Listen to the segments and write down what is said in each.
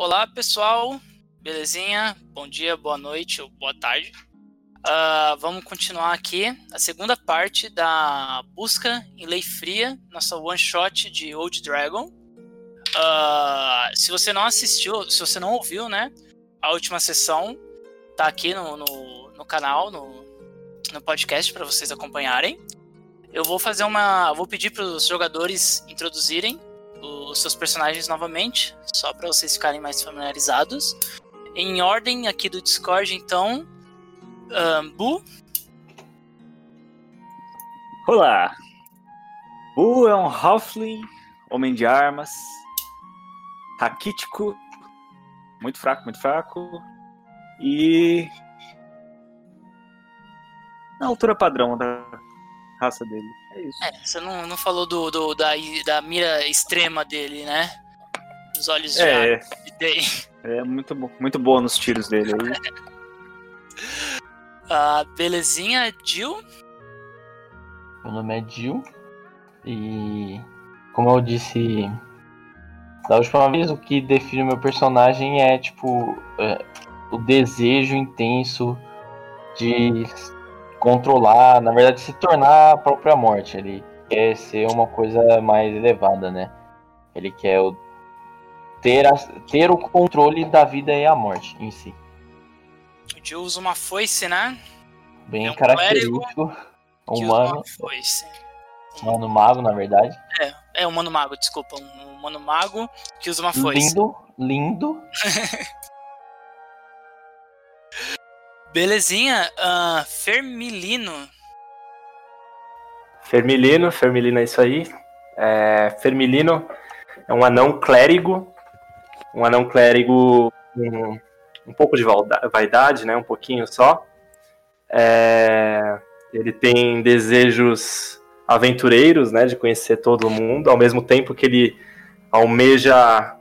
olá pessoal, belezinha? Bom dia, boa noite ou boa tarde. Uh, vamos continuar aqui a segunda parte da busca em Lei Fria, nossa one shot de Old Dragon. Uh, se você não assistiu, se você não ouviu, né? A última sessão tá aqui no, no, no canal, no, no podcast para vocês acompanharem. Eu vou fazer uma. Vou pedir para os jogadores introduzirem os seus personagens novamente, só para vocês ficarem mais familiarizados. Em ordem aqui do Discord, então, um, Bu? Olá! Bu é um Halfling, homem de armas, raquítico, muito fraco, muito fraco, e na altura padrão da raça dele. É isso. É, você não, não falou do, do, da, da mira extrema dele, né? Os olhos é, de É muito, muito boa nos tiros dele aí. Uh, belezinha, Jill? Meu nome é Jill. E como eu disse da última vez, o que define o meu personagem é tipo é, o desejo intenso de controlar, na verdade, se tornar a própria morte. Ele quer ser uma coisa mais elevada, né? Ele quer o, ter, a, ter o controle da vida e a morte em si. O Jill usa uma foice, né? Bem é um característico. Humano. Foice. Humano mago, na verdade. É, é humano mago, desculpa. Um humano mago que usa uma foice. Lindo, lindo. Belezinha. Uh, Fermilino. Fermilino, Fermilino é isso aí. É, Fermilino é um anão clérigo. Um anão clérigo um, um pouco de vaidade, né? Um pouquinho só. É, ele tem desejos aventureiros, né? De conhecer todo mundo, ao mesmo tempo que ele almeja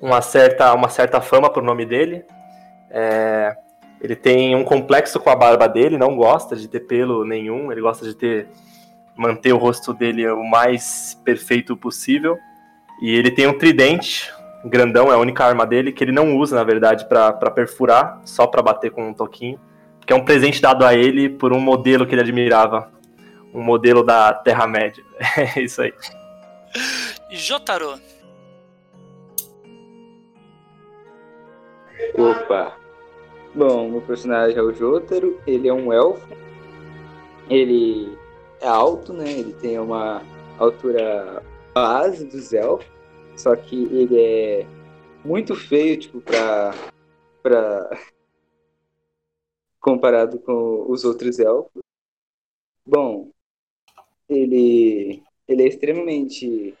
uma certa, uma certa fama pro nome dele. É, ele tem um complexo com a barba dele, não gosta de ter pelo nenhum, ele gosta de ter manter o rosto dele o mais perfeito possível. E ele tem um tridente grandão, é a única arma dele, que ele não usa, na verdade, para perfurar, só para bater com um toquinho. Que é um presente dado a ele por um modelo que ele admirava. Um modelo da Terra-média. É isso aí. Jotaro. Opa. Bom, meu personagem é o Jotaro, ele é um elfo. Ele é alto, né? Ele tem uma altura base dos elfos só que ele é muito feio, tipo, pra. pra... comparado com os outros elfos. Bom, ele. ele é extremamente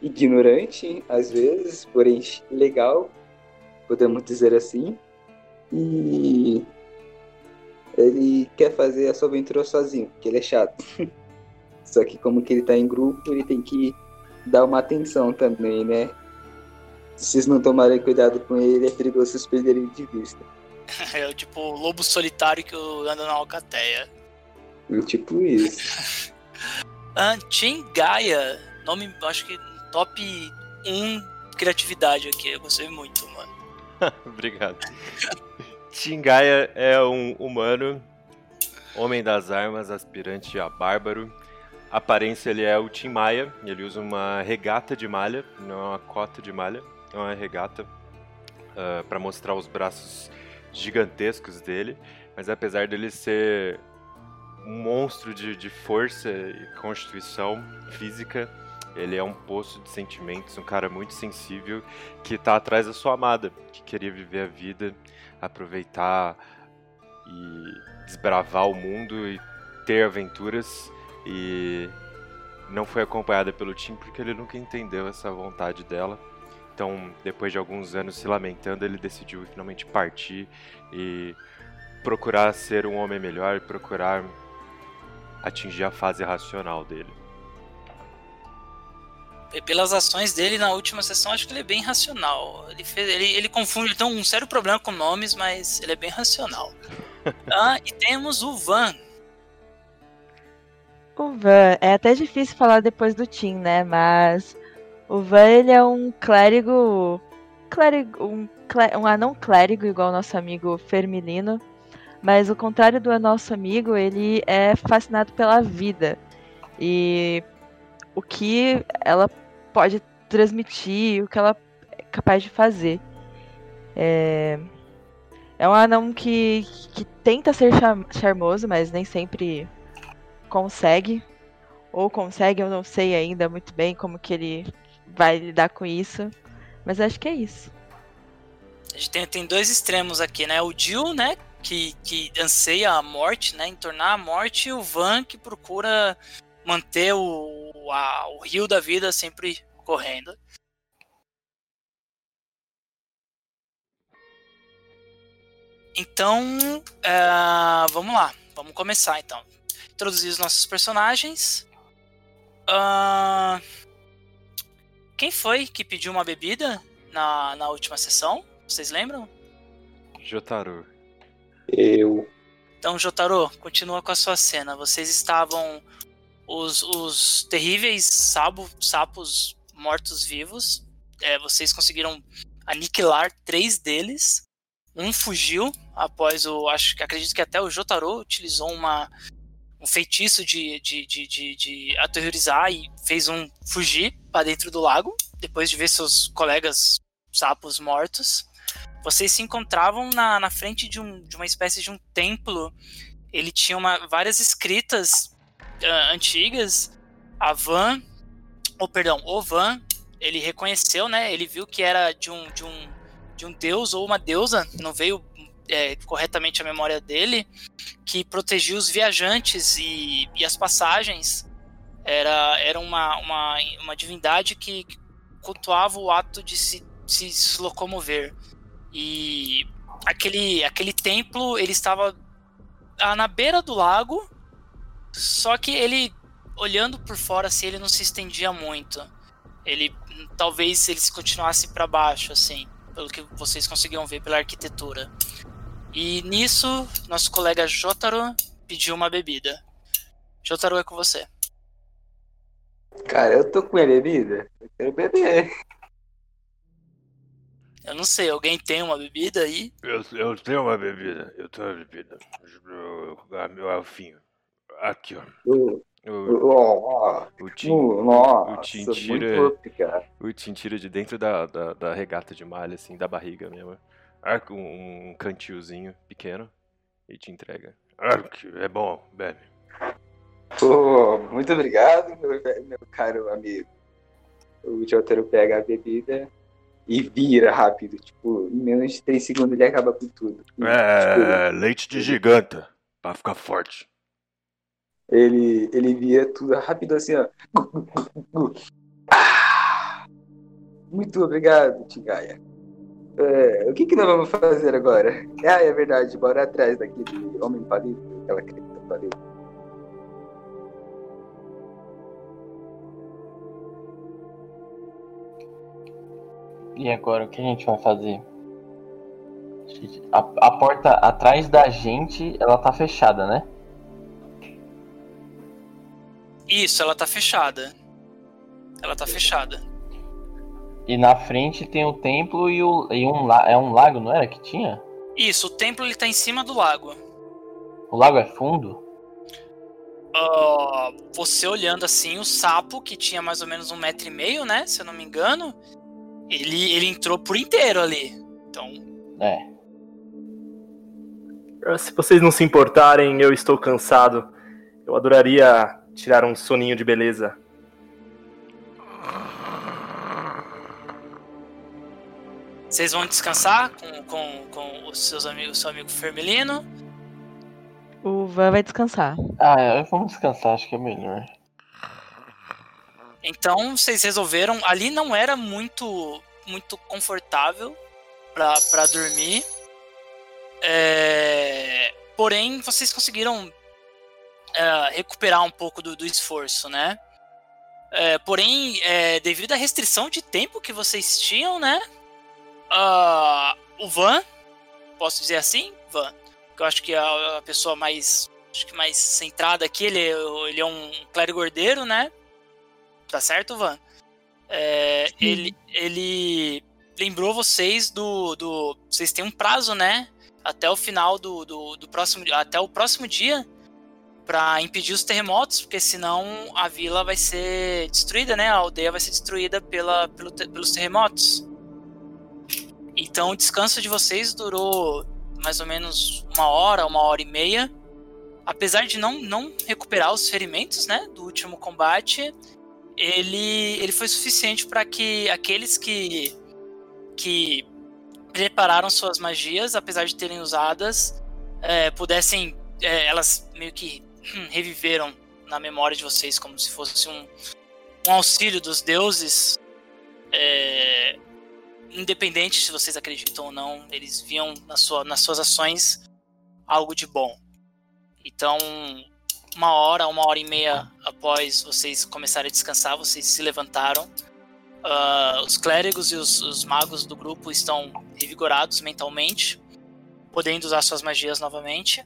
ignorante, às vezes, porém legal, podemos dizer assim. E ele quer fazer a sua aventura sozinho, porque ele é chato. Só que como que ele tá em grupo, ele tem que dar uma atenção também, né? Se vocês não tomarem cuidado com ele, é perigoso vocês perderem de vista. É o tipo lobo solitário que anda na alcateia. É tipo isso. Tim Gaia, nome, acho que top 1 criatividade aqui. Eu gostei muito, mano. Obrigado. Tim Gaia é um humano, homem das armas, aspirante a bárbaro, aparência ele é o Tim Maia, ele usa uma regata de malha, não é uma cota de malha, é uma regata uh, ah, para mostrar os braços gigantescos dele, mas apesar dele ser um monstro de, de força e constituição física, ele é um poço de sentimentos, um cara muito sensível que está atrás da sua amada, que queria viver a vida, aproveitar e desbravar o mundo e ter aventuras e não foi acompanhada pelo Tim porque ele nunca entendeu essa vontade dela. Então, depois de alguns anos se lamentando, ele decidiu finalmente partir e procurar ser um homem melhor, procurar atingir a fase racional dele. Pelas ações dele na última sessão, acho que ele é bem racional. Ele, fez, ele, ele confunde, ele tem um sério problema com nomes, mas ele é bem racional. ah, e temos o Van, o Van, é até difícil falar depois do Tim, né? Mas o Van ele é um clérigo clérigo, um, clé- um anão clérigo, igual o nosso amigo Fermilino. Mas o contrário do nosso amigo, ele é fascinado pela vida. E o que ela pode transmitir, o que ela é capaz de fazer. É, é um anão que, que tenta ser char- charmoso, mas nem sempre consegue. Ou consegue, eu não sei ainda muito bem como que ele vai lidar com isso. Mas acho que é isso. A gente tem, tem dois extremos aqui, né? O Jill, né? Que, que anseia a morte, né? Em tornar a morte, e o Van que procura manter o, a- o rio da vida sempre correndo. Então, é, vamos lá. Vamos começar então. Introduzir os nossos personagens. Ah, quem foi que pediu uma bebida na, na última sessão? Vocês lembram? Jotaro. Eu. Então, Jotaro, continua com a sua cena. Vocês estavam os, os terríveis sabo, sapos mortos-vivos. É, vocês conseguiram aniquilar três deles. Um fugiu após o. Acho que acredito que até o Jotaro utilizou uma, um feitiço de, de, de, de, de aterrorizar e fez um fugir para dentro do lago, depois de ver seus colegas sapos mortos. Vocês se encontravam na, na frente de, um, de uma espécie de um templo. Ele tinha uma, várias escritas antigas. A Van, ou perdão, o Van, ele reconheceu, né? Ele viu que era de um, de um, de um deus ou uma deusa, não veio é, corretamente a memória dele, que protegia os viajantes e, e as passagens. Era, era uma, uma, uma divindade que cultuava o ato de se, se locomover. E aquele, aquele templo, ele estava ah, na beira do lago, só que ele, olhando por fora, assim, ele não se estendia muito. Ele, talvez, ele se continuasse para baixo, assim, pelo que vocês conseguiam ver pela arquitetura. E nisso, nosso colega Jotaro pediu uma bebida. Jotaro é com você. Cara, eu tô com minha bebida. Eu quero beber. Eu não sei, alguém tem uma bebida aí? Eu, eu tenho uma bebida. Eu tenho uma bebida. Eu- ah, meu alfinho. Aqui, ó. Oh, O, o, Tim, oh, nossa, Tim muito tira- up, o tira de dentro da, da, da regata de malha, assim, da barriga mesmo. Arca um, um cantilzinho pequeno e te entrega. Arque, é bom, bebe. Oh, muito obrigado, meu, meu caro amigo. O Jotaro pega a bebida e vira rápido. Tipo, em menos de 3 segundos ele acaba com tudo. É, leite de giganta, pra ficar forte. Ele, ele vira tudo rápido assim, ó. Muito obrigado, Tigaya. É, o que, que nós vamos fazer agora? Ah, é verdade, bora atrás daquele homem palito, aquela criança palito. E agora, o que a gente vai fazer? A, a porta atrás da gente, ela tá fechada, né? Isso, ela tá fechada. Ela tá fechada. E na frente tem o templo e, o, e um, é um lago, não era que tinha? Isso, o templo ele tá em cima do lago. O lago é fundo? Ah, você olhando assim, o sapo, que tinha mais ou menos um metro e meio, né? Se eu não me engano, ele, ele entrou por inteiro ali. Então, É. Se vocês não se importarem, eu estou cansado. Eu adoraria tirar um soninho de beleza. vocês vão descansar com, com, com os seus amigos, seu amigo Fermelino. O Van vai descansar. Ah, é, vamos descansar, acho que é melhor. Então, vocês resolveram. Ali não era muito, muito confortável pra pra dormir. É, porém, vocês conseguiram é, recuperar um pouco do, do esforço, né? É, porém, é, devido à restrição de tempo que vocês tinham, né? ah, o Van, posso dizer assim, Van, que eu acho que é a, pessoa mais, acho que mais centrada aqui, ele, é- ele é um clérigo ordeiro, né? Tá certo, Van? É, ele, ele lembrou vocês do, do. Vocês têm um prazo, né? Até o final do, do, do próximo. Até o próximo dia para impedir os terremotos, porque senão a vila vai ser destruída, né? A aldeia vai ser destruída pela, pelo, pelos terremotos. Então o descanso de vocês durou mais ou menos uma hora, uma hora e meia. Apesar de não, não recuperar os ferimentos, né, do último combate, ele, ele foi suficiente para que aqueles que, que prepararam suas magias, apesar de terem usadas, é, pudessem, é, elas meio que reviveram na memória de vocês como se fosse um, um auxílio dos deuses. É, independente se vocês acreditam ou não, eles viam na sua, nas suas ações algo de bom. Então, uma hora, uma hora e meia após vocês começarem a descansar, vocês se levantaram. Uh, os clérigos e os, os, magos do grupo estão revigorados mentalmente, podendo usar suas magias novamente.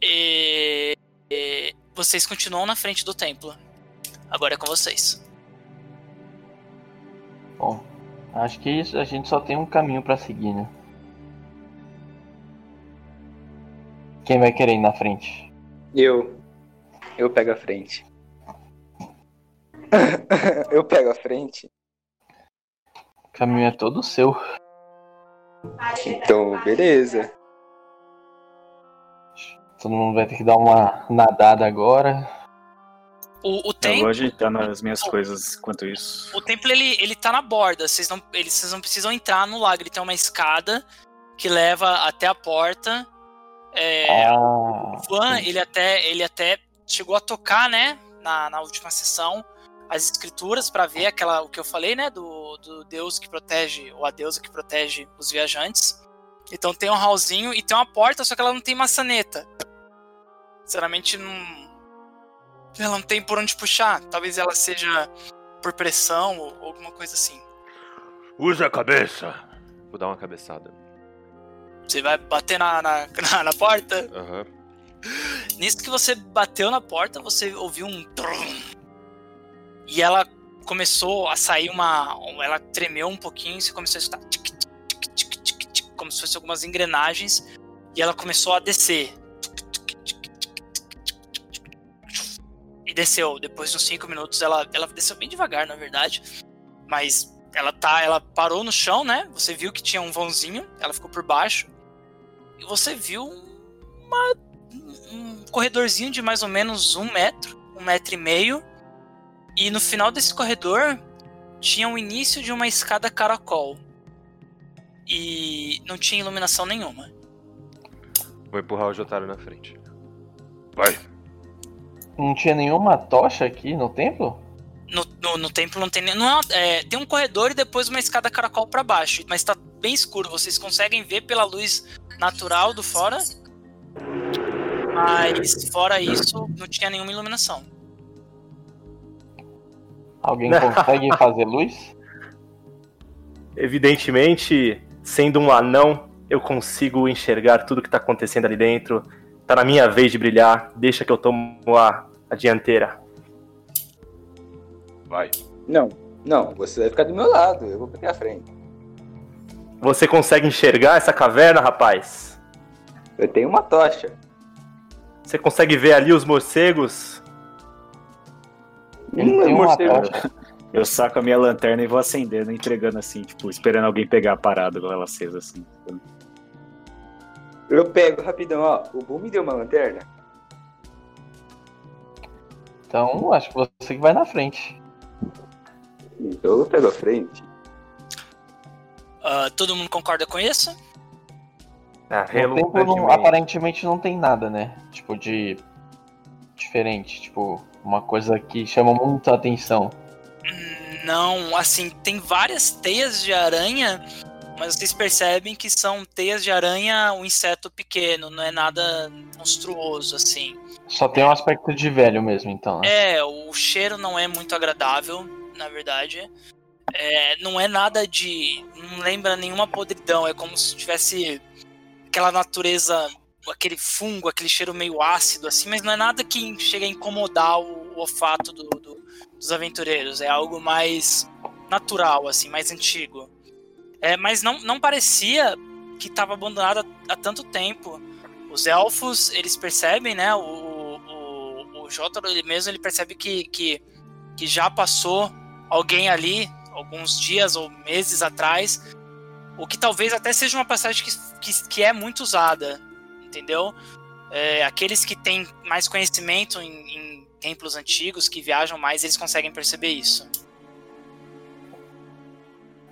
E, e vocês continuam na frente do templo. Agora é com vocês. Bom, acho que isso, a gente só tem um caminho para seguir, né? Quem vai querer ir na frente? Eu. Eu pego a frente. eu pego a frente. O caminho é todo seu. Então, beleza. Todo mundo vai ter que dar uma nadada agora. O, o Eu templo. vou ajeitando as minhas coisas enquanto isso. O templo ele, ele tá na borda, vocês não, eles, vocês não precisam entrar no lago, ele tem uma escada que leva até a porta. É, Ah, o Van, ele até, ele até chegou a tocar, né, na, na última sessão, as escrituras para ver aquela, o que eu falei, né, do, do deus que protege, ou a deusa que protege os viajantes. Então tem um hallzinho e tem uma porta, só que ela não tem maçaneta. Sinceramente, não, ela não tem por onde puxar. Talvez ela seja por pressão ou alguma coisa assim. Usa a cabeça. Vou dar uma cabeçada. Você vai bater na, na, na, na porta? Aham. Nisso que você bateu na porta, você ouviu um. trum. E ela começou a sair uma. Ela tremeu um pouquinho e você começou a escutar. tic, tic, tic, como se fossem algumas engrenagens. E ela começou a descer. E desceu. Depois de uns 5 minutos, ela, ela desceu bem devagar, na verdade. Mas ela tá. Ela parou no chão, né? Você viu que tinha um vãozinho. Ela ficou por baixo. E você viu uma um corredorzinho de mais ou menos um metro, um metro e meio. E no final desse corredor tinha o início de uma escada caracol. E não tinha iluminação nenhuma. Vou empurrar o Jotaro na frente. Vai. Não tinha nenhuma tocha aqui no templo? No, no, no templo não tem. Não é, é, tem um corredor e depois uma escada caracol para baixo. Mas tá bem escuro. Vocês conseguem ver pela luz natural do fora. Mas fora isso, não tinha nenhuma iluminação. Alguém consegue fazer luz? Evidentemente, sendo um anão, eu consigo enxergar tudo que tá acontecendo ali dentro. Tá na minha vez de brilhar. Deixa que eu tomo a, a dianteira. Vai. Não, não, você vai ficar do meu lado, eu vou pegar a frente. Você consegue enxergar essa caverna, rapaz? Eu tenho uma tocha. Você consegue ver ali os morcegos? Ele Hum, tem uma tocha. Eu saco a minha lanterna e vou acendendo, entregando assim, tipo, esperando alguém pegar a parada com ela acesa assim. Eu pego rapidão, ó. O Bull me deu uma lanterna. Então, acho que você que vai na frente. Então eu pego a frente. Ah, todo mundo concorda com isso? Ah, No templo não- aparentemente não tem nada, né? Tipo, de. diferente. Tipo, uma coisa que chama muita atenção. Não, assim, tem várias teias de aranha, mas vocês percebem que são teias de aranha, um inseto pequeno, não é nada monstruoso, assim. Só tem um aspecto de velho mesmo, então. né? É, o cheiro não é muito agradável, na verdade. É, não é nada de. Não lembra nenhuma podridão, é como se tivesse aquela natureza, aquele fungo, aquele cheiro meio ácido, assim, mas não é nada que chega a incomodar o, o olfato do- do- dos aventureiros. É algo mais natural, assim, mais antigo. É, mas não, não parecia que estava abandonada há tanto tempo. Os elfos, eles percebem, né? O, o, o Jotaro, ele mesmo, ele percebe que, que, que já passou alguém ali, alguns dias ou meses atrás, o que talvez até seja uma passagem que, que, que é muito usada, entendeu? É, aqueles que têm mais conhecimento em, em templos antigos, que viajam mais, eles conseguem perceber isso.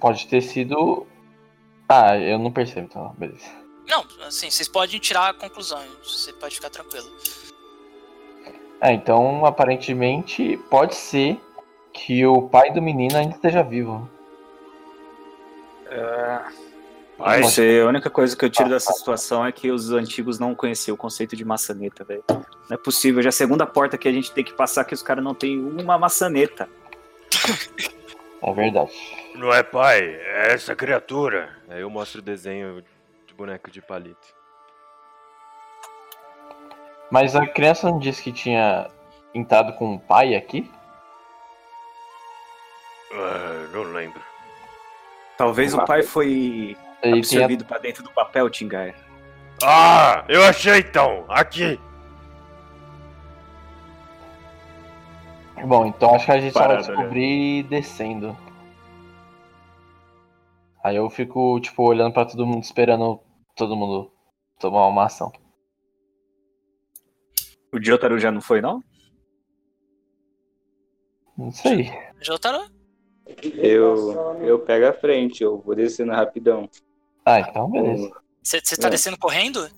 Pode ter sido. Ah, eu não percebo, então, beleza. Não, assim, vocês podem tirar conclusões, você pode ficar tranquilo. É, então aparentemente pode ser que o pai do menino ainda esteja vivo. Vai ser a única coisa que eu tiro dessa situação é que os antigos não conheciam o conceito de maçaneta, velho. Não é possível. Já é a segunda porta que a gente tem que passar que os caras não têm uma maçaneta. É verdade. Não é pai, é essa criatura. Aí eu mostro o desenho de boneco de palito. Mas a criança não disse que tinha entrado com o pai aqui? Ah, não lembro. Talvez o pai foi Ele tinha... absorvido pra dentro do papel, Tingaia. Ah, eu achei então! Aqui! Bom, então acho que a gente só vai Parado, descobrir descendo. Aí eu fico, tipo, olhando pra todo mundo, esperando todo mundo tomar uma ação. O Jotaro já não foi, não? Não sei. Jotaro? Eu, eu pego a frente, eu vou descendo rapidão. Ah, então beleza. Você tá É. descendo correndo?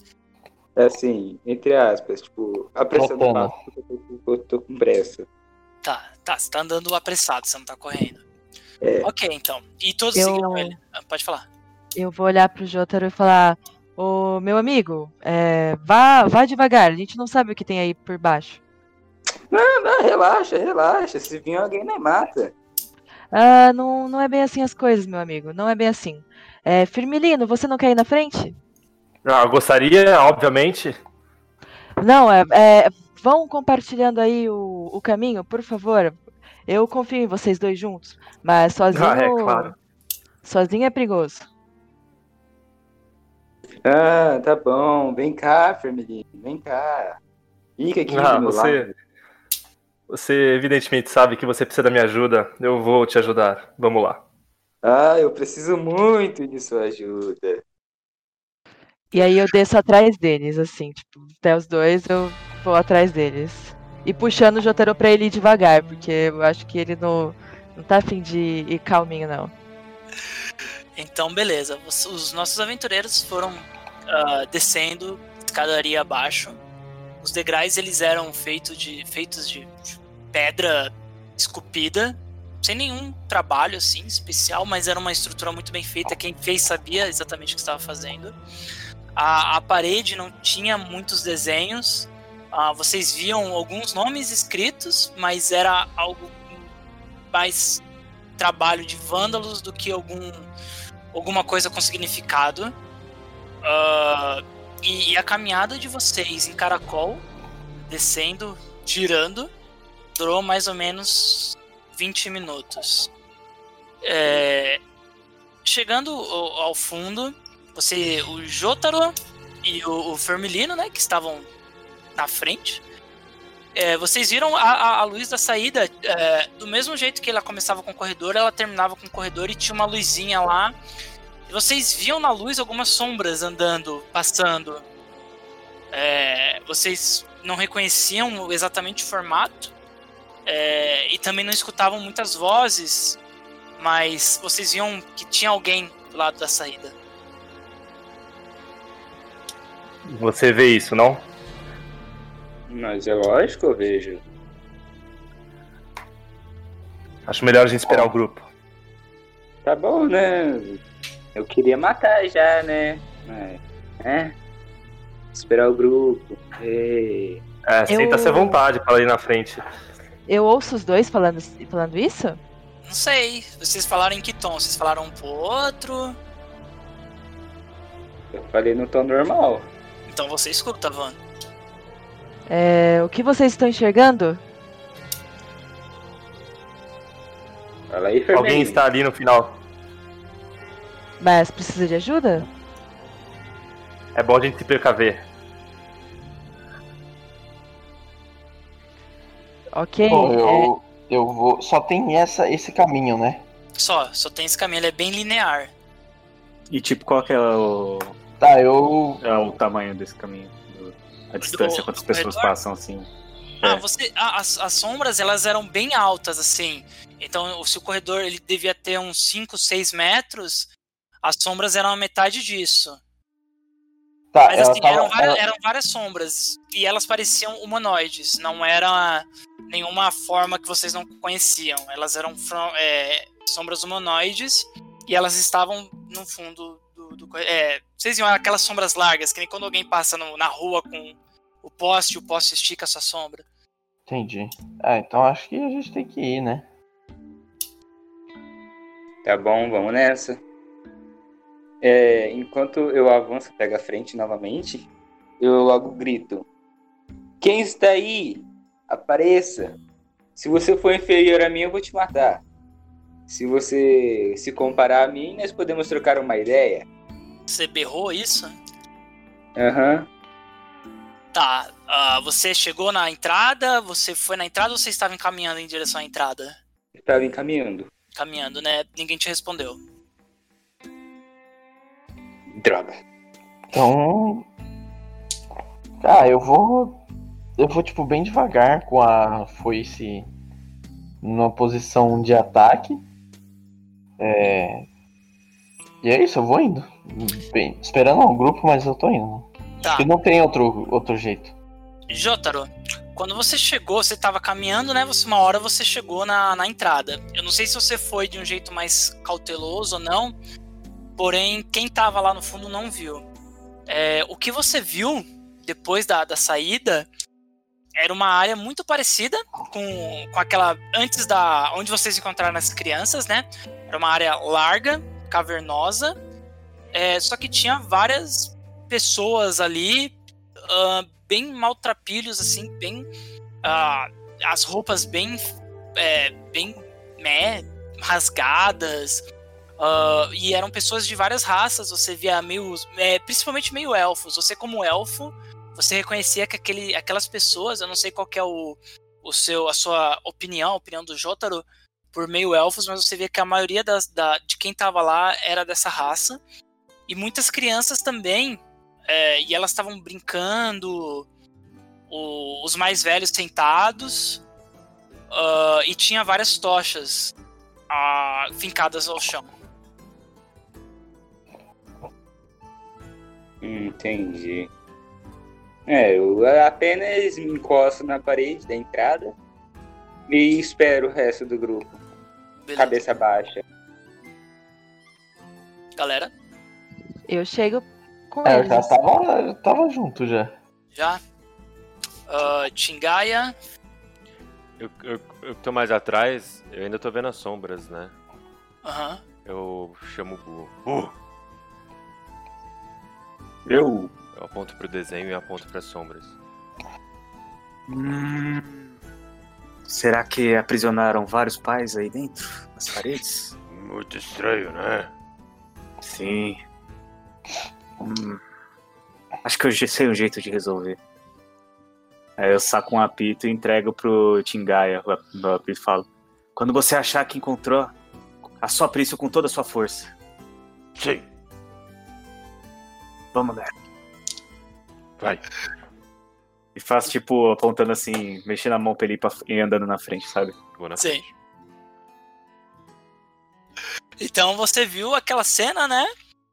É Assim, entre aspas, tipo, apressando o passo, eu tô, eu tô com pressa. Tá, tá, você tá andando apressado, você não tá correndo. É. Ok, então. E todos Eu- seguiram ele. Ah, Pode falar. Eu vou olhar pro Jotaro e falar: Ô meu amigo, é, vá, vá devagar, a gente não sabe o que tem aí por baixo. Não, não, relaxa, relaxa. Se vir alguém, nem mata. Ah, não, não é bem assim as coisas, meu amigo, não é bem assim. É, Firmilino, você não quer ir na frente? Ah, eu gostaria, obviamente. Não, é, é, vão compartilhando aí o, o caminho, por favor. Eu confio em vocês dois juntos, mas sozinho. Ah, é, claro. Sozinho é perigoso. Ah, tá bom. Vem cá, Fermelino. Vem cá. Fica aqui Ah, do você, lado. você evidentemente sabe que você precisa da minha ajuda. Eu vou te ajudar. Vamos lá. Ah, eu preciso muito de sua ajuda. E aí eu desço atrás deles, assim, tipo, até os dois eu vou atrás deles. E puxando o Jotaro pra ele ir devagar, porque eu acho que ele não, não tá afim de ir calminho, não. Então, beleza. Os, os nossos aventureiros foram ah, descendo escadaria abaixo. Os degraus eles eram feitos de, feitos de pedra esculpida, sem nenhum trabalho assim especial, mas era uma estrutura muito bem feita. Quem fez sabia exatamente o que estava fazendo. A, a parede não tinha muitos desenhos. Ah, vocês viam alguns nomes escritos, mas era algo mais trabalho de vândalos do que algum alguma coisa com significado. Ah, e, e a caminhada de vocês em caracol, descendo, girando, durou mais ou menos 20 minutos. É, chegando ao, ao fundo, você, o Jotaro e o, o Fermilino, né, que estavam na frente, é, vocês viram a, a- a luz da saída é, do mesmo jeito que ela começava com o corredor, ela terminava com o corredor e tinha uma luzinha lá. Vocês viam na luz algumas sombras andando, passando. É, vocês não reconheciam exatamente o formato é, e também não escutavam muitas vozes, mas vocês viam que tinha alguém do lado da saída. Você vê isso, não? Mas é lógico, eu vejo. Acho melhor a gente esperar o grupo. Tá bom, né? Eu queria matar já, né? Mas, é. Esperar o grupo. Ei. É, sinta-se à Eu- vontade para ir na frente. Eu ouço os dois falando, falando isso? Não sei, vocês falaram em que tom? Vocês falaram um pro outro? Eu falei no tom normal. Então você escuta, Van. É, o que vocês estão enxergando? Aí. Alguém está ali no final. Mas precisa de ajuda? É bom a gente se precaver. Ok. Bom, é, eu, eu vou. Só tem essa, esse caminho, né? Só, só tem esse caminho, ele é bem linear. E tipo, qual que é o, Tá, eu. é o tamanho desse caminho? A distância, Do- quantas do pessoas corredor? passam assim? Ah, É. você. a- as, as sombras, elas eram bem altas, assim. Então, se o corredor ele devia ter uns 5, 6 metros, as sombras eram a metade disso. Tá, Mas assim, tava. eram, várias, ela- eram várias sombras. E elas pareciam humanoides. Não era nenhuma forma que vocês não conheciam. Elas eram é, sombras humanoides. E elas estavam no fundo do. é, vocês viam aquelas sombras largas, que nem quando alguém passa no- na rua com o poste, o poste estica a sua sombra. Entendi. Ah, então acho que a gente tem que ir, né? Tá bom, vamos nessa. É, enquanto eu avanço, pego a frente novamente, eu logo grito: Quem está aí? Apareça! Se você for inferior a mim, eu vou te matar. Se você se comparar a mim, nós podemos trocar uma ideia. Você berrou isso? Aham. Tá. ah, você chegou na entrada? Você foi na entrada ou você estava encaminhando em direção à entrada? Estava encaminhando. Caminhando, né? Ninguém te respondeu. Droga. Então. Ah, eu vou. Eu vou, tipo, bem devagar com a foice numa posição de ataque. É. E é isso, eu vou indo. Bem, esperando o grupo, mas eu tô indo. Tá. Acho que não tem outro, outro jeito. Jotaro, quando você chegou, você estava caminhando, né? Você, uma hora você chegou na, na entrada. Eu não sei se você foi de um jeito mais cauteloso ou não, porém, quem tava lá no fundo não viu. É, o que você viu depois da, da saída era uma área muito parecida com, com aquela antes da onde vocês encontraram as crianças, né? Era uma área larga, cavernosa, é, só que tinha várias pessoas ali, ah, bem maltrapilhos, assim, bem. ah, as roupas bem. é, bem. Né, rasgadas. ah, e eram pessoas de várias raças, você via meio. é, principalmente meio elfos. Você, como elfo, você reconhecia que aquele, aquelas pessoas, eu não sei qual é o, o seu, a sua opinião, a opinião do Jotaro, por meio elfos, mas você via que a maioria das, da, de quem tava lá era dessa raça. E muitas crianças também, é, e elas estavam brincando, o- os mais velhos sentados, ah, e tinha várias tochas ah, fincadas ao chão. Entendi. É, eu apenas me encosto na parede da entrada e espero o resto do grupo. Beleza. Cabeça baixa. Galera, eu chego com É, eu eles. já tava, tava junto já. já? Ah, Tingaia, Eu, eu, eu tô mais atrás, eu ainda tô vendo as sombras, né? aham. Eu chamo o Bu. Bu! Eu. Eu aponto pro desenho e aponto pras sombras. Hum, será que aprisionaram vários pais aí dentro? Nas paredes? Muito estranho, né? Sim. Hum, acho que eu já sei um jeito de resolver. Aí eu saco um apito e entrego pro Tingaia o apito e falo: Quando você achar que encontrou, assopre isso com toda a sua força. Sim, Vamos nessa. vai. E faço tipo, apontando assim, mexendo a mão pra ele ir pra- e andando na frente, sabe? Na Sim. frente. Então você viu aquela cena, né?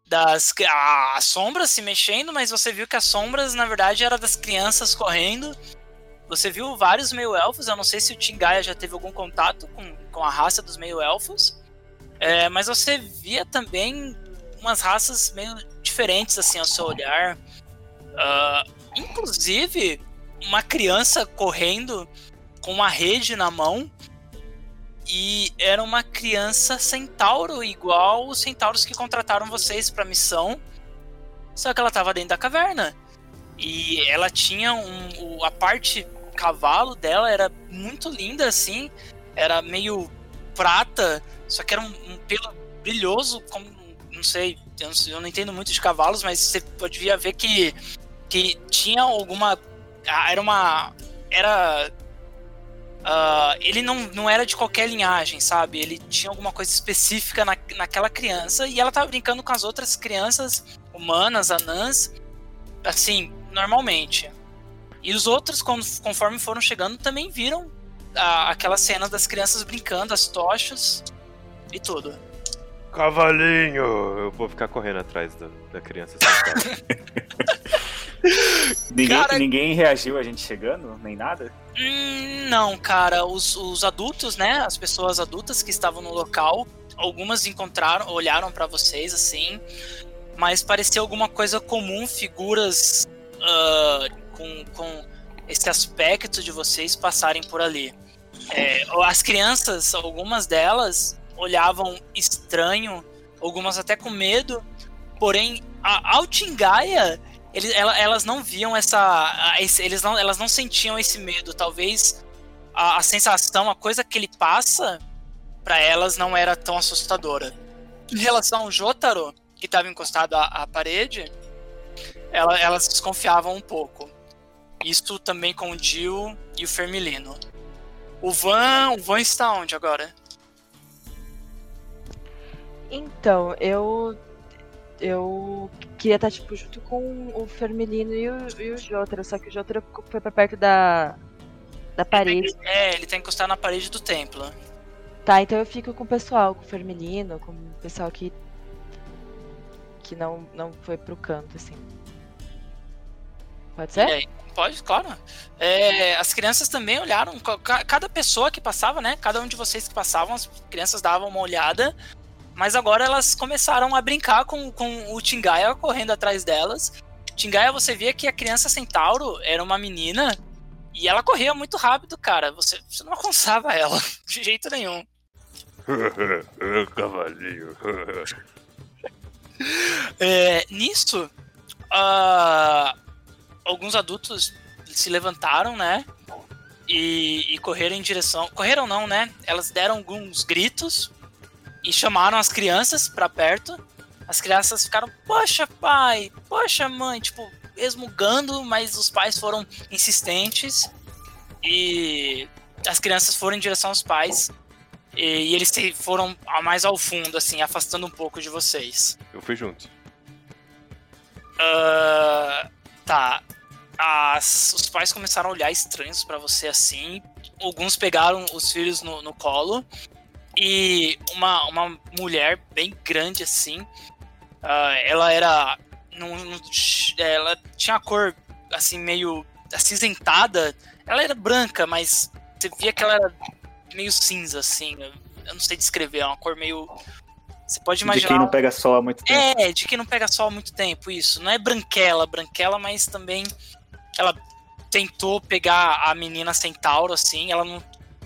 Das a- as sombras se mexendo, mas você viu que as sombras, na verdade, eram das crianças correndo. Você viu vários meio-elfos. Eu não sei se o Tingaia já teve algum contato com, com a raça dos meio-elfos. É, mas você via também umas raças meio diferentes, assim, ao seu olhar. Ah, inclusive, uma criança correndo com uma rede na mão. E era uma criança centauro, igual os centauros que contrataram vocês pra missão. Só que ela tava dentro da caverna. E ela tinha um. a parte cavalo dela era muito linda, assim. Era meio prata, só que era um, um pelo brilhoso, como não sei, eu não, eu não entendo muito de cavalos, mas você podia ver que, que tinha alguma. Era uma. Era. Ah, ele não, não era de qualquer linhagem, sabe? Ele tinha alguma coisa específica na, naquela criança e ela tava brincando com as outras crianças humanas, anãs, assim, normalmente. E os outros, conforme foram chegando, também viram ah, aquelas cenas das crianças brincando, as tochas e tudo. Cavalinho! Eu vou ficar correndo atrás da, da criança. Ninguém, Cara- ninguém reagiu a gente chegando, nem nada? Hum, não, cara. Os, os adultos, né? As pessoas adultas que estavam no local, algumas encontraram, olharam pra vocês assim, mas parecia alguma coisa comum, figuras ah, com, com esse aspecto de vocês passarem por ali. É, as crianças, algumas delas olhavam estranho, algumas até com medo, porém a Altingaia ele- ela- elas não viam essa. eles não, elas não sentiam esse medo. Talvez a, a sensação, a coisa que ele passa, pra elas não era tão assustadora. Em relação ao Jotaro, que estava encostado à, à parede, ela- elas desconfiavam um pouco. Isso também com o Jill e o Fermilino. O Van, o Van está onde agora? Então, eu. Eu queria estar, tipo, junto com o Fermelino e o, e o Jotaro, só que o Jotaro foi pra perto da. da parede. É, ele tá encostado na parede do templo. Tá, então eu fico com o pessoal, com o Fermelino, com o pessoal que. que não, não foi pro canto, assim. Pode ser? aí, Pode, claro. É, as crianças também olharam, ca- cada pessoa que passava, né? Cada um de vocês que passavam, as crianças davam uma olhada. Mas agora elas começaram a brincar com, com o Tingaia correndo atrás delas. Tingaia, você via que a criança centauro era uma menina e ela corria muito rápido, cara. Você, você não alcançava ela de jeito nenhum. Cavalinho. É, nisso, ah, alguns adultos se levantaram, né? E, e correram em direção. Correram não, né? Elas deram alguns gritos e chamaram as crianças pra perto. As crianças ficaram, poxa, pai, poxa, mãe, tipo, resmungando, mas os pais foram insistentes. E as crianças foram em direção aos pais. E, e eles se foram mais ao fundo, assim, afastando um pouco de vocês. Eu fui junto. Ah, tá. As- os pais começaram a olhar estranhos pra você assim. Alguns pegaram os filhos no, no colo. E uma, uma mulher bem grande assim. ah, ela era. num- num- ela tinha a cor assim, meio acinzentada. Ela era branca, mas você via que ela era meio cinza, assim. Eu, não sei descrever, é uma cor meio. Você pode De imaginar. quem não pega sol há muito tempo. É, de que não pega sol há muito tempo, isso. Não é branquela, branquela, mas também ela tentou pegar a menina centauro, assim, ela não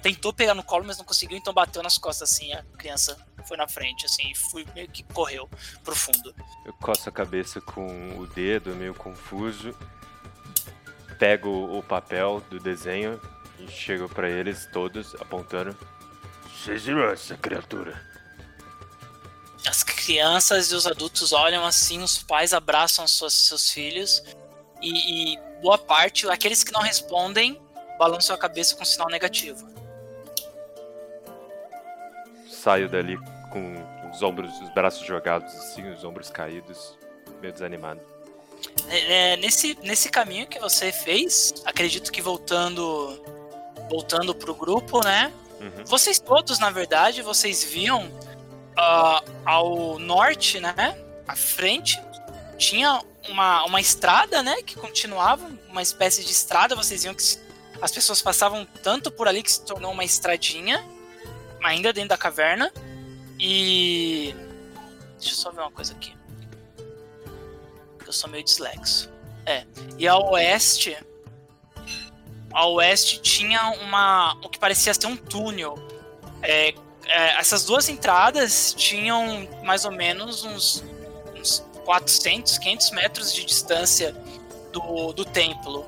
tentou pegar no colo, mas não conseguiu, então bateu nas costas, assim, a criança foi na frente, assim, e fui, meio que correu pro fundo. Eu coço a cabeça com o dedo, meio confuso. Pego o papel do desenho e chego pra eles todos apontando. Vocês viram essa criatura? As crianças e os adultos olham assim, os pais abraçam suas- seus filhos, e, e boa parte, aqueles que não respondem, balançam a cabeça com sinal negativo. Saio dali com os ombros, os braços jogados assim, os ombros caídos, meio desanimado. É, nesse, nesse caminho que você fez, acredito que voltando voltando pro grupo, né? Uhum. Vocês todos, na verdade, vocês viam ah, ao norte, né? À frente, tinha uma, uma estrada, né? Que continuava, uma espécie de estrada. Vocês viam que as pessoas passavam tanto por ali que se tornou uma estradinha, ainda dentro da caverna. E. Deixa eu só ver uma coisa aqui. Eu sou meio dislexo. É. E ao oeste. Ao oeste tinha uma. o que parecia ser um túnel. É, é, essas duas entradas tinham mais ou menos uns, uns 400, 500 metros de distância do, do templo.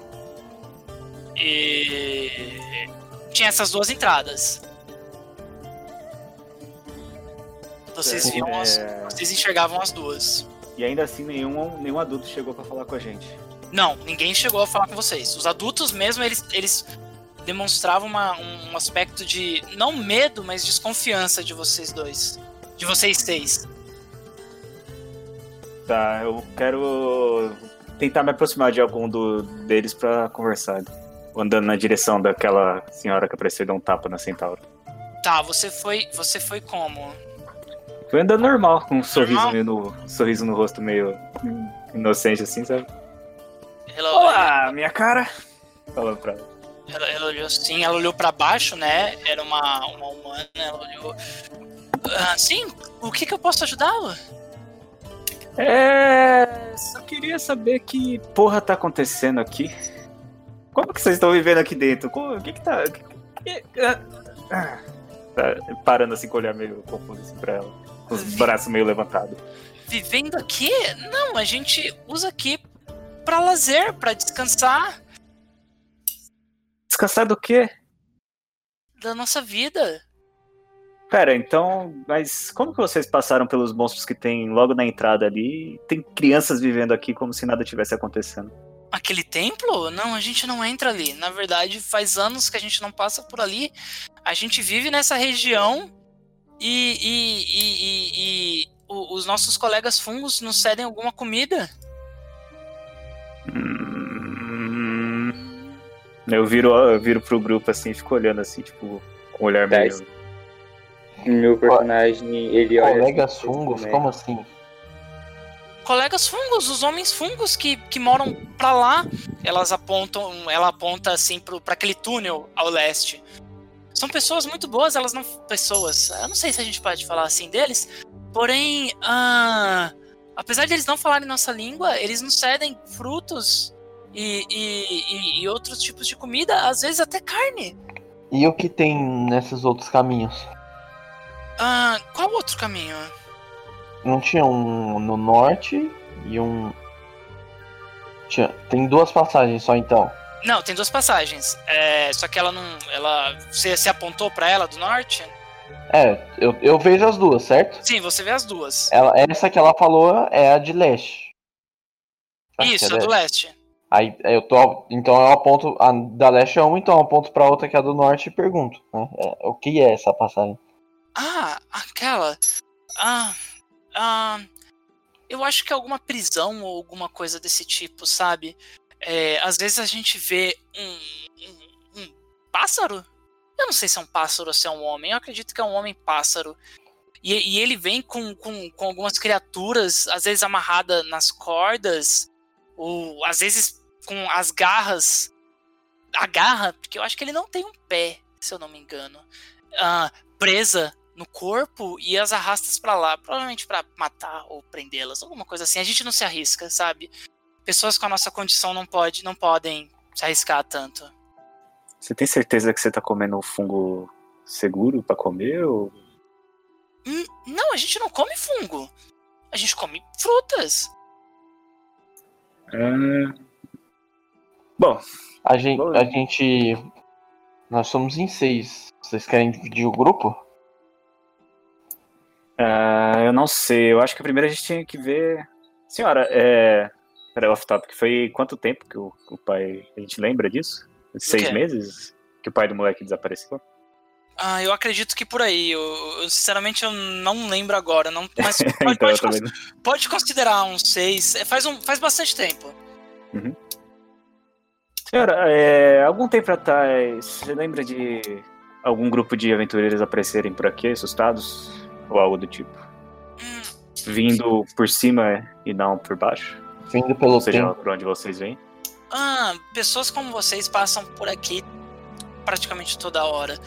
E tinha essas duas entradas. Vocês é, viam as, é, vocês enxergavam as duas. E ainda assim, nenhum, nenhum adulto chegou pra falar com a gente. Não, ninguém chegou a falar com vocês. Os adultos mesmo, eles, eles demonstravam uma- um aspecto de, não medo, mas desconfiança de vocês dois. De vocês seis. Tá, eu quero tentar me aproximar de algum do, deles pra conversar. Andando na direção daquela senhora que apareceu e deu um tapa na centaura. Tá, você foi. Você foi como? Foi andando normal, com um sorriso, no, um sorriso no rosto meio inocente assim, sabe? Ela, Olá, minha cara! Falando pra ela. ela, ela olhou assim, ela olhou pra baixo, né? Era uma, uma humana, ela olhou. Ah, sim, o que, que eu posso ajudá-lo? É. Só queria saber que porra tá acontecendo aqui. Como que vocês estão vivendo aqui dentro? O que que tá. que- que- ah, ah. Tá parando assim com o olhar meio confuso assim pra ela. Com os braços meio levantados. Vivendo aqui? Não, a gente usa aqui pra lazer, pra descansar Descansar do quê? da nossa vida. Pera, então. Mas como que vocês passaram pelos monstros que tem logo na entrada ali? Tem crianças vivendo aqui como se nada tivesse acontecendo. Aquele templo? Não, a gente não entra ali. Na verdade, faz anos que a gente não passa por ali. A gente vive nessa região e, e- e- e- e o- os nossos colegas fungos nos cedem alguma comida. Hum, Eu viro, eu viro pro grupo assim e fico olhando assim, tipo, com o olhar meio. Meu personagem, ele olha. Colegas assim, fungos, né? como assim? Colegas fungos, os homens fungos que, que moram pra lá. Elas apontam, ela aponta assim pro, pra aquele túnel ao leste. São pessoas muito boas, elas não. Pessoas. Eu não sei se a gente pode falar assim deles. Porém, ah, apesar de eles não falarem nossa língua, eles nos cedem frutos e, e, e- outros tipos de comida, às vezes até carne. E o que tem nesses outros caminhos? Ah, qual outro caminho? Não tinha um no norte e um. Tinha... Tem duas passagens só então. Não, tem duas passagens. É, só que ela não. Ela. Você se apontou pra ela do norte? É, eu, eu vejo as duas, certo? Sim, você vê as duas. Ela, essa que ela falou é a de leste. Acho Isso, é a do leste. leste. Aí eu tô. Então eu aponto. A da leste é uma, então eu aponto pra outra que é a do norte e pergunto. né? É, o que é essa passagem? Ah, aquela. Ah. Ah. Eu acho que é alguma prisão ou alguma coisa desse tipo, sabe? É, às vezes a gente vê um, um, um pássaro. Eu não sei se é um pássaro ou se é um homem. Eu acredito que é um homem-pássaro. E, e ele vem com, com, com algumas criaturas, às vezes amarrada nas cordas, ou às vezes com as garras. A garra, porque eu acho que ele não tem um pé, se eu não me engano. Ah, presa no corpo e as arrastas pra lá, provavelmente pra matar ou prendê-las, alguma coisa assim. A gente não se arrisca, sabe? Pessoas com a nossa condição não pode, não podem se arriscar tanto. Você tem certeza que você tá comendo um fungo seguro pra comer? Ou... Hum, Não, a gente não come fungo. A gente come frutas. Ah, Bom, A gente, Bom, a gente. Nós somos em seis. Vocês querem dividir o grupo? ah, eu não sei. Eu acho que primeiro a gente tinha que ver. Senhora, é. Peraí, off-topic. Foi quanto tempo que o, que o pai. A gente lembra disso? Seis meses? Que o pai do moleque desapareceu? Ah, eu acredito que por aí. Eu, eu, sinceramente eu não lembro agora. Não, mas pode, então pode, cons- pode considerar uns seis. É, Faz, um, faz bastante tempo. Senhora, é, algum tempo atrás, você lembra de algum grupo de aventureiros aparecerem por aqui, assustados? Ou algo do tipo? Hum, Vindo por cima e não por baixo? Vindo pelo Ou seja, tempo. por onde vocês vêm? Ah, pessoas como vocês passam por aqui praticamente toda hora.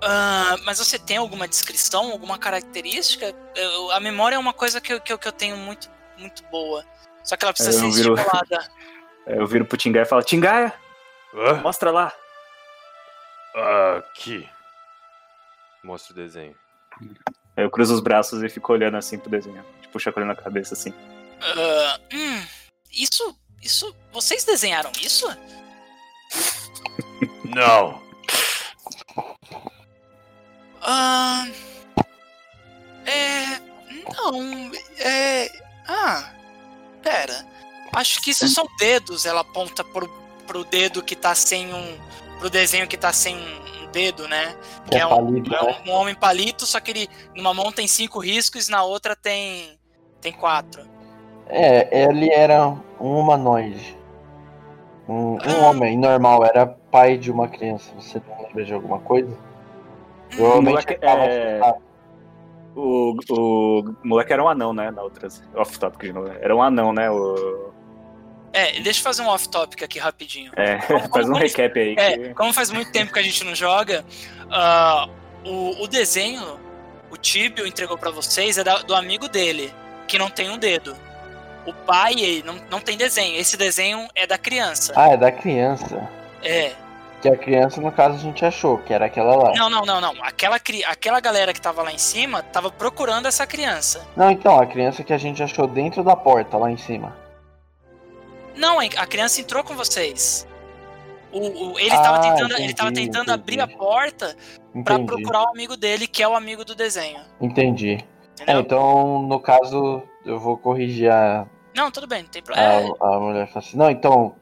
Ah, mas você tem alguma descrição, alguma característica? Eu- a memória é uma coisa que eu, que eu, que eu tenho muito, muito boa. Só que ela precisa Eu ser viro- estimulada. Eu viro pro Tingaia e falo, Tingaia, Hã? mostra lá. Aqui. Mostra o desenho. Aí eu cruzo os braços e fico olhando assim pro desenho. Tipo, chacoalhando a cabeça assim. Ah, hum, isso, isso, vocês desenharam isso? Não! Ah, é, Não, é. Ah, pera. Acho que isso são dedos. Ela aponta pro, pro dedo que tá sem um. pro desenho que tá sem um dedo, né? Que é, um, palito, é né? um, um homem palito, só que ele. Numa mão tem cinco riscos, na outra tem. tem quatro. É, ele era um humanoide. Um, um Ah. homem normal, era pai de uma criança. Você não lembra de alguma coisa? Provavelmente moleque- ele tava é-. O, o moleque era um anão, né? Na outra. Off-topic de novo. Era um anão, né? O, É, deixa eu fazer um off-topic aqui rapidinho. é, faz um recap aí. É, que- como faz muito tempo que a gente não joga, ah, o, o desenho, o Tibio entregou pra vocês, é da- do amigo dele, que não tem um dedo. O pai ele não, não tem desenho. Esse desenho é da criança. Ah, é da criança. É. Que a criança, no caso, a gente achou, que era aquela lá. Não, não, não, não. Aquela, cri- aquela galera que tava lá em cima tava procurando essa criança. Não, então, a criança que a gente achou dentro da porta, lá em cima. Não, a criança entrou com vocês. O, o- ele, tava Ah, tentando, ele entendi, tava tentando abrir a entendi. porta pra Entendi. procurar o amigo dele, que é o amigo do desenho. Entendi. É, então, no caso, eu vou corrigir a, Não, tudo bem, não tem problema. a, a mulher. fala assim, Não, então.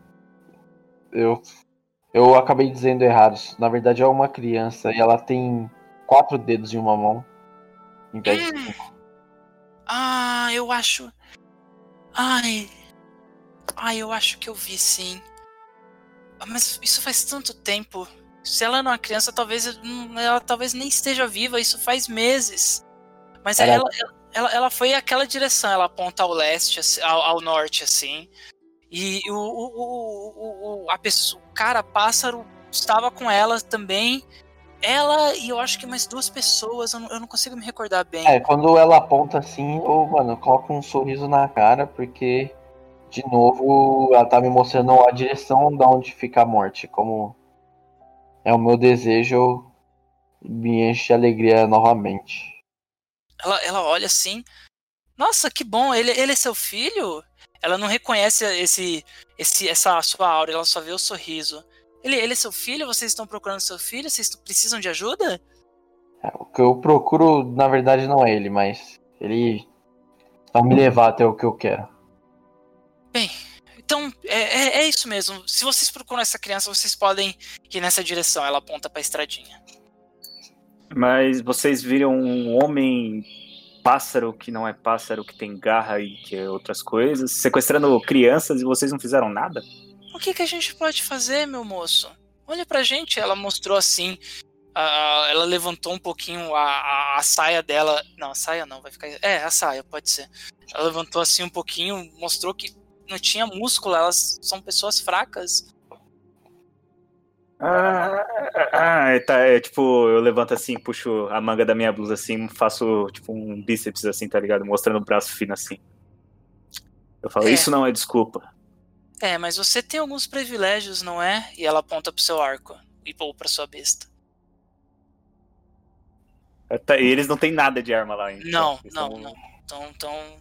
Eu, eu acabei dizendo errado. Na verdade, é uma criança e ela tem quatro dedos em uma mão. Em vez de Hum. cinco. Ah, eu acho. Ai. Ai, eu acho que eu vi sim. Ah, Mas isso faz tanto tempo. Se ela não é uma criança, talvez ela talvez nem esteja viva. Isso faz meses. Mas Ela- ela, ela, ela foi aquela direção. Ela aponta ao leste, ao, ao norte, assim. E o, o, o, a pessoa, o cara pássaro estava com ela também. Ela e eu acho que mais duas pessoas. Eu não, eu não consigo me recordar bem. É, quando ela aponta assim, eu, mano, coloco um sorriso na cara, porque, de novo, ela tá me mostrando a direção da onde fica a morte. Como é o meu desejo, me enche de alegria novamente. Ela, ela olha assim. Nossa, que bom, ele, ele é seu filho? Ela não reconhece esse, esse, essa sua aura, ela só vê o sorriso. Ele, ele é seu filho? Vocês estão procurando seu filho? Vocês precisam de ajuda? É, o que eu procuro, na verdade, não é ele, mas ele vai me levar até o que eu quero. Então, é, é, é isso mesmo. Se vocês procuram essa criança, vocês podem ir nessa direção. Ela aponta pra estradinha. Mas vocês viram um homem pássaro que não é pássaro, que tem garra e que é outras coisas, sequestrando crianças e vocês não fizeram nada? O que, que a gente pode fazer, meu moço? Olha pra gente. Ela mostrou assim. a- ela levantou um pouquinho a, a, a saia dela. Não, a saia não, vai ficar. É, a saia, pode ser. Ela levantou assim um pouquinho, mostrou que não tinha músculo, elas são pessoas fracas. Ah, ah, é, tá, é tipo, eu levanto assim, puxo a manga da minha blusa assim, faço tipo um bíceps assim, tá ligado? Mostrando o braço fino assim. Eu falo, É. isso não é desculpa. É, mas você tem alguns privilégios, não é? E ela aponta pro seu arco e ou pra sua besta. É, tá, E eles não têm nada de arma lá. Então, Não, não, são- não. Então, então.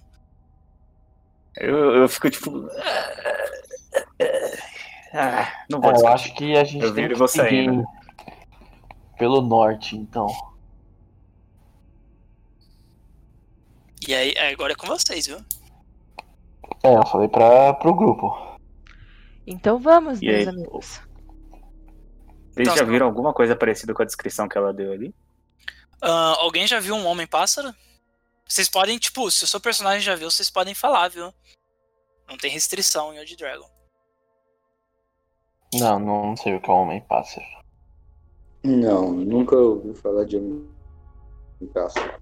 Eu, eu fico tipo. Ah, não vou É, eu acho que a gente Eu tem viro e que vou seguir. Pelo norte, então. E aí, agora é com vocês, viu? É, eu falei pra, pro grupo. Então vamos, E meus aí? amigos. Vocês Então, já viram alguma coisa parecida com a descrição que ela deu ali? Ah, alguém já viu um homem-pássaro? Vocês podem, tipo, se o seu personagem já viu, vocês podem falar, viu? Não tem restrição em Old Dragon. Não, não sei o que é um homem pássaro. Não, nunca ouvi falar de um pássaro.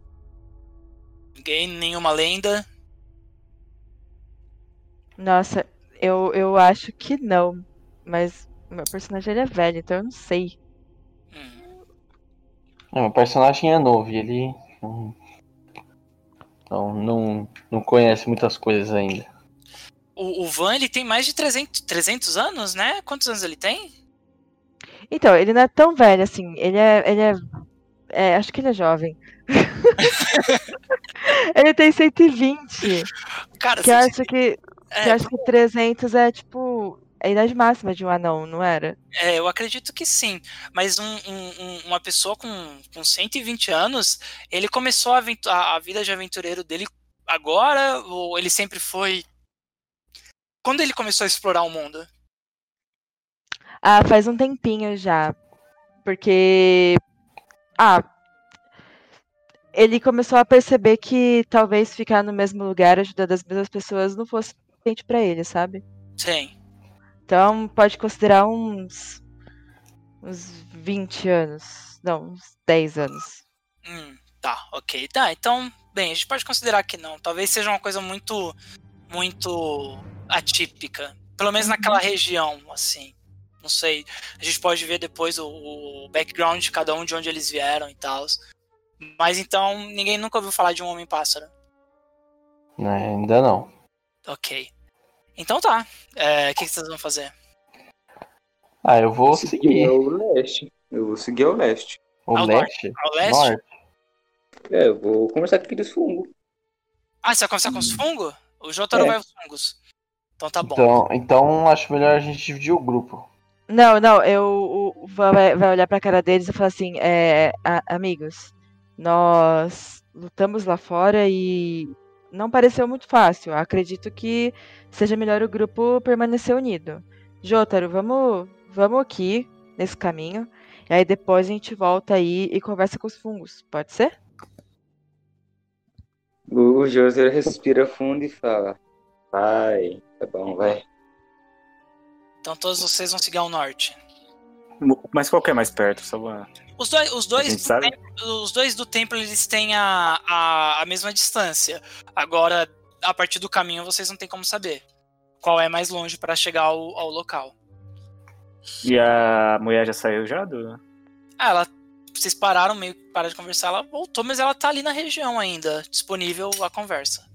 Ninguém, nenhuma lenda. Nossa, eu, eu acho que não. Mas o meu personagem ele é velho, então eu não sei. Hum. Não, meu personagem é novo e ele hum, não, não, não conhece muitas coisas ainda. O, o Van, ele tem mais de 300, 300 anos, né? Quantos anos ele tem? Então, ele não é tão velho assim. Ele é. Ele é, é, acho que ele é jovem. ele tem 120. Cara, Que eu você- acho que, é, que eu acho que 300 é tipo. A idade máxima de um anão, não era? É, eu acredito que sim. Mas um- um- um- uma pessoa com, com 120 anos, ele começou a- a vida de aventureiro dele agora ou ele sempre foi. Quando ele começou a explorar o mundo? Ah, faz um tempinho já. Porque. Ah. Ele começou a perceber que talvez ficar no mesmo lugar, ajudando as mesmas pessoas, não fosse suficiente pra ele, sabe? Sim. Então pode considerar uns. uns 20 anos. Não, uns 10 anos. Hum, tá, ok. Tá, então, bem, a gente pode considerar que não. Talvez seja uma coisa muito. muito atípica. Pelo menos naquela região, assim. Não sei. A gente pode ver depois o, o background de cada um, de onde eles vieram e tal. Mas então, ninguém nunca ouviu falar de um homem-pássaro. É, ainda não. Ok. Então tá. É, O que, que vocês vão fazer? Ah, eu vou seguir seguir. ao leste. Eu vou seguir ao leste. O Ao leste? Ao leste? Norte. É, eu vou conversar com aqueles fungos. Ah, você vai conversar com os fungos? O Jotaro É. vai aos fungos. Então tá bom. Então, então acho melhor a gente dividir o grupo. Não, não, eu o- vai, vai olhar pra cara deles e falar assim, é, a- amigos, nós lutamos lá fora e não pareceu muito fácil. Acredito que seja melhor o grupo permanecer unido. Jotaro, vamos, vamos aqui nesse caminho. E aí depois a gente volta aí e conversa com os fungos. Pode ser? O, o José respira fundo e fala: Vai, tá bom, vai. Então todos vocês vão seguir ao norte. Mas qual que é mais perto? Só uma... Os dois, os dois, do templo, os dois do templo eles têm a, a, a mesma distância. Agora, a partir do caminho, vocês não tem como saber qual é mais longe para chegar ao, ao local. E a mulher já saiu já do. Ah, ela. Vocês pararam, meio que pararam de conversar, ela voltou, mas ela tá ali na região ainda, disponível a conversa.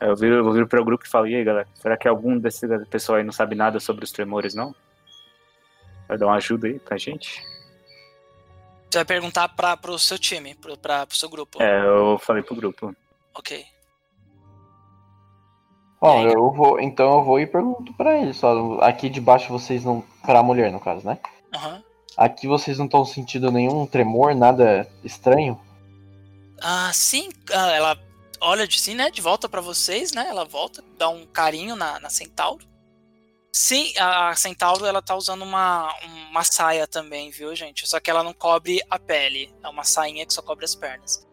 Eu viro, eu viro pro grupo e falo, e aí galera, será que algum desse pessoal aí não sabe nada sobre os tremores, não? Vai dar uma ajuda aí pra gente? Você vai perguntar pra, pro seu time, pro, pra, pro seu grupo. É, eu falei pro grupo. Ok. Bom, aí? eu vou. Então eu vou e pergunto pra ele só. Aqui debaixo vocês não. Pra mulher, no caso, né? Aham. Aqui vocês não estão sentindo nenhum tremor, nada estranho? Ah, sim, ah, ela olha de sim, né? De volta pra vocês, né? Ela volta, dá um carinho na, na Centauro. Sim, a Centauro ela tá usando uma, uma saia também, viu, gente? Só que ela não cobre a pele. É uma sainha que só cobre as pernas.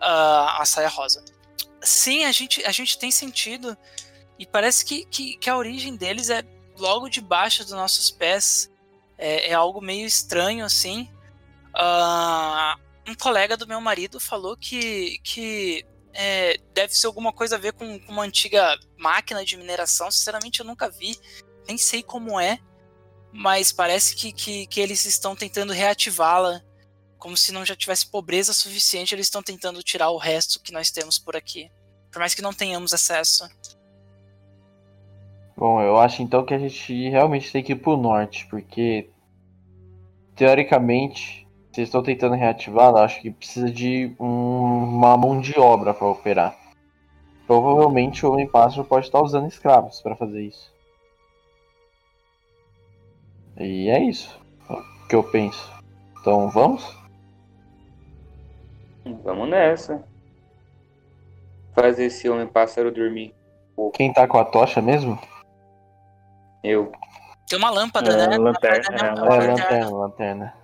Ah, a saia rosa. Sim, a gente, a gente tem sentido. E parece que, que, que a origem deles é logo debaixo dos nossos pés. É, é algo meio estranho, assim. Ah, um colega do meu marido falou que, que é, deve ser alguma coisa a ver com, com uma antiga máquina de mineração. Sinceramente, eu nunca vi, nem sei como é, mas parece que, que, que eles estão tentando reativá-la. Como se não já tivesse pobreza suficiente, eles estão tentando tirar o resto que nós temos por aqui. Por mais que não tenhamos acesso. Bom, eu acho então que a gente realmente tem que ir pro norte, porque teoricamente, vocês estão tentando reativar, eu acho que precisa de um- uma mão de obra para operar. Provavelmente o Homem-Pássaro pode estar usando escravos para fazer isso. E é isso o que eu penso. Então vamos? Vamos nessa. Fazer esse homem pássaro dormir. Quem tá com a tocha mesmo? Eu. Tem uma lâmpada, É, né? lanterna, Uma é, lanterna, É, lanterna, lanterna.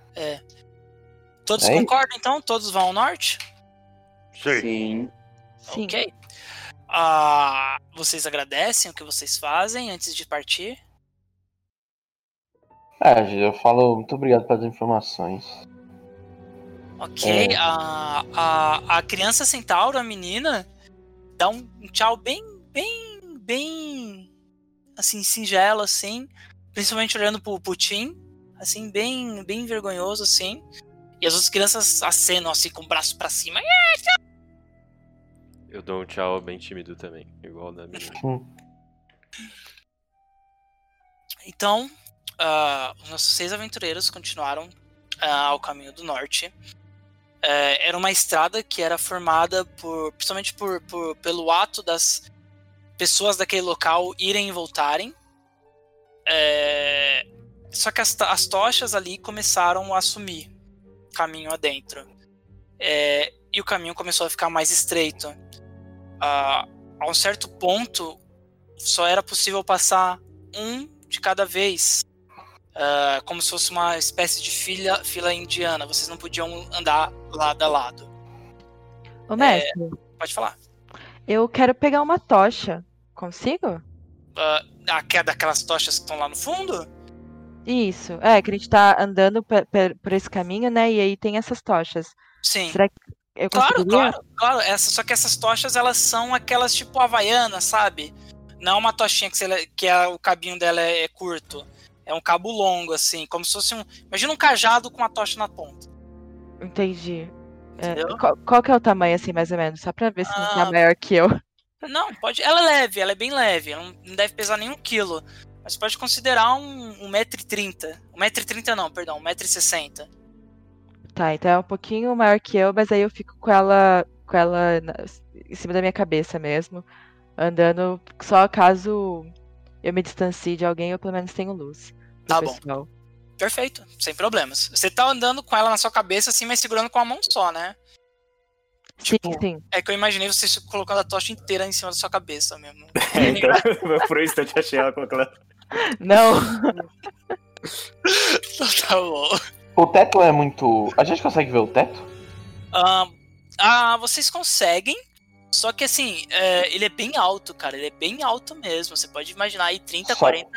Todos É concordam, então? Todos vão ao norte? Sim. Sim. Sim. Ok. Ah, vocês agradecem o que vocês fazem antes de partir? É, eu falo muito obrigado pelas informações. Ok. É. A, a, a criança centauro, a menina, dá um tchau bem, bem, bem, assim, singelo, assim. Principalmente olhando pro Putin, assim, bem, bem vergonhoso, assim. E as outras crianças acenam, assim, com o braço pra cima. Eu dou um tchau bem tímido também, igual da menina. Então, ah, os nossos seis aventureiros continuaram ah, ao caminho do norte. Eh, era uma estrada que era formada por, principalmente por, por- pelo ato das pessoas daquele local irem e voltarem. Eh, só que as, as tochas ali começaram a sumir caminho adentro. Eh, e o caminho começou a ficar mais estreito. ah, a um certo ponto só era possível passar um de cada vez. ah, como se fosse uma espécie de fila, fila indiana. Vocês não podiam andar lado a lado. Ô, mestre, Pode falar. eu quero pegar uma tocha. Consigo? Ah, a que é daquelas tochas que estão lá no fundo? Isso. É, que a gente tá andando por esse caminho, né? E aí tem essas tochas. Sim. Será que eu Claro, claro, claro. Essa, só que essas tochas, elas são aquelas tipo havaianas, sabe? Não uma tochinha que, você- que a- o cabinho dela é, é curto. É um cabo longo, assim, como se fosse um. Imagina um cajado com uma tocha na ponta. Entendi. É, qual, qual que é o tamanho, assim, mais ou menos? Só pra ver se não tá Ah. maior que eu. Não, pode. Ela é leve, ela é bem leve. Ela não não deve pesar nem um quilo. Mas pode considerar um, um 1,30m. 1,30m não, perdão, 1,60m. Tá, então é um pouquinho maior que eu, mas aí eu fico com ela, com ela na- em cima da minha cabeça mesmo. Andando só caso eu me distancie de alguém, eu pelo menos tenho luz. Tá bom. pessoal. Perfeito, sem problemas. Você tá andando com ela na sua cabeça assim, mas segurando com a mão só, né? Sim, Tipo, sim. É que eu imaginei você colocando a tocha inteira em cima da sua cabeça mesmo. É, então, por um instante achei ela com aquela. Não, Então tá bom. O teto é muito. A gente consegue ver o teto? Ah, ah, vocês conseguem. Só que assim, é, ele é bem alto, cara. Ele é bem alto mesmo. Você pode imaginar aí 30, Só- 40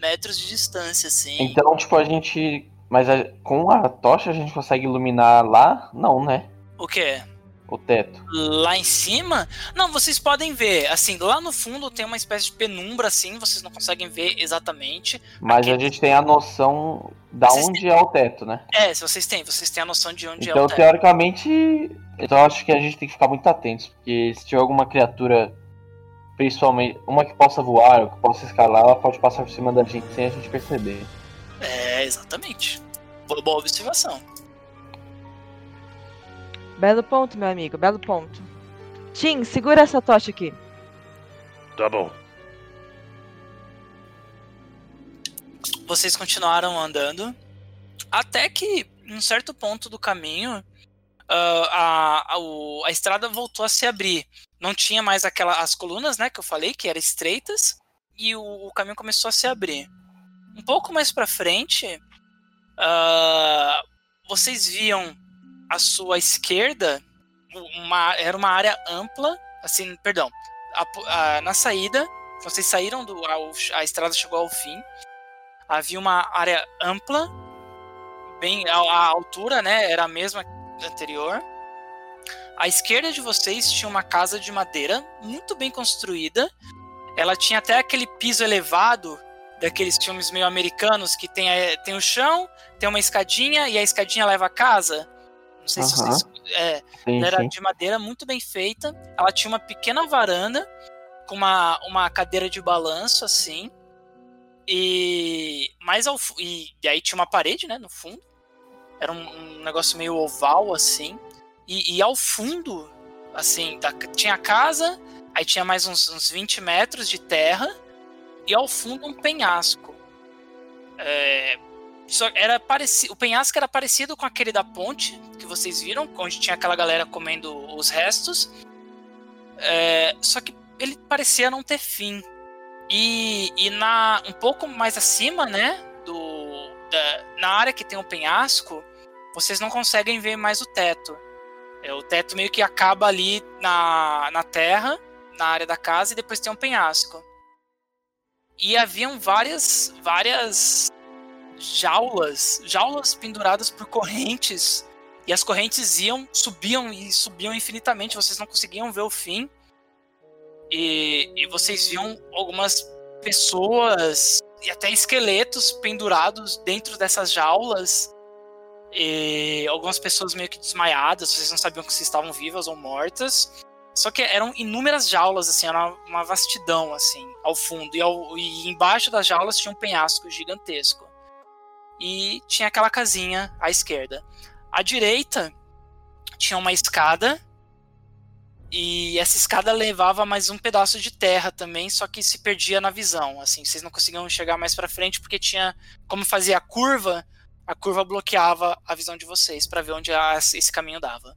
metros de distância, assim. Então, tipo, a gente. Mas a- com a tocha a gente consegue iluminar lá? Não, né? O quê? O teto. Lá em cima? Não, vocês podem ver. Assim, lá no fundo tem uma espécie de penumbra, assim. Vocês não conseguem ver exatamente. Mas a gente tem a noção da Vocês onde é o teto, né? É, se vocês têm. Vocês têm a noção de onde é Então, o teto. teoricamente. Então, eu acho que a gente tem que ficar muito atentos. Porque se tiver alguma criatura, principalmente uma que possa voar ou que possa escalar, ela pode passar por cima da gente sem a gente perceber. É, exatamente. Boa observação. Belo ponto, meu amigo, belo ponto. Tim, segura essa tocha aqui. Tá bom. vocês continuaram andando até que em um certo ponto do caminho ah, a, a, o- a estrada voltou a se abrir. Não tinha mais aquela, as colunas, né, que eu falei, que eram estreitas, e o, o caminho começou a se abrir. Um pouco mais pra frente, ah, vocês viam à sua esquerda uma, era uma área ampla, assim, perdão, a- a- na saída, vocês saíram do, ao- a estrada chegou ao fim havia uma área ampla, bem a, a altura, né, era a mesma anterior. À esquerda de vocês tinha uma casa de madeira muito bem construída. Ela tinha até aquele piso elevado daqueles filmes meio americanos que tem, eh, tem o chão, tem uma escadinha e a escadinha leva a casa. Não sei se vocês. É, Sim, ela era sim. de madeira muito bem feita. Ela tinha uma pequena varanda com uma, uma cadeira de balanço assim. E mais ao e, e aí tinha uma parede, né, no fundo. Era um, um negócio meio oval assim. E, e ao fundo, assim, da- tinha a casa, aí tinha mais uns, uns 20 metros de terra e ao fundo um penhasco. É, só era parecido, o penhasco era parecido com aquele da ponte que vocês viram, onde tinha aquela galera comendo os restos. É, só que ele parecia não ter fim. E, e na um pouco mais acima, né, do da- na área que tem o penhasco, vocês não conseguem ver mais o teto. É, o teto meio que acaba ali na, na terra, na área da casa, e depois tem um penhasco. E haviam várias várias jaulas, jaulas penduradas por correntes, e as correntes iam, subiam e subiam infinitamente, vocês não conseguiam ver o fim. E, e vocês viam algumas pessoas e até esqueletos pendurados dentro dessas jaulas. E algumas pessoas meio que desmaiadas, vocês não sabiam se estavam vivas ou mortas. Só que eram inúmeras jaulas, assim, era uma, vastidão, assim, ao fundo. E, ao- e embaixo das jaulas tinha um penhasco gigantesco. E tinha aquela casinha à esquerda. À direita tinha uma escada e essa escada levava mais um pedaço de terra também, só que se perdia na visão, assim, vocês não conseguiam chegar mais pra frente porque tinha, como fazia a curva, a curva bloqueava a visão de vocês pra ver onde esse caminho dava.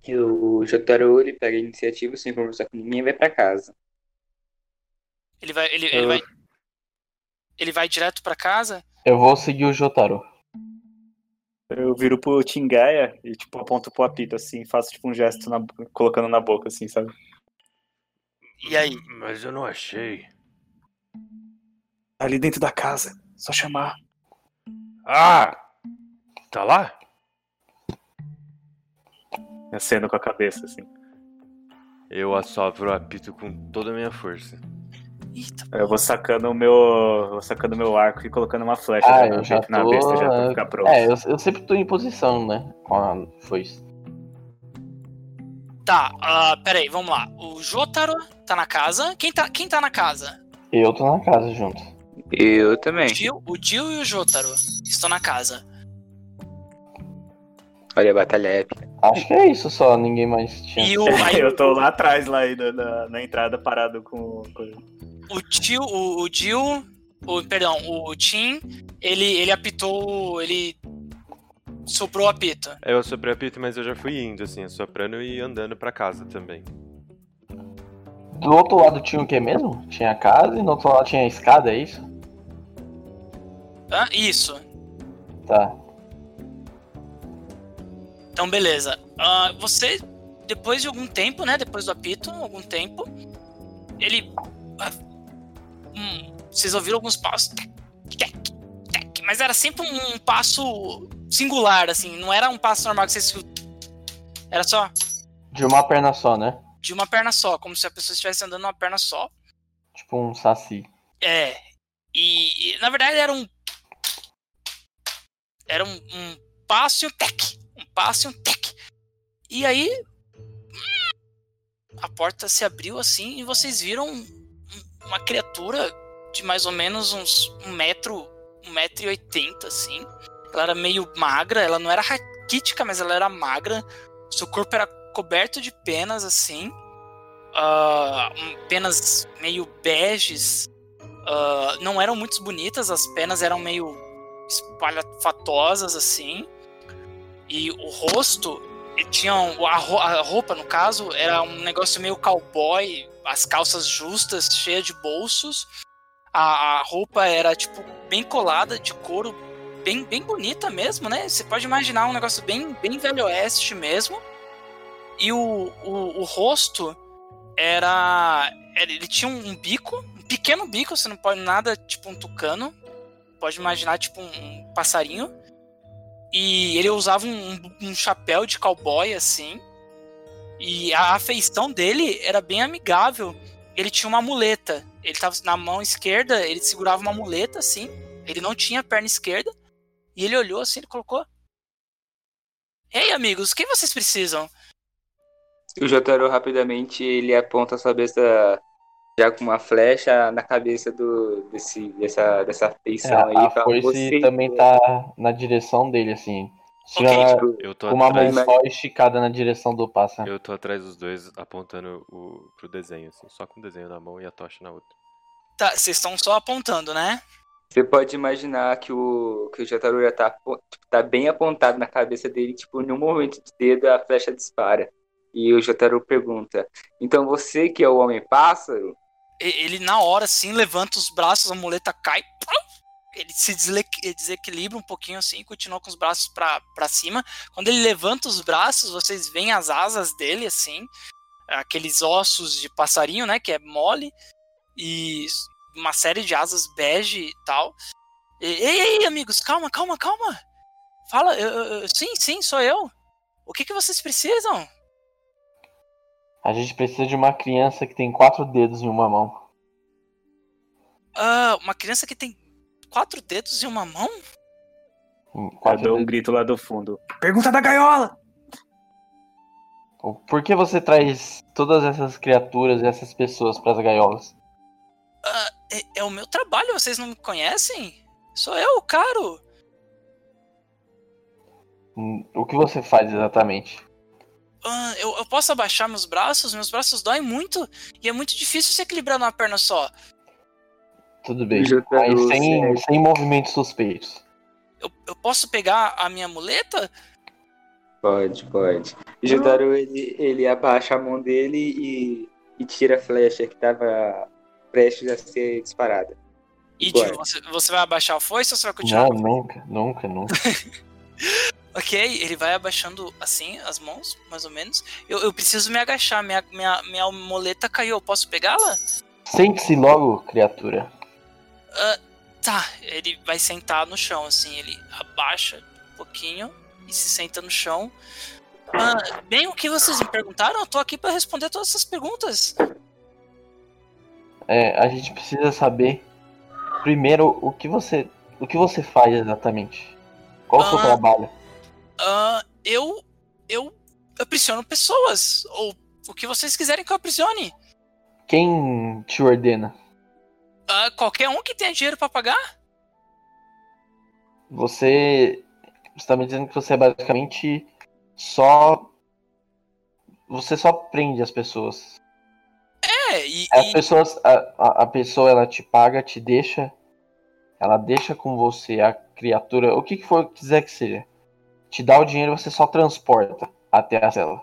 que o Jotaro ele pega a iniciativa sem conversar com ninguém e vai pra casa. Ele vai. Ele, ele Eu- vai. Ele vai direto pra casa? Eu vou seguir o Jotaro. Eu viro pro Tingaia e, tipo, aponto pro apito, assim, faço, tipo, um gesto na- colocando na boca, assim, sabe? E aí? Mas eu não achei. Ali dentro da casa, só chamar. Ah! Tá lá? Acendo com a cabeça, assim. Eu assopro o apito com toda a minha força. Eita, Eu vou sacando o meu. eu Vou sacando o meu arco e colocando uma flecha Ah, já já na tô. besta já pra ficar pronto. É, eu, eu sempre tô em posição, né? Com a foice. Tá, ah, peraí, vamos lá. O Jotaro tá na casa. Quem tá, quem tá na casa? Eu tô na casa junto. Eu O também. Jill, o Jill e o Jotaro estão na casa. Olha a batalha épica. Acho que é isso só, ninguém mais tinha. E o, Eu tô lá atrás, lá ainda, na, na entrada, parado com. com... o Jill, o, o Jill, o, perdão, o Tim, ele, ele apitou, ele soprou o apito. Eu assoprei o apito, mas eu já fui indo, assim, assoprando e andando pra casa também. Do outro lado tinha o que mesmo? Tinha a casa e no outro lado tinha a escada, é isso? Hã? Isso. Tá. Então, beleza. Ah, você, depois de algum tempo, né? Depois do apito, algum tempo, ele. ah, hum, vocês ouviram alguns passos. Tec, tec, tec, mas era sempre um passo singular, assim. Não era um passo normal que vocês. Era só De uma perna só, né? de uma perna só, como se a pessoa estivesse andando uma perna só. Tipo um saci. É. E, e, na verdade era um. Era um, um passo e um tec. Um passo e um tec. E aí. A porta se abriu assim e vocês viram um- um- uma criatura de mais ou menos uns um metro. Um metro e oitenta, assim. Ela era meio magra, ela não era raquítica, mas ela era magra. Seu corpo era coberto de penas, assim. um- penas meio beges, ah, não eram muito bonitas, as penas eram meio espalhafatosas assim. E o rosto, ele tinha um- a, ro- a roupa no caso era um negócio meio cowboy, as calças justas, cheias de bolsos. A, a roupa era tipo bem colada de couro, bem, bem bonita mesmo, né? Você pode imaginar um negócio bem, bem velho oeste mesmo. E o, o, o rosto era, Ele tinha um, bico, um pequeno bico, você não pode nada tipo um tucano. Pode imaginar tipo um passarinho. E ele usava um, um- chapéu de cowboy assim. E a afeição dele era bem amigável. Ele tinha uma muleta. Ele tava na mão esquerda, ele segurava uma muleta assim. Ele não tinha perna esquerda. E ele olhou assim, ele colocou. Ei, amigos, o que vocês precisam? O Jotaro rapidamente ele aponta a sua besta já com uma flecha na cabeça do, desse, dessa, dessa É, feição aí. a fala, foice "Você- também tá na direção dele, assim. Ok, Ela tipo, Eu tô com uma mão atrás. só esticada na direção do pássaro. Eu tô atrás dos dois apontando o, pro desenho, assim, só com o desenho na mão e a tocha na outra. Tá, vocês estão só apontando, né? Você pode imaginar que o, que o Jotaro já tá, tipo, tá bem apontado na cabeça dele, tipo, num movimento de dedo a flecha dispara. E o Jotaro pergunta, então você que é o Homem-Pássaro? Ele, na hora, assim, levanta os braços, a muleta cai. Ele se desequilibra um pouquinho assim e continua com os braços pra cima. Quando ele levanta os braços, vocês veem as asas dele, assim. Aqueles ossos de passarinho, né? Que é mole. E uma série de asas bege e tal. Ei, ei, amigos, calma, calma, calma. Fala, eu- eu- sim, sim, sou eu. O que, que vocês precisam? A gente precisa de uma criança que tem quatro dedos em uma mão. Ah, uma criança que tem quatro dedos e uma mão? Em Eu Quatro dou um grito lá do fundo. Pergunta da gaiola! Por que você traz todas essas criaturas e essas pessoas pras gaiolas? É, é o meu trabalho, vocês não me conhecem? Sou eu, caro. Hum, O que você faz exatamente? Ah, eu, eu posso abaixar meus braços? Meus braços doem muito e é muito difícil se equilibrar numa perna só. Tudo bem. Jotaro, Mas sem, sem movimentos suspeitos. Eu, eu posso pegar a minha muleta? Pode, pode. O Jotaro, ele, ele abaixa a mão dele e, e tira a flecha que tava prestes a ser disparada. E. Dio, você, você vai abaixar a foice ou você vai continuar? Não, nunca, nunca, nunca. Ok, ele vai abaixando assim as mãos, mais ou menos. Eu, eu preciso me agachar, minha, minha, minha moleta caiu, eu posso pegá-la? Sente-se logo, criatura. Tá, ele vai sentar no chão, assim, ele abaixa um pouquinho e se senta no chão. Ah, bem, o que vocês me perguntaram? Eu tô aqui pra responder todas essas perguntas. É, a gente precisa saber primeiro o que você, o que você faz exatamente. Qual o seu Ah. trabalho? Ah, eu. Eu aprisiono pessoas. Ou o que vocês quiserem que eu aprisione. Quem te ordena? Ah, qualquer um que tenha dinheiro pra pagar? Você está me dizendo que você é basicamente só você só prende as pessoas. É, e. As e- pessoas a, a, a pessoa ela te paga, te deixa, ela deixa com você a criatura, o que que for que quiser que seja. Te dá o dinheiro, você só transporta até a cela.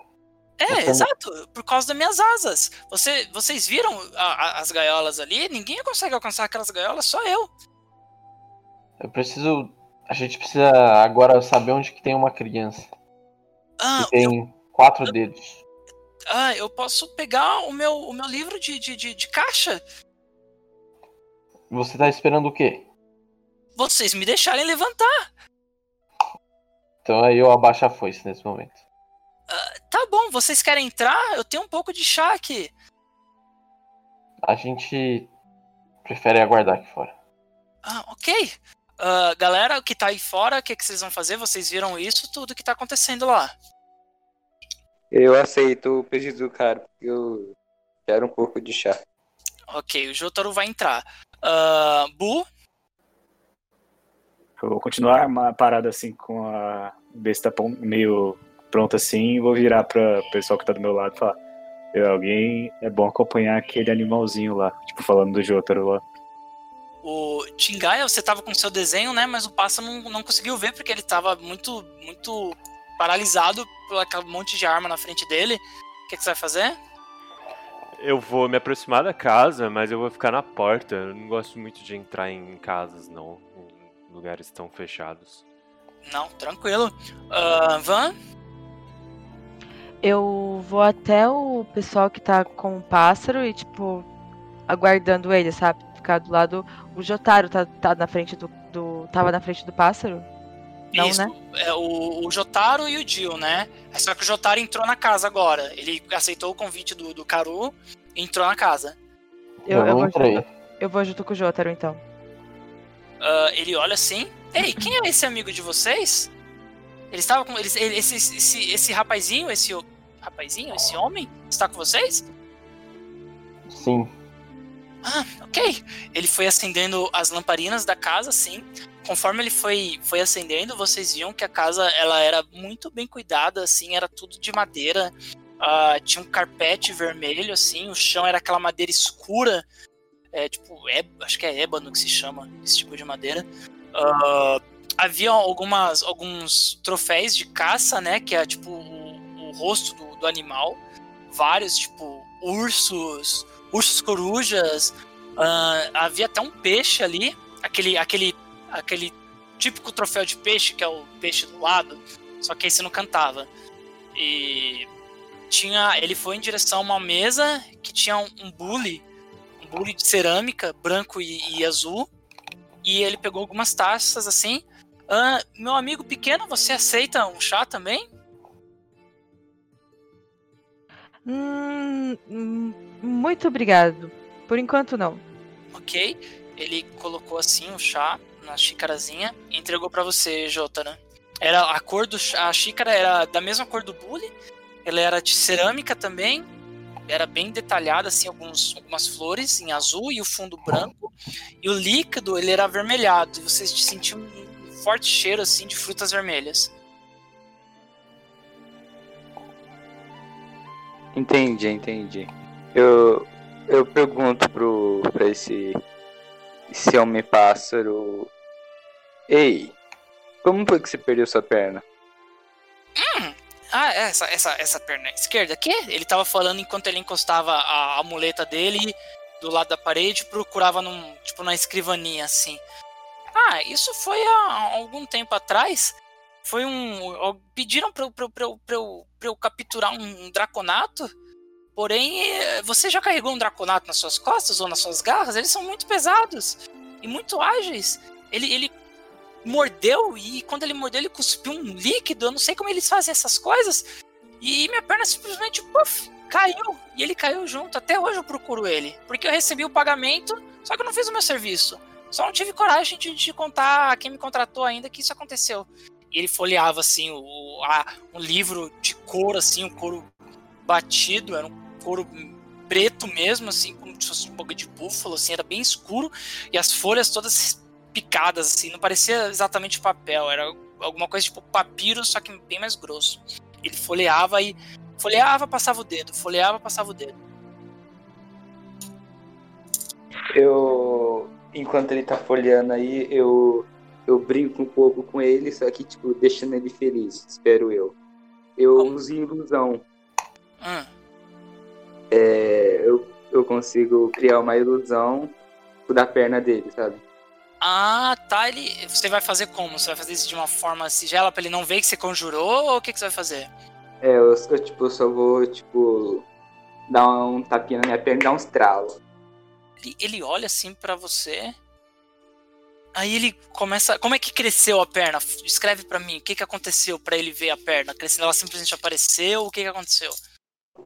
É, Você- exato, por causa das minhas asas. Você, vocês viram a- a- as gaiolas ali? Ninguém consegue alcançar aquelas gaiolas, só eu. Eu preciso, a gente precisa agora saber onde que tem uma criança. Ah, Que tem quatro dedos. ah, eu posso pegar o meu, o meu livro de, de, de, de caixa. Você tá esperando o quê? Vocês me deixarem levantar. Então aí eu abaixo a foice nesse momento. Tá bom, vocês querem entrar? Eu tenho um pouco de chá aqui. A gente prefere aguardar aqui fora. Ah, ok. Ah, galera que tá aí fora, o que, que vocês vão fazer? Vocês viram isso, tudo que tá acontecendo lá. Eu aceito o pedido do cara, porque eu quero um pouco de chá. Ok, o Jotaro vai entrar. Ah, Bu, Eu vou continuar parado assim com a besta pon- meio pronta assim vou virar pra pessoal que tá do meu lado e falar. "Eu, Alguém é bom acompanhar aquele animalzinho lá, tipo falando do Jotaro lá. o Tingaya, você tava com seu desenho, né? Mas o pássaro não, não conseguiu ver porque ele tava muito, muito paralisado por aquele monte de arma na frente dele. O que, que você vai fazer? Eu vou me aproximar da casa, mas eu vou ficar na porta. Eu não gosto muito de entrar em casas, não. Em lugares tão fechados. Não, tranquilo. Ah, Van, Eu vou até o pessoal que tá com o pássaro e, tipo, aguardando ele, sabe? Ficar do lado. O Jotaro tá, tá na frente do, do. Tava na frente do pássaro? Não, isso, né? é o, o Jotaro e o Dio, né? Só que o Jotaro entrou na casa agora. Ele aceitou o convite do, do Karu e entrou na casa. Eu, Eu, eu, vou, junto, eu vou junto com o Jotaro, então. Ah, ele olha assim. Ei, quem é esse amigo de vocês? Ele estava com. Ele- esse, esse, esse rapazinho, esse. Rapazinho, esse homem, está com vocês? Sim. Ah, ok. Ele foi acendendo as lamparinas da casa, sim. Conforme ele foi, foi acendendo, vocês viam que a casa ela era muito bem cuidada, assim, era tudo de madeira. Ah, tinha um carpete vermelho, assim, o chão era aquela madeira escura. É, tipo, é, acho que é ébano que se chama esse tipo de madeira. Ah, havia algumas, alguns troféus de caça, né? Que é tipo o, o rosto do, do animal. Vários, tipo, ursos, ursos corujas. ah, havia até um peixe ali. Aquele, aquele, aquele típico troféu de peixe, que é o peixe do lado. Só que esse não cantava. E tinha. Ele foi em direção a uma mesa que tinha um, um bule. Um bule de cerâmica, branco e, e azul. E ele pegou algumas taças assim. Ah, meu amigo pequeno, você aceita um chá também? Hum, hum, muito obrigado. Por enquanto, não. Ok. Ele colocou assim o chá na xícarazinha e entregou pra você, Jotaro. Era a cor do chá, a xícara era da mesma cor do bule. Ela era de cerâmica também. Era bem detalhada assim, alguns, algumas flores em azul e o fundo branco. E o líquido, ele era avermelhado. E você sentiu um forte cheiro assim de frutas vermelhas. Entendi, entendi. Eu, eu pergunto pro, pra esse, esse homem pássaro. Ei, como foi que você perdeu sua perna? Ah, essa, essa, essa perna esquerda aqui? Ele tava falando enquanto ele encostava a, a muleta dele do lado da parede, procurava num, tipo, na escrivaninha, assim. Ah, isso foi há algum tempo atrás. Foi um. Pediram pra, pra, pra, pra, eu, pra eu capturar um draconato. Porém, eh, você já carregou um draconato nas suas costas ou nas suas garras? Eles são muito pesados e muito ágeis. Ele, ele mordeu e quando ele mordeu, ele cuspiu um líquido. Eu não sei como eles fazem essas coisas. E minha perna simplesmente puff, caiu. E ele caiu junto. Até hoje eu procuro ele. Porque eu recebi o pagamento, só que eu não fiz o meu serviço. Só não tive coragem de, de contar a quem me contratou ainda que isso aconteceu. E ele folheava assim o, a- um livro de couro, assim, um couro batido, era um couro preto mesmo, assim, como se fosse um pouco de búfalo, assim, era bem escuro, e as folhas todas picadas, assim, não parecia exatamente papel, era alguma coisa tipo papiro, só que bem mais grosso. Ele folheava e folheava, passava o dedo, folheava, passava o dedo. Eu, enquanto ele tá folheando aí, eu, eu brinco um pouco com ele, só que, tipo, deixando ele feliz, espero eu. Eu Como? uso ilusão. Hum. É, eu, eu consigo criar uma ilusão da perna dele, sabe? Ah, tá. Ele. Você vai fazer como? Você vai fazer isso de uma forma sigela pra ele não ver que você conjurou ou o que, que você vai fazer? É, eu, eu, tipo, eu só vou, tipo, dar um tapinha na minha perna e dar uns tralos. Ele, ele olha assim pra você. Aí ele começa. Como é que cresceu a perna? Descreve pra mim. O que, que aconteceu pra ele ver a perna? Crescendo, ela simplesmente apareceu? O que, que aconteceu?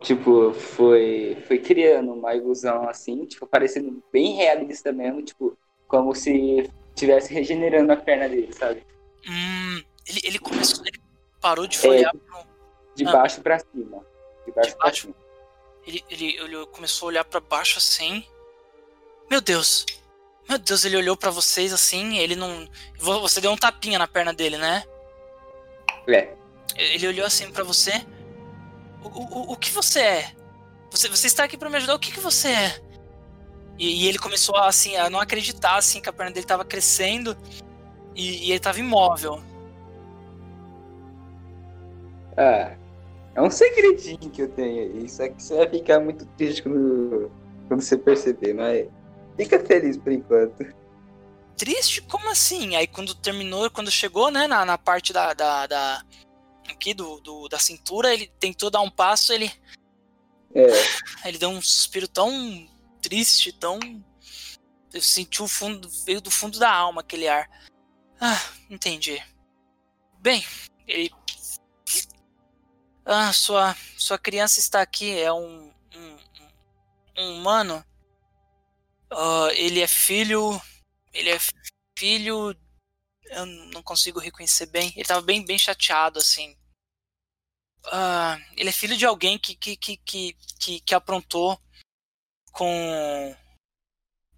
Tipo, foi, foi criando uma ilusão assim, tipo, parecendo bem realista mesmo, tipo, como se estivesse regenerando a perna dele, sabe? Hum. Ele, ele começou. Ele parou de folhear. pro- De Ah. baixo pra cima. De baixo De pra baixo? cima. Ele, ele olhou, começou a olhar pra baixo assim. Meu Deus! Meu Deus, ele olhou pra vocês assim, ele não. vo- Você deu um tapinha na perna dele, né? É. Ele olhou assim pra você. O, o, o que você é? Você, você está aqui pra me ajudar, o que, que você é? E, e ele começou a, assim, a não acreditar assim, que a perna dele tava crescendo e, e ele tava imóvel. Ah, é um segredinho que eu tenho aí, só que você vai ficar muito triste quando, quando você perceber, mas fica feliz por enquanto. Triste? Como assim? Aí quando terminou, quando chegou, né, na, na parte da, da, da- aqui do, do- da cintura, ele tentou dar um passo, ele É, ele deu um suspiro tão triste, tão eu senti o fundo, veio do fundo da alma aquele ar. Ah, entendi. Bem, ele Ah, sua sua criança está aqui, é um um, um humano. Ah, ele é filho ele é filho. Eu não consigo reconhecer bem. Ele tava bem, bem chateado, assim. Ah, ele é filho de alguém que, que, que, que, que aprontou com,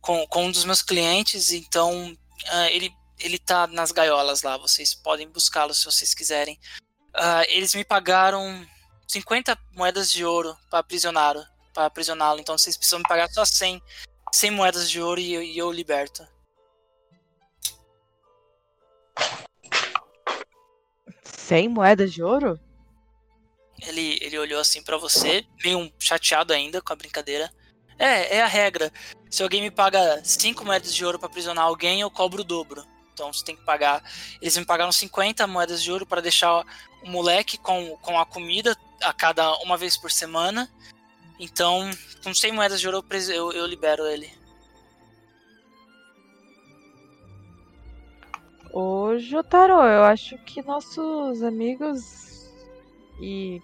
com, com um dos meus clientes, então ah, ele, ele tá nas gaiolas lá. Vocês podem buscá-lo se vocês quiserem. Ah, eles me pagaram 50 moedas de ouro para aprisioná-lo. Para aprisioná-lo, então vocês precisam me pagar só 100, 100 moedas de ouro e, eu- e eu liberto. 100 moedas de ouro? Ele, ele olhou assim pra você, meio chateado ainda com a brincadeira. É, é a regra. Se alguém me paga 5 moedas de ouro pra aprisionar alguém, eu cobro o dobro. Então você tem que pagar. Eles me pagaram 50 moedas de ouro para deixar o moleque com, com a comida a cada uma vez por semana. Então, com 100 moedas de ouro eu, eu libero ele. Ô, Jotaro, eu acho que nossos amigos e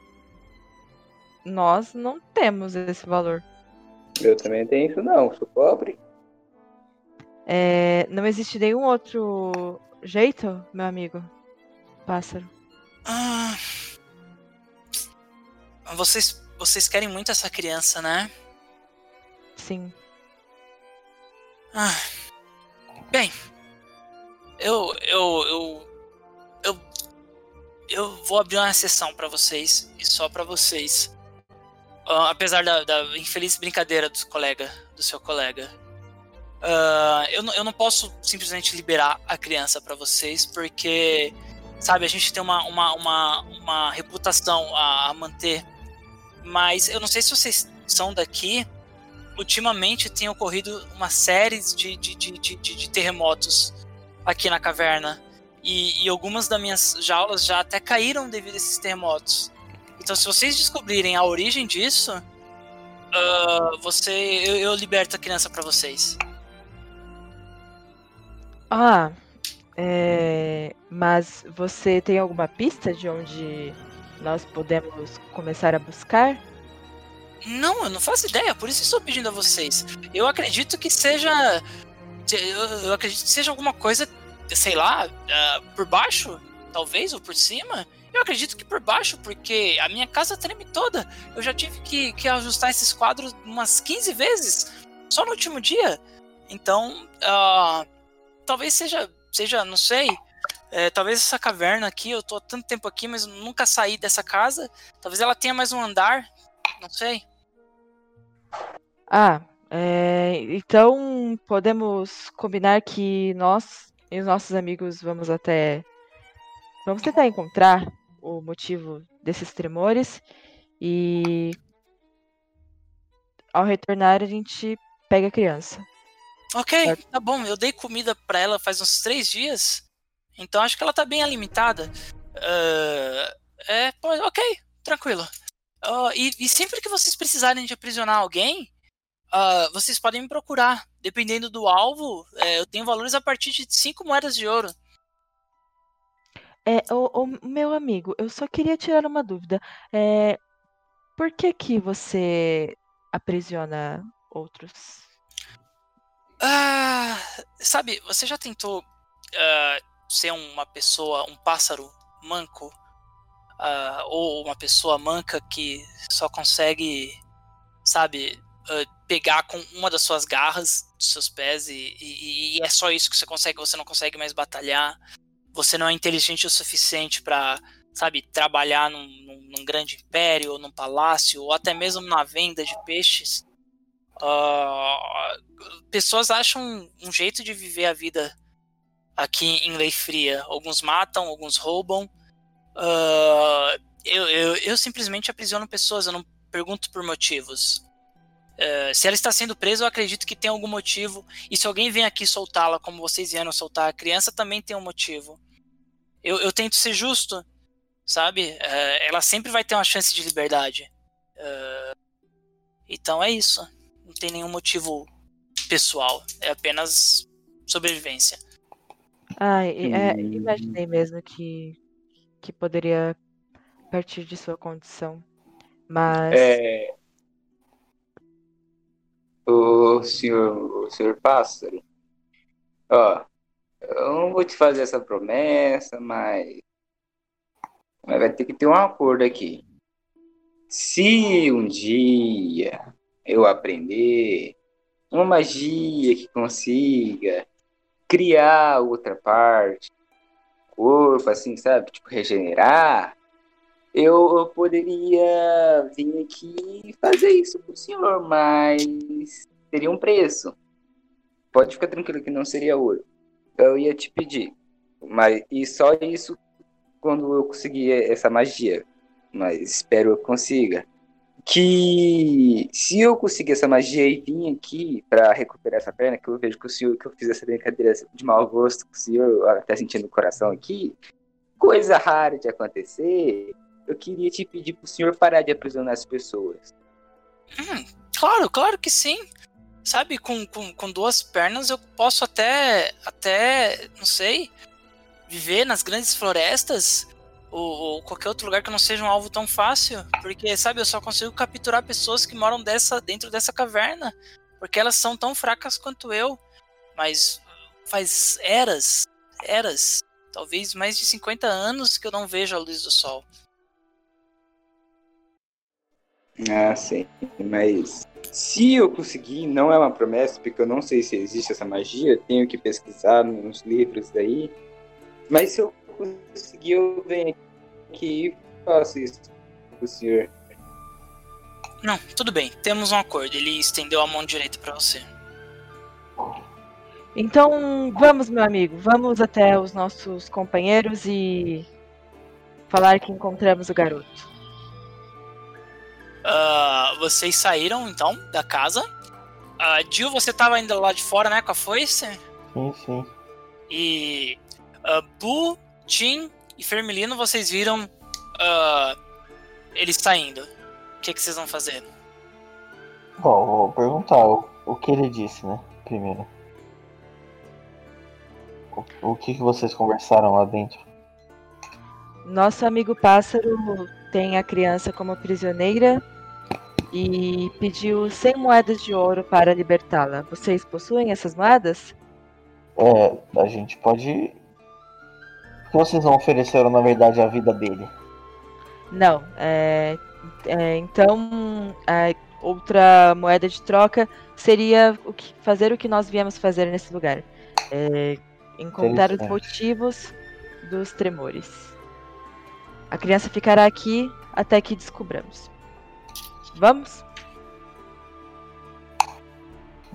nós não temos esse valor. Eu também tenho isso não, sou pobre. É, não existe nenhum outro jeito, meu amigo? Pássaro. Ah, vocês, vocês querem muito essa criança, né? Sim. Ah, bem, eu, eu, eu, eu, eu vou abrir uma exceção pra vocês e só pra vocês. Ah, apesar da, da infeliz brincadeira do colega, do seu colega, Ah, eu, eu não posso simplesmente liberar a criança pra vocês porque sabe, a gente tem uma, uma, uma, uma reputação a, a manter. Mas eu não sei se vocês são daqui, ultimamente tem ocorrido uma série de, de, de, de, de terremotos aqui na caverna. E, e, algumas das minhas jaulas já até caíram devido a esses terremotos. Então, se vocês descobrirem a origem disso, uh, você, eu, eu liberto a criança para vocês. Ah, é, mas você tem alguma pista de onde nós podemos começar a buscar? Não, eu não faço ideia, por isso estou pedindo a vocês. Eu acredito que seja. Eu acredito que seja alguma coisa, sei lá, uh, por baixo, talvez, ou por cima. Eu acredito que por baixo, porque a minha casa treme toda. Eu já tive que, que ajustar esses quadros umas 15 vezes, só no último dia. Então, uh, talvez seja, seja, não sei. É, talvez essa caverna aqui, eu tô há tanto tempo aqui, mas nunca saí dessa casa. Talvez ela tenha mais um andar, não sei. Ah, é, então podemos combinar que nós e os nossos amigos vamos até. Vamos tentar encontrar o motivo desses tremores e. Ao retornar, a gente pega a criança. Ok, tá bom. Eu dei comida para ela faz uns três dias. Então acho que ela tá bem alimentada. Uh, é, ok, tranquilo. Uh, e, e, sempre que vocês precisarem de aprisionar alguém, uh, vocês podem me procurar. Dependendo do alvo, é, eu tenho valores a partir de 5 moedas de ouro. É, o, o, meu amigo, eu só queria tirar uma dúvida. É, por que que você aprisiona outros? Ah, sabe, você já tentou uh, ser uma pessoa, um pássaro manco? uh, ou uma pessoa manca que só consegue, sabe, uh, pegar com uma das suas garras dos seus pés e, e, e, é só isso que você consegue, você não consegue mais batalhar, você não é inteligente o suficiente para, sabe, trabalhar num, num, num, grande império ou num palácio ou até mesmo na venda de peixes. Uh, pessoas acham um jeito de viver a vida aqui em Lei Fria. Alguns matam, alguns roubam, Uh, eu, eu, eu, simplesmente aprisiono pessoas, eu não pergunto por motivos. Uh, se ela está sendo presa, eu acredito que tem algum motivo. E se alguém vem aqui soltá-la, como vocês vieram soltar a criança, também tem um motivo. Eu, eu tento ser justo, sabe? Uh, ela sempre vai ter uma chance de liberdade. então é isso. Não tem nenhum motivo pessoal. É apenas sobrevivência. Ah, é, imaginei mesmo que que poderia partir de sua condição. Mas. É... O senhor, o senhor pássaro, ó, eu não vou te fazer essa promessa, mas, mas vai ter que ter um acordo aqui. Se um dia eu aprender uma magia que consiga criar outra parte corpo, assim, sabe? Tipo, regenerar, eu, poderia vir aqui fazer isso pro senhor, mas teria um preço. Pode ficar tranquilo que não seria ouro. Eu ia te pedir. Mas, e só isso quando eu conseguir essa magia. Mas espero que eu consiga que se eu conseguir essa magia e vir aqui para recuperar essa perna, que eu vejo que o senhor que eu fiz essa brincadeira de mau gosto com o senhor, até sentindo o coração aqui, coisa rara de acontecer, eu queria te pedir pro senhor parar de aprisionar as pessoas. Hum, claro, claro que sim. Sabe, com, com, com duas pernas eu posso até, até, não sei, viver nas grandes florestas ou, ou, qualquer outro lugar que não seja um alvo tão fácil, porque sabe, eu só consigo capturar pessoas que moram dessa dentro dessa caverna, porque elas são tão fracas quanto eu, mas faz eras, eras, talvez mais de 50 anos que eu não vejo a luz do sol. Ah, sim, mas se eu conseguir, não é uma promessa, porque eu não sei se existe essa magia, tenho que pesquisar nos livros daí. Mas se eu conseguir, eu venho aqui e faço isso pro senhor. Não, tudo bem, temos um acordo. Ele estendeu a mão direita para você. Então, vamos, meu amigo, vamos até os nossos companheiros e falar que encontramos o garoto. Ah, vocês saíram então da casa. Uh, Jill, você tava ainda lá de fora, né, com a foice? Sim, sim. E uh, Bu, Tim e Fermilino, vocês viram uh, eles saindo. O que, que vocês vão fazer? Bom, vou perguntar o, o que ele disse, né? Primeiro. O, o que, que vocês conversaram lá dentro? Nosso amigo pássaro tem a criança como prisioneira e pediu 100 moedas de ouro para libertá-la. Vocês possuem essas moedas? É, a gente pode. Vocês não ofereceram, na verdade, a vida dele? Não. É, é, então, a outra moeda de troca seria o que, fazer o que nós viemos fazer nesse lugar: é, encontrar os motivos dos tremores. A criança ficará aqui até que descubramos. Vamos?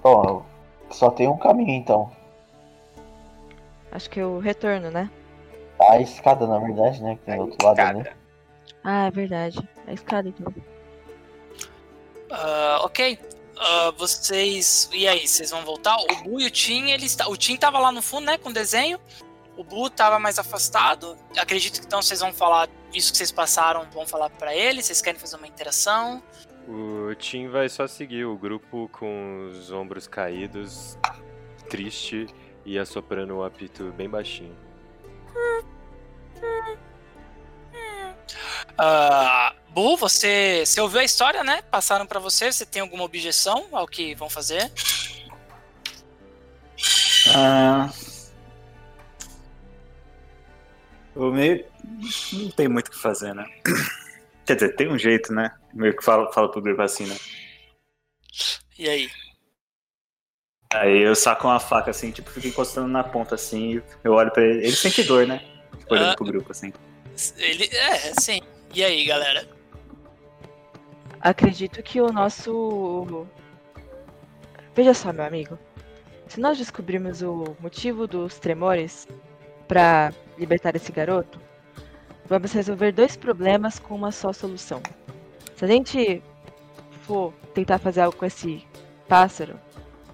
Bom, só tem um caminho então. Acho que é o retorno, né? A escada, na verdade, né? Que tem do outro lado ali. Escada. Ah, é verdade. É a escada então. Ah, ok. Ah, vocês. E aí, vocês vão voltar? O Bu e o Tim, eles. ta- O Tim tava lá no fundo, né? Com o desenho. O Bu tava mais afastado. Acredito que então vocês vão falar isso que vocês passaram, vão falar pra ele. Vocês querem fazer uma interação? O Tim vai só seguir o grupo com os ombros caídos, triste e assoprando um apito bem baixinho. Ah, Bu, você, você ouviu a história, né? Passaram pra você. Você tem alguma objeção ao que vão fazer? Ah, o meio. Não tem muito o que fazer, né? Quer dizer, tem um jeito, né? Meio que fala, fala pro grupo assim, né? E aí? Aí eu saco uma faca assim, tipo, fico encostando na ponta assim, eu olho pra ele. Ele sente dor, né? Tipo, olhando Ah. pro grupo assim. Ele. É, sim. E aí, galera? Acredito que o nosso. Veja só, meu amigo. Se nós descobrirmos o motivo dos tremores para libertar esse garoto, vamos resolver dois problemas com uma só solução. Se a gente for tentar fazer algo com esse pássaro,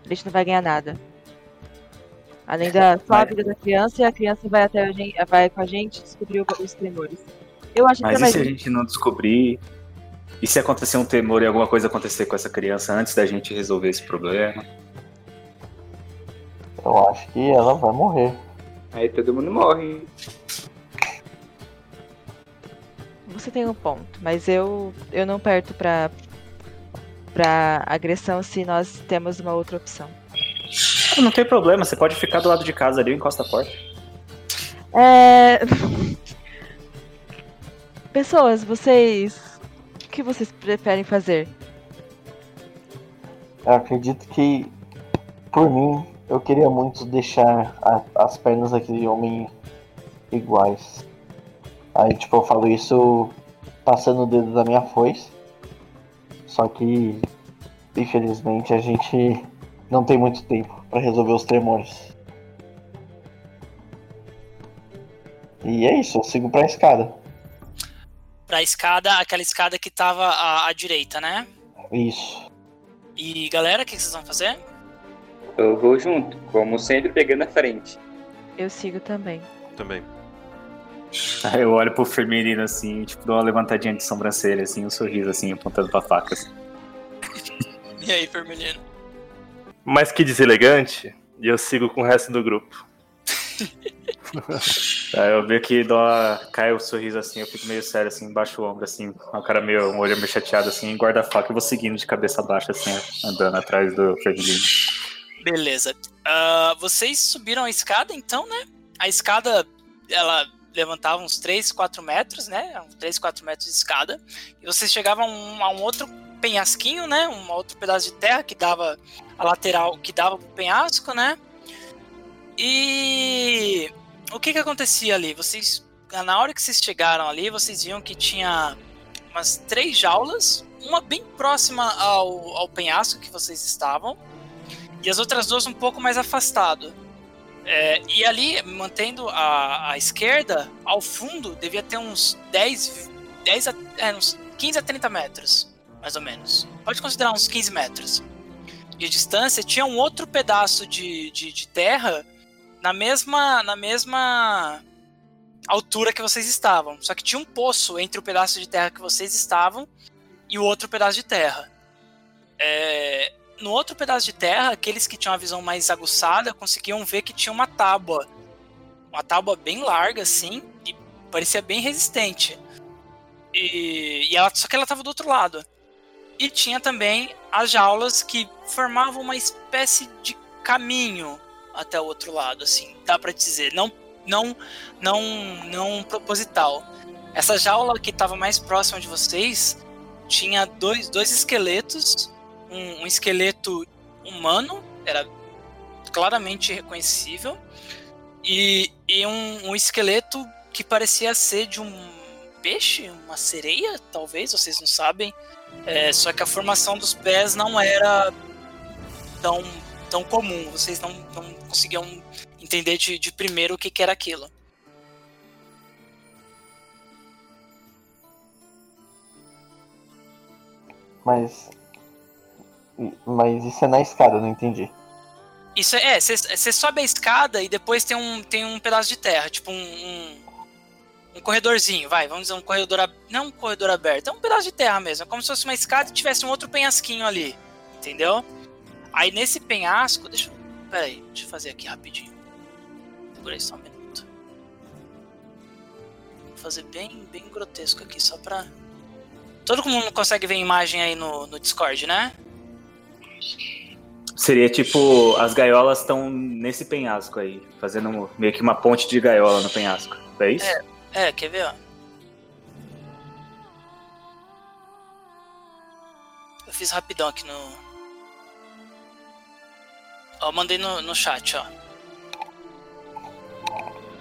a gente não vai ganhar nada. Além da só a vida da criança, e a criança vai até a gente, vai com a gente descobrir o- os tremores. Eu acho que Mas é e mais se a gente não descobrir? E se acontecer um temor e alguma coisa acontecer com essa criança antes da gente resolver esse problema? Eu acho que ela vai morrer. Aí todo mundo morre. Você tem um ponto, mas eu, eu não perto pra, pra agressão se nós temos uma outra opção. Não tem problema, você pode ficar do lado de casa ali, eu encosto a porta. É... Pessoas, vocês. O que vocês preferem fazer? Eu acredito que, por mim, eu queria muito deixar a- as pernas daquele homem iguais. Aí, tipo, eu falo isso passando o dedo da minha foice. Só que, infelizmente, a gente não tem muito tempo pra resolver os tremores. E é isso, eu sigo pra escada. Pra escada, aquela escada que tava à, à direita, né? Isso. E galera, o que que vocês vão fazer? Eu vou junto, como sempre, pegando a frente. Eu sigo também. Também. Aí eu olho pro Firmino assim, tipo, dou uma levantadinha de sobrancelha, assim, um sorriso assim, apontando pra faca. Assim. E aí, Vermelhino? Mais que deselegante, e eu sigo com o resto do grupo. Aí eu vejo que dou uma... cai o sorriso assim, eu fico meio sério, assim, baixo o ombro, assim, o cara meio, um olho meio chateado, assim, guarda a faca e vou seguindo de cabeça baixa, assim, andando atrás do Firmino. Beleza. Ah, vocês subiram a escada, então, né? A escada, ela levantava uns 3, 4 metros, né? Uns 3, 4 metros de escada. E vocês chegavam a um, a um outro penhasquinho, né? Um outro pedaço de terra que dava a lateral, que dava pro penhasco, né? E o que que acontecia ali? Vocês, na hora que vocês chegaram ali, vocês viam que tinha umas três jaulas, uma bem próxima ao, ao penhasco que vocês estavam. E as outras duas um pouco mais afastado. É, e ali, mantendo a, a esquerda, ao fundo, devia ter uns 10, 10 a, é, uns 15 a 30 metros, mais ou menos. Pode considerar uns 15 metros de distância. Tinha um outro pedaço de, de, de terra na mesma, na mesma altura que vocês estavam. Só que tinha um poço entre o pedaço de terra que vocês estavam e o outro pedaço de terra. É, no outro pedaço de terra, aqueles que tinham a visão mais aguçada conseguiam ver que tinha uma tábua. Uma tábua bem larga, assim, e parecia bem resistente. E, e ela, só que ela estava do outro lado. E tinha também as jaulas que formavam uma espécie de caminho até o outro lado, assim, dá para dizer. Não, não, não, não proposital. Essa jaula que estava mais próxima de vocês tinha dois, dois esqueletos um, um esqueleto humano, era claramente reconhecível, e, e um, um, esqueleto que parecia ser de um peixe, uma sereia, talvez, vocês não sabem. É, só que a formação dos pés não era tão, tão comum, vocês não, não conseguiam entender de, de primeiro o que, que era aquilo. Mas mas isso é na escada, não entendi. Isso é, você sobe a escada e depois tem um, tem um pedaço de terra, tipo um, um, um corredorzinho, vai, vamos dizer um corredor, não um corredor aberto, é um pedaço de terra mesmo, é como se fosse uma escada e tivesse um outro penhasquinho ali, entendeu? Aí nesse penhasco, deixa eu, pera aí, deixa eu fazer aqui rapidinho. Segura aí só um minuto. Vou fazer bem, bem grotesco aqui, só pra... Todo mundo consegue ver a imagem aí no, no Discord, né? Seria tipo, as gaiolas estão nesse penhasco aí, fazendo meio que uma ponte de gaiola no penhasco. É isso? É, é quer ver, ó. Eu fiz rapidão aqui no. Ó, mandei no, no chat, ó.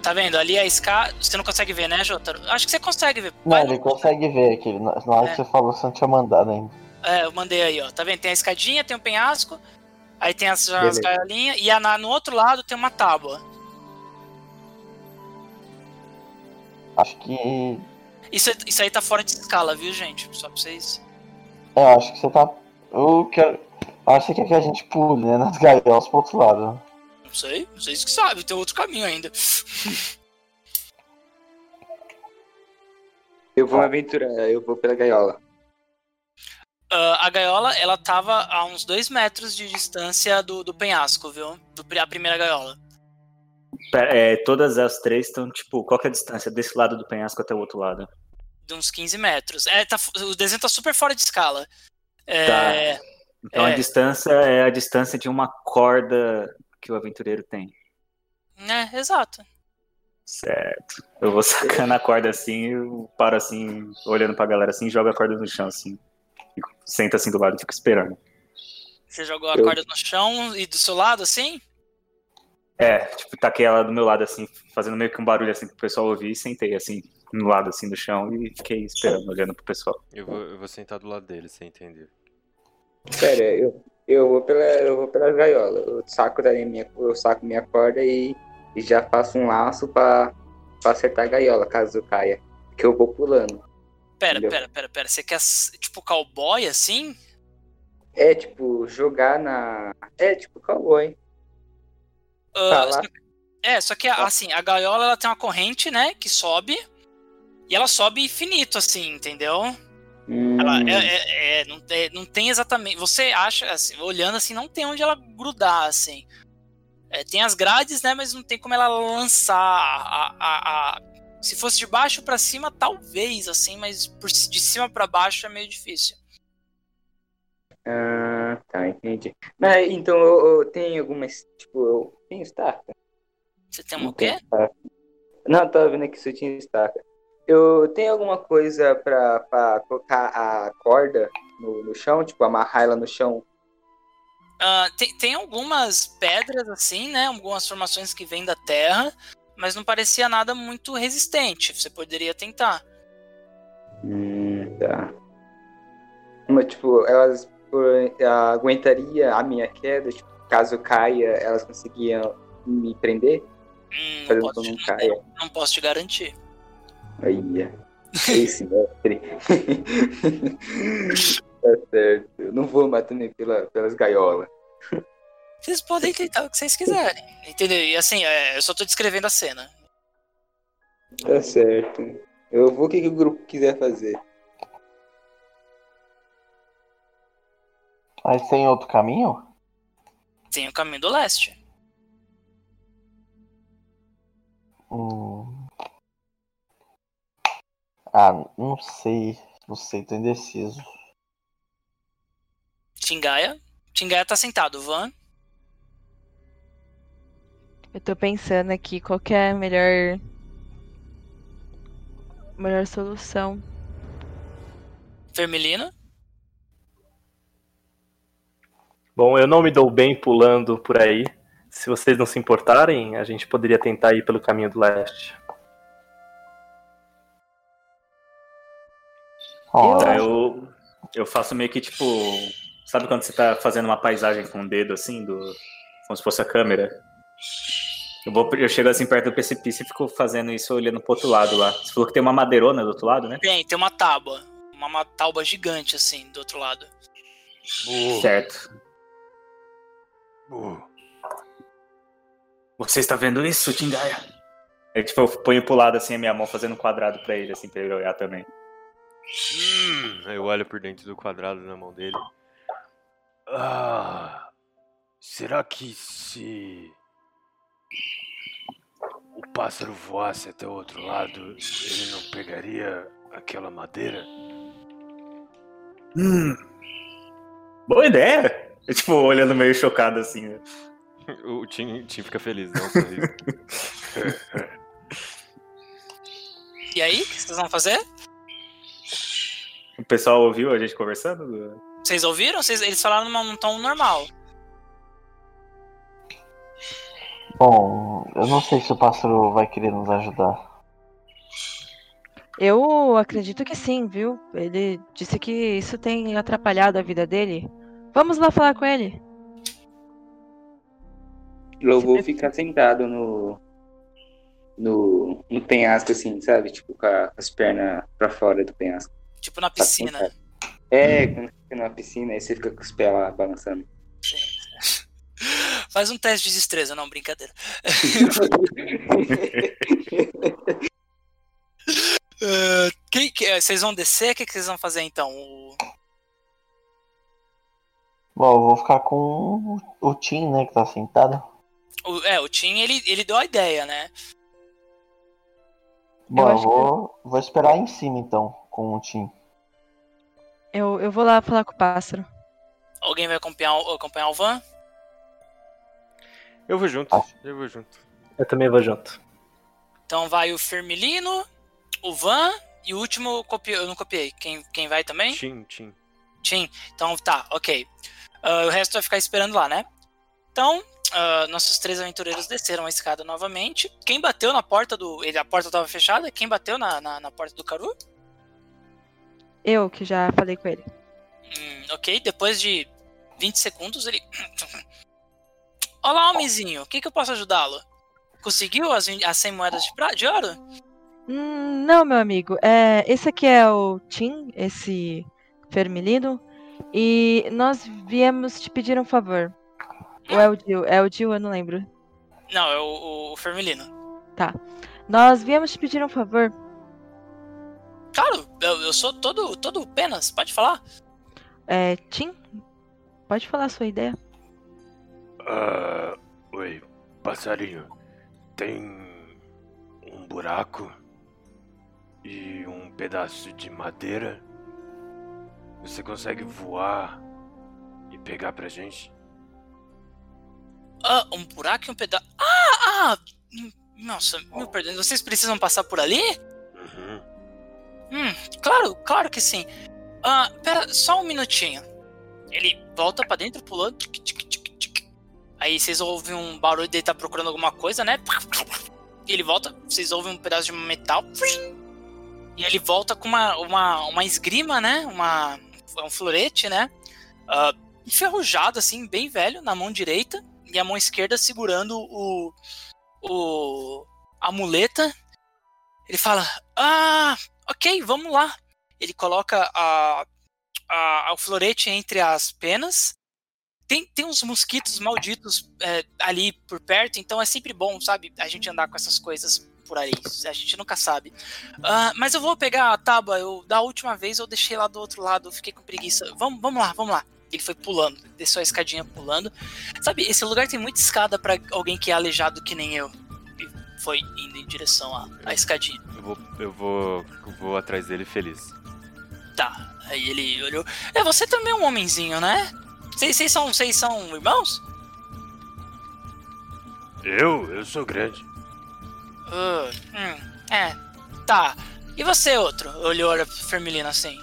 Tá vendo? Ali a escada. Você não consegue ver, né, Jotaro? Acho que você consegue ver. Não, ele consegue ver aqui. Na hora é. que você falou, você não tinha mandado ainda. É, eu mandei aí, ó. Tá vendo? Tem a escadinha, tem o um penhasco, aí tem as, as gaiolinhas, e a, na, no outro lado tem uma tábua. Acho que. Isso, isso aí tá fora de escala, viu, gente? Só pra vocês. É, acho que você tá. Eu quero. Acho que quer que a gente pule, né? Nas gaiolas pro outro lado. Não sei, vocês que sabem, tem outro caminho ainda. Eu vou me aventurar, eu vou pela gaiola. Uh, a gaiola, ela tava a uns dois metros de distância do, do penhasco, viu? Do, a primeira gaiola. É, todas as três estão, tipo, qual é a distância desse lado do penhasco até o outro lado? De uns 15 metros. É, tá, o desenho tá super fora de escala. É, tá. Então é, a distância é a distância de uma corda que o aventureiro tem. É, exato. Certo. Eu vou sacando a corda assim, eu paro assim, olhando pra galera assim e jogo a corda no chão assim senta assim do lado e fica esperando. Você jogou a eu... corda no chão e do seu lado assim? É, tipo, taquei ela do meu lado assim, fazendo meio que um barulho assim pro pessoal ouvir e sentei assim no lado assim do chão e fiquei esperando, olhando pro pessoal. Eu vou, eu vou sentar do lado dele, sem entender. Pera, eu, eu vou pela eu vou pela gaiola. Eu saco daí minha, eu saco minha corda e, e já faço um laço para acertar a gaiola caso caia. Que eu vou pulando. Pera, Entendeu? pera, pera, pera. Você quer, tipo, cowboy assim? É, tipo, jogar na. É, tipo, cowboy. Uh, tá só... É, só que, tá. assim, a gaiola ela tem uma corrente, né, que sobe. E ela sobe infinito, assim, entendeu? Hum. Ela é, é, é, não, é, não tem exatamente. Você acha, assim, olhando assim, não tem onde ela grudar, assim. É, tem as grades, né? Mas não tem como ela lançar a, a, a, se fosse de baixo para cima, talvez, assim, mas por, de cima para baixo é meio difícil. Ah, tá, entendi. Mas, então, eu, eu tenho algumas, tipo, eu tenho estaca. Você tem uma o quê? Não, tava vendo aqui se eu tinha estaca. Eu tenho alguma coisa pra, pra colocar a corda no, no chão, tipo, amarrar ela no chão Uh, tem, tem algumas pedras assim, né? Algumas formações que vêm da terra, mas não parecia nada muito resistente. Você poderia tentar. Hum, tá. Mas, tipo, elas aguentaria a minha queda, tipo, caso caia, elas conseguiam me prender? Hum, Fazer não, posso não te, caia. não posso te garantir. Aí, esse mestre. tá certo. Eu não vou matar nem pela, pelas gaiolas. Vocês podem tentar o que vocês quiserem. Entendeu? E assim, é, eu só tô descrevendo a cena. Tá certo. Eu vou o que, que o grupo quiser fazer. Mas tem outro caminho? Tem o caminho do leste. Hum. Ah, não sei. Não sei, tô indeciso. Tingaia. Tingaia tá sentado. Van. Eu tô pensando aqui qual que é a melhor. Melhor solução. Vermelino. Bom, eu não me dou bem pulando por aí. Se vocês não se importarem, a gente poderia tentar ir pelo caminho do leste. Ó, Tá, eu, eu faço meio que tipo. Sabe quando você tá fazendo uma paisagem com o dedo assim, do, como se fosse a câmera? Eu, vou, eu chego assim perto do precipício e fico fazendo isso olhando pro outro lado lá. Você falou que tem uma madeirona do outro lado, né? Tem, tem uma tábua. Uma, uma tábua gigante, assim, do outro lado. Burro, Certo. burro. Você está vendo isso, Tingaia? Eu, tipo, eu ponho pro lado assim a minha mão fazendo um quadrado pra ele, assim, pra ele olhar também. Hum, eu olho por dentro do quadrado na mão dele. Ah, será que se o pássaro voasse até o outro lado, ele não pegaria aquela madeira? Hum. Boa ideia! Eu, tipo, olhando meio chocado assim. né? O Tim, Tim fica feliz, não um sorriso. E aí, o que vocês vão fazer? O pessoal ouviu a gente conversando? Vocês ouviram? Vocês, eles falaram num tom normal. Bom, eu não sei se o pássaro vai querer nos ajudar. Eu acredito que sim, viu? Ele disse que isso tem atrapalhado a vida dele. Vamos lá falar com ele. Eu vou ficar sentado no. No, no penhasco, assim, sabe? Tipo, com, a- com as pernas pra fora do penhasco. Tipo na piscina. É, quando você fica numa piscina, aí você fica com os pés lá balançando. Faz um teste de destreza, não, brincadeira. Ah, quem, que- vocês vão descer? O que, que vocês vão fazer então? O- Bom, eu vou ficar com o, Tim, né, que tá sentado. o- é, o Tim, ele, ele deu a ideia, né? Bom, eu acho que- vou, vou esperar em cima então, com o Tim. Eu, eu vou lá falar com o pássaro. Alguém vai acompanhar, acompanhar o Van? Eu vou junto, Acho. eu vou junto. Eu também vou junto. Então vai o Firmilino, o Van e o último eu copi- eu não copiei. Quem, quem vai também? Tim, Tim. Tim. Então tá, ok. Ah, o resto vai ficar esperando lá, né? Então, ah, nossos três aventureiros desceram a escada novamente. Quem bateu na porta do. ele- A porta estava fechada? Quem bateu na, na, na porta do Caru? Eu que já falei com ele. Hum, ok, depois de 20 segundos ele. Olá, homenzinho, o que, que eu posso ajudá-lo? Conseguiu as, as 100 moedas de, de ouro? Hum, não, meu amigo. É, esse aqui é o Tim, esse Fermilino. E nós viemos te pedir um favor. Ou é o Dil? É o Dil, eu não lembro. Não, é o, o Fermilino. Nós viemos te pedir um favor. Claro, eu, eu sou todo, todo penas, pode falar. É, Tim, pode falar a sua ideia. Ah, oi, passarinho. Tem um buraco e um pedaço de madeira. Você consegue voar e pegar pra gente? Ah, um buraco e um pedaço. Ah, ah! Nossa, meu perdão, vocês precisam passar por ali? Uhum. Hum, claro, claro que sim. Ah, pera, só um minutinho. Ele volta pra dentro, pulando. tic, tic, tic, tic. Aí vocês ouvem um barulho dele tá procurando alguma coisa, né? Ele volta, vocês ouvem um pedaço de metal. E ele volta com uma, uma, uma esgrima, né? Uma, um florete, né? Ah, enferrujado, assim, bem velho, na mão direita, e a mão esquerda segurando o. o a muleta. Ele fala: Ah, ok, vamos lá. Ele coloca a, a, o florete entre as penas. Tem, tem uns mosquitos malditos é, ali por perto, então é sempre bom, sabe, a gente andar com essas coisas por aí. A gente nunca sabe. Uh, mas eu vou pegar a tábua. Eu, da última vez eu deixei lá do outro lado. Eu fiquei com preguiça. Vamos, vamos lá, vamos lá. Ele foi pulando, desceu a escadinha pulando. Sabe, esse lugar tem muita escada para alguém que é aleijado que nem eu. E foi indo em direção à, à escadinha. Eu vou, eu vou, eu vou atrás dele feliz. Tá. Aí ele olhou. É, você também é um homenzinho, né? Vocês são, vocês são irmãos? Eu? Eu sou grande. Uh, hum, é, tá. E você, outro? Olhou a Fermilina assim.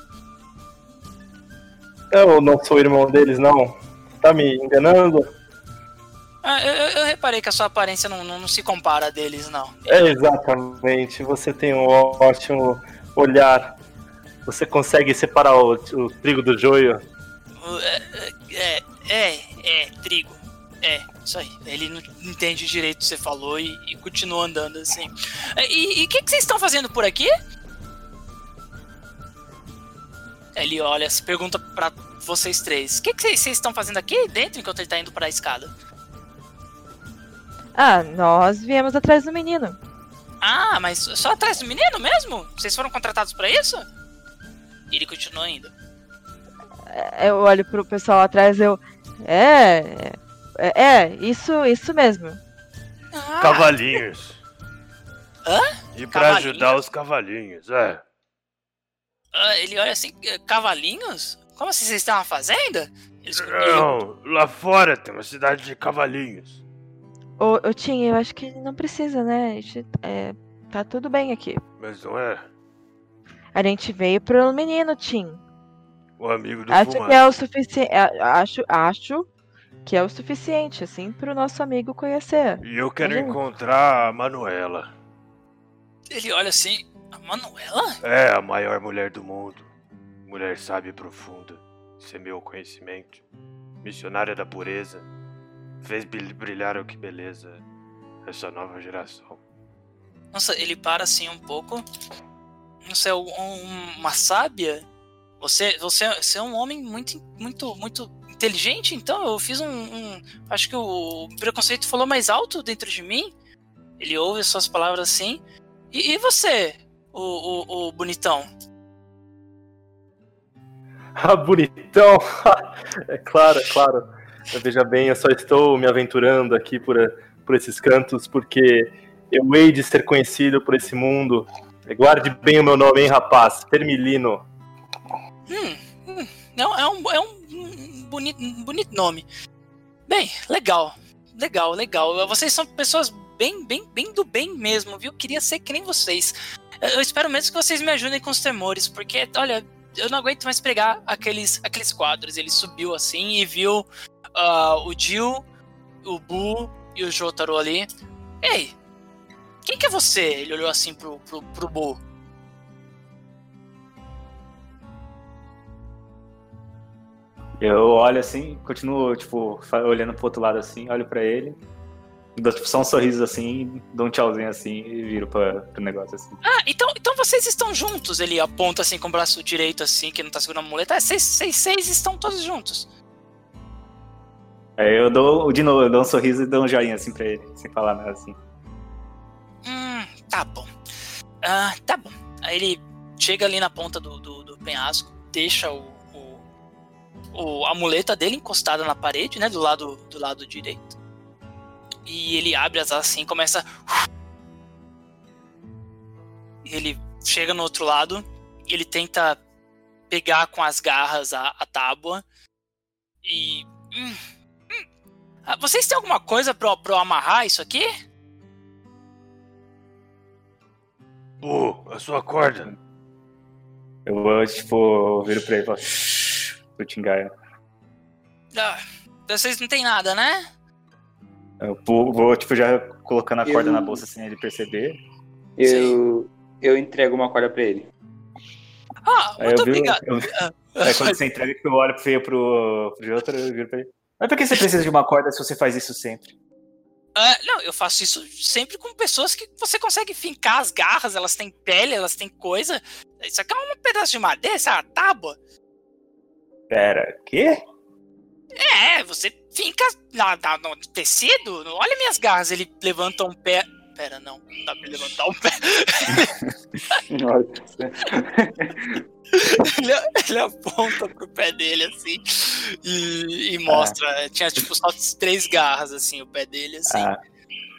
Eu não sou irmão deles, não. Tá me enganando? Ah, eu, eu, reparei que a sua aparência não, não, não, se compara a deles, não. É, exatamente. Você tem um ótimo olhar. Você consegue separar o, o trigo do joio? É, é, é, é, trigo. É, isso aí. Ele não entende direito o que você falou e, e continua andando assim. E o que, que vocês estão fazendo por aqui? Ele olha, se pergunta para vocês três: O que, que vocês estão fazendo aqui dentro enquanto ele tá indo para a escada? Ah, nós viemos atrás do menino. Ah, mas só atrás do menino mesmo? Vocês foram contratados para isso? E ele continua indo. É, eu olho pro pessoal atrás, eu. É. É, é, isso, isso mesmo. Ah. Cavalinhos. Hã? E pra ajudar os cavalinhos, é. Ah, ele olha assim, cavalinhos? Como assim, vocês têm uma fazenda? Eles... Não, lá fora tem uma cidade de cavalinhos. Ô, ô Tim, eu acho que não precisa, né? A gente, é, tá tudo bem aqui. Mas não é? A gente veio pro menino, Tim. O amigo do Acho que é o suficiente. Acho, acho que é o suficiente, assim, pro nosso amigo conhecer. E eu quero eu- encontrar a Manuela. Ele olha assim, a Manuela? É a maior mulher do mundo. Mulher sábia e profunda. Isso é meu conhecimento. Missionária da pureza. Fez brilhar o que beleza. Essa nova geração. Nossa, ele para assim um pouco. Você é um- um- uma sábia? Você, você, você é um homem muito, muito, muito inteligente, então eu fiz um, um- Acho que o preconceito falou mais alto dentro de mim. Ele ouve as suas palavras assim. E, e você, o, o, o bonitão? Ah, bonitão! é claro, é claro. Veja bem, eu só estou me aventurando aqui por, por esses cantos porque eu hei de ser conhecido por esse mundo. Guarde bem o meu nome, hein, rapaz? Termilino. Hum, hum, é um, é um, um bonito, bonito nome. Bem, legal. Legal, legal. Vocês são pessoas bem, bem, bem do bem mesmo, viu? Queria ser que nem vocês. Eu espero mesmo que vocês me ajudem com os temores, porque, olha, eu não aguento mais pregar aqueles, aqueles quadros. Ele subiu assim e viu ah, o Jill, o Bu e o Jotaro ali. Ei, quem que é você? Ele olhou assim pro, pro, pro Bu. Eu olho assim, continuo, tipo, olhando pro outro lado assim, olho pra ele, dou tipo, só um sorriso assim, dou um tchauzinho assim e viro pra, pro negócio assim. Ah, então, então vocês estão juntos. Ele aponta assim com o braço direito, assim, que não tá segurando a muleta. É, vocês, vocês seis estão todos juntos. Aí eu dou, de novo, eu dou um sorriso e dou um joinha assim pra ele, sem falar nada assim. Hum, tá bom. Ah, tá bom. Aí ele chega ali na ponta do, do, do penhasco, deixa o, o, a muleta dele encostada na parede, né? Do lado, do lado direito. E ele abre as asas assim e começa. E ele chega no outro lado e ele tenta pegar com as garras a, a tábua. E. hum, hum. Ah, vocês têm alguma coisa pra, eu- pra eu amarrar isso aqui? Pô, a sua corda. Eu vou, tipo, viro pra ele e falo, Pro Tingaia. Ah, vocês não tem nada, né? Eu vou, vou, tipo, já colocando a corda Eu- na bolsa sem ele perceber. Eu, eu entrego uma corda pra ele. Ah, Aí muito eu viro, obrigado. eu, Aí quando você entrega, eu olho feio pro, pro outro, eu viro pra ele. Mas por que você precisa de uma corda se você faz isso sempre? Ah, não, eu faço isso sempre com pessoas que você consegue fincar as garras, elas têm pele, elas têm coisa. Isso aqui é um pedaço de madeira, essa é uma tábua. Pera, quê? É, você finca na, na- no tecido. Olha minhas garras, ele levanta um pé. Pera, não, não dá pra levantar um pé. Ele, ele aponta pro pé dele assim e, e mostra. Tinha tipo só três garras, assim, o pé dele, assim. Ah,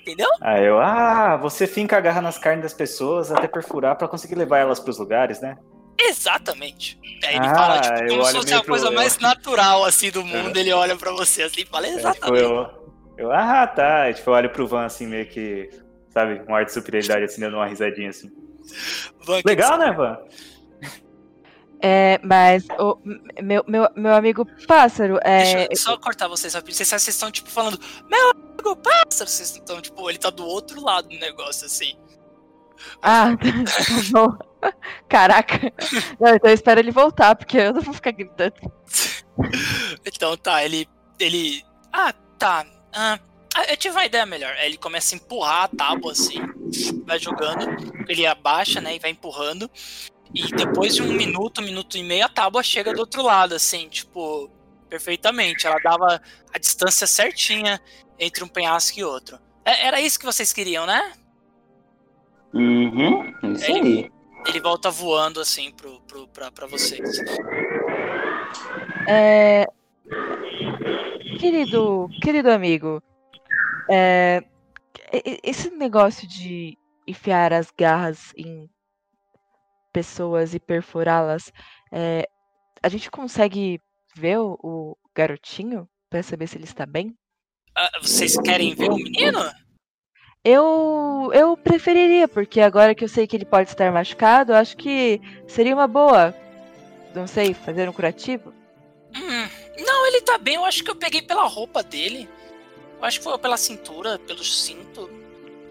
Entendeu? aí eu, ah, você finca a garra nas carnes das pessoas até perfurar pra conseguir levar elas pros lugares, né? Exatamente. Aí ele Ah, fala, tipo, como se fosse a coisa mais natural, assim, do mundo. Ele olha pra você assim e fala, É, tipo, exatamente. eu, eu, ah, tá. Tipo, eu olho pro Van assim, meio que, sabe, um ar de superioridade, assim, dando uma risadinha assim. Van, Legal, né, Van? É, mas o meu, meu, meu amigo pássaro, é, Deixa eu só cortar vocês rapidinho. Vocês, vocês estão, tipo, falando, meu amigo pássaro. Vocês estão, tipo, ele tá do outro lado do negócio, assim. Ah, tá bom. Caraca. Não, então eu espero ele voltar, porque eu não vou ficar gritando. Então tá, ele. ele. Ah, tá. Ah, ah, eu tive uma ideia melhor. Ele começa a empurrar a tábua assim, vai jogando, ele abaixa, né, e vai empurrando. E depois de um minuto, um minuto e meio, a tábua chega do outro lado, assim, tipo, perfeitamente. Ela dava a distância certinha entre um penhasco e outro. É- Era isso que vocês queriam, né? Uhum, isso Ele- aí. Ele volta voando assim pro, pro, pra, pra vocês. É, Querido, querido amigo, é, esse negócio de enfiar as garras em pessoas e perfurá-las, é, a gente consegue ver o, garotinho pra saber se ele está bem? Ah, vocês querem ver o menino? Eu, eu preferiria, porque agora que eu sei que ele pode estar machucado, acho que seria uma boa, não sei, fazer um curativo. Hum, não, ele tá bem. Eu acho que eu peguei pela roupa dele. Eu acho que foi pela cintura, pelo cinto.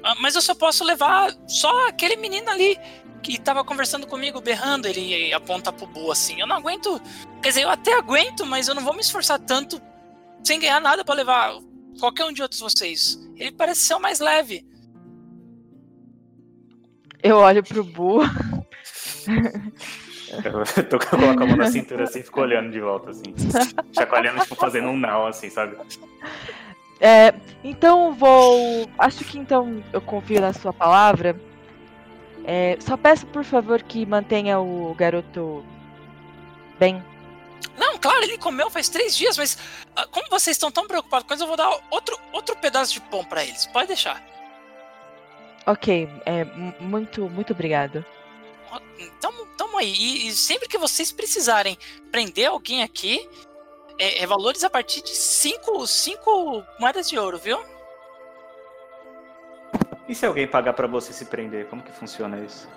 Ah, mas eu só posso levar só aquele menino ali que tava conversando comigo, berrando. Ele aponta pro Bu assim. Eu não aguento. Quer dizer, eu até aguento, mas eu não vou me esforçar tanto sem ganhar nada pra levar qualquer um de outros vocês. Ele parece ser o mais leve. Eu olho pro Bu. Eu tô com a mão na cintura assim, fico olhando de volta, assim. Chacoalhando, tipo, fazendo um não, assim, sabe? É, então vou. Acho que então eu confio na sua palavra. É, só peço por favor que mantenha o garoto bem. Claro, ele comeu faz três dias, mas ah, como vocês estão tão preocupados com isso, eu vou dar outro, outro pedaço de pão pra eles. Pode deixar. Ok, é, mu- muito, muito obrigado. Ó, Tamo, tamo aí. E, e sempre que vocês precisarem prender alguém aqui, é, é valores a partir de cinco, cinco moedas de ouro, viu? E se alguém pagar pra você se prender, como que funciona isso?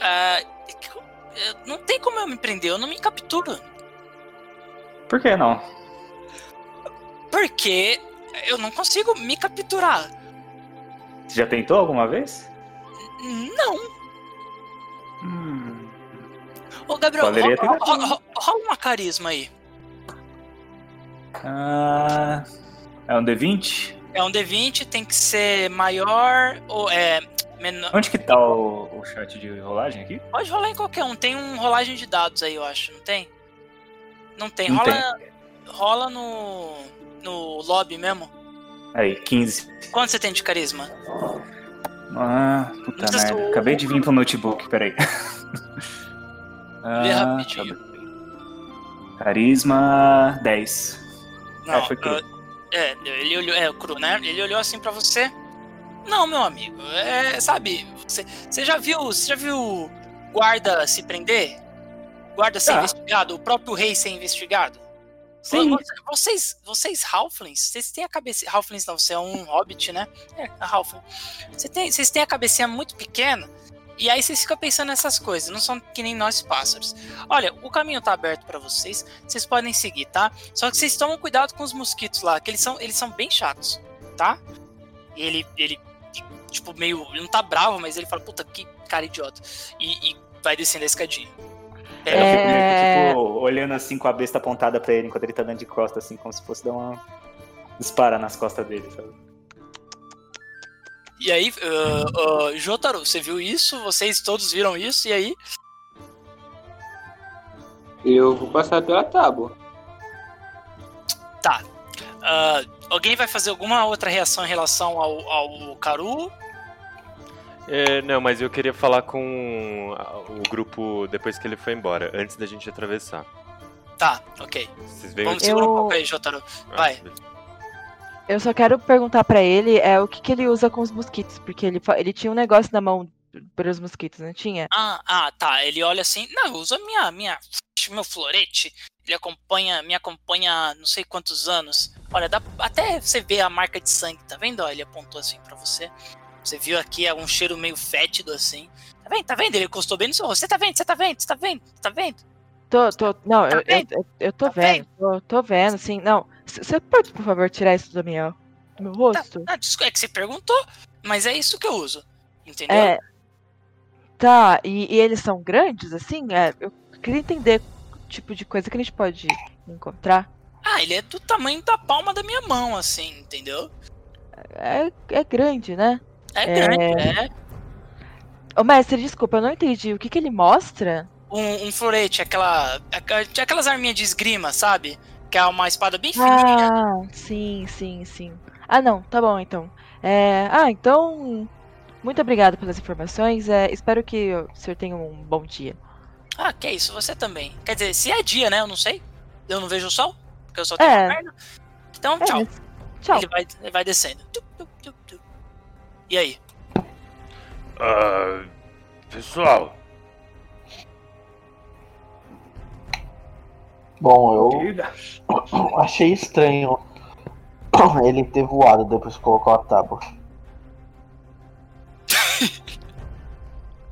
Ah, é não tem como eu me prender, eu não me capturo. Por que não? Porque eu não consigo me capturar. Você já tentou alguma vez? Não. Hum. Ô, Gabriel, Poderia rola, ter rola- rola- rola uma carisma aí. Ah, é um D20? É um D20, tem que ser maior ou é menor. Onde que tá o, o chat de rolagem aqui? Pode rolar em qualquer um. Tem um rolagem de dados aí, eu acho, não tem? Não tem. Não rola rola no no lobby mesmo. Aí, 15. Quanto você tem de carisma? Ah, puta Não merda. Acabei de vir pro notebook, peraí. Lê Ah, rapidinho. Carisma 10. Não, É, foi cru. eu- é, ele olhou, é, cru, né? Ele olhou assim pra você. Não, meu amigo, é, sabe, você, você já viu, você já viu guarda se prender? Guarda ser Já. investigado, o próprio rei ser investigado? Sim. Vo- Vocês, vocês Halflings, vocês têm a cabeça. Halflings não, você é um hobbit, né? É, a Halfling. Você tem, vocês têm a cabecinha muito pequena. E aí vocês ficam pensando nessas coisas, não são que nem nós pássaros. Olha, o caminho tá aberto pra vocês, vocês podem seguir, tá? Só que vocês tomam cuidado com os mosquitos lá, que eles são, eles são bem chatos, tá? E ele, ele, tipo, meio. Ele não tá bravo, mas ele fala, puta, que cara idiota. E, e vai descendo a escadinha. Pega Eu fico É. meio que, tipo, olhando assim com a besta apontada pra ele enquanto ele tá dando de costa, assim, como se fosse dar uma. Dispara nas costas dele, sabe? E aí, uh, uh, Jotaro, você viu isso? Vocês todos viram isso? E aí? Eu vou passar pela tábua. Uh, alguém vai fazer alguma outra reação em relação ao, ao Karu? É, não, mas eu queria falar com a- o grupo depois que ele foi embora, antes da gente atravessar. Tá, ok. Vocês veem Vamos segurar um Eu- pouco aí, Jotaro. Ah, vai. Eu só quero perguntar pra ele é o que, que ele usa com os mosquitos, porque ele, ele tinha um negócio na mão para os mosquitos, não tinha? Ah, ah, tá. Ele olha assim. Não, eu uso a minha, minha, meu florete. Ele acompanha, me acompanha há não sei quantos anos. Olha, dá, até você ver a marca de sangue, tá vendo? Ó, ele apontou assim pra você. Você viu aqui é um cheiro meio fétido assim. Tá vendo? Tá vendo? Ele encostou bem no seu rosto. Você tá vendo? Você tá vendo? Você tá vendo? Tá vendo? Tô, tô, não, Tá eu, eu, vendo? eu, tô Tá vendo, tô, tô vendo, sim. Não, você pode, por favor, tirar isso do meu, do meu rosto? Ah, desculpa, é que você perguntou, mas é isso que eu uso. Entendeu? É. Tá, e, e eles são grandes, assim? É, eu queria entender o tipo de coisa que a gente pode encontrar. Ah, ele é do tamanho da palma da minha mão, assim, entendeu? É, é grande, né? É É. grande, é. Ô, mestre, desculpa, eu não entendi. O que que ele mostra? Um, um florete, aquela, aquela- aquelas arminhas de esgrima, sabe? Que é uma espada bem fininha. Ah, sim, sim, sim. Ah, não, tá bom, então. É, ah, então... Muito obrigada pelas informações. É, espero que o senhor tenha um bom dia. Ah, que isso, você também. Quer dizer, se é dia, né? Eu não sei. Eu não vejo o sol, porque eu só tenho É. perna. Então, É, tchau. mas- Tchau. Ele, vai, ele vai descendo. Tup, tup. E aí? Ah, pessoal, Bom, eu achei estranho ele ter voado depois que colocou a tábua.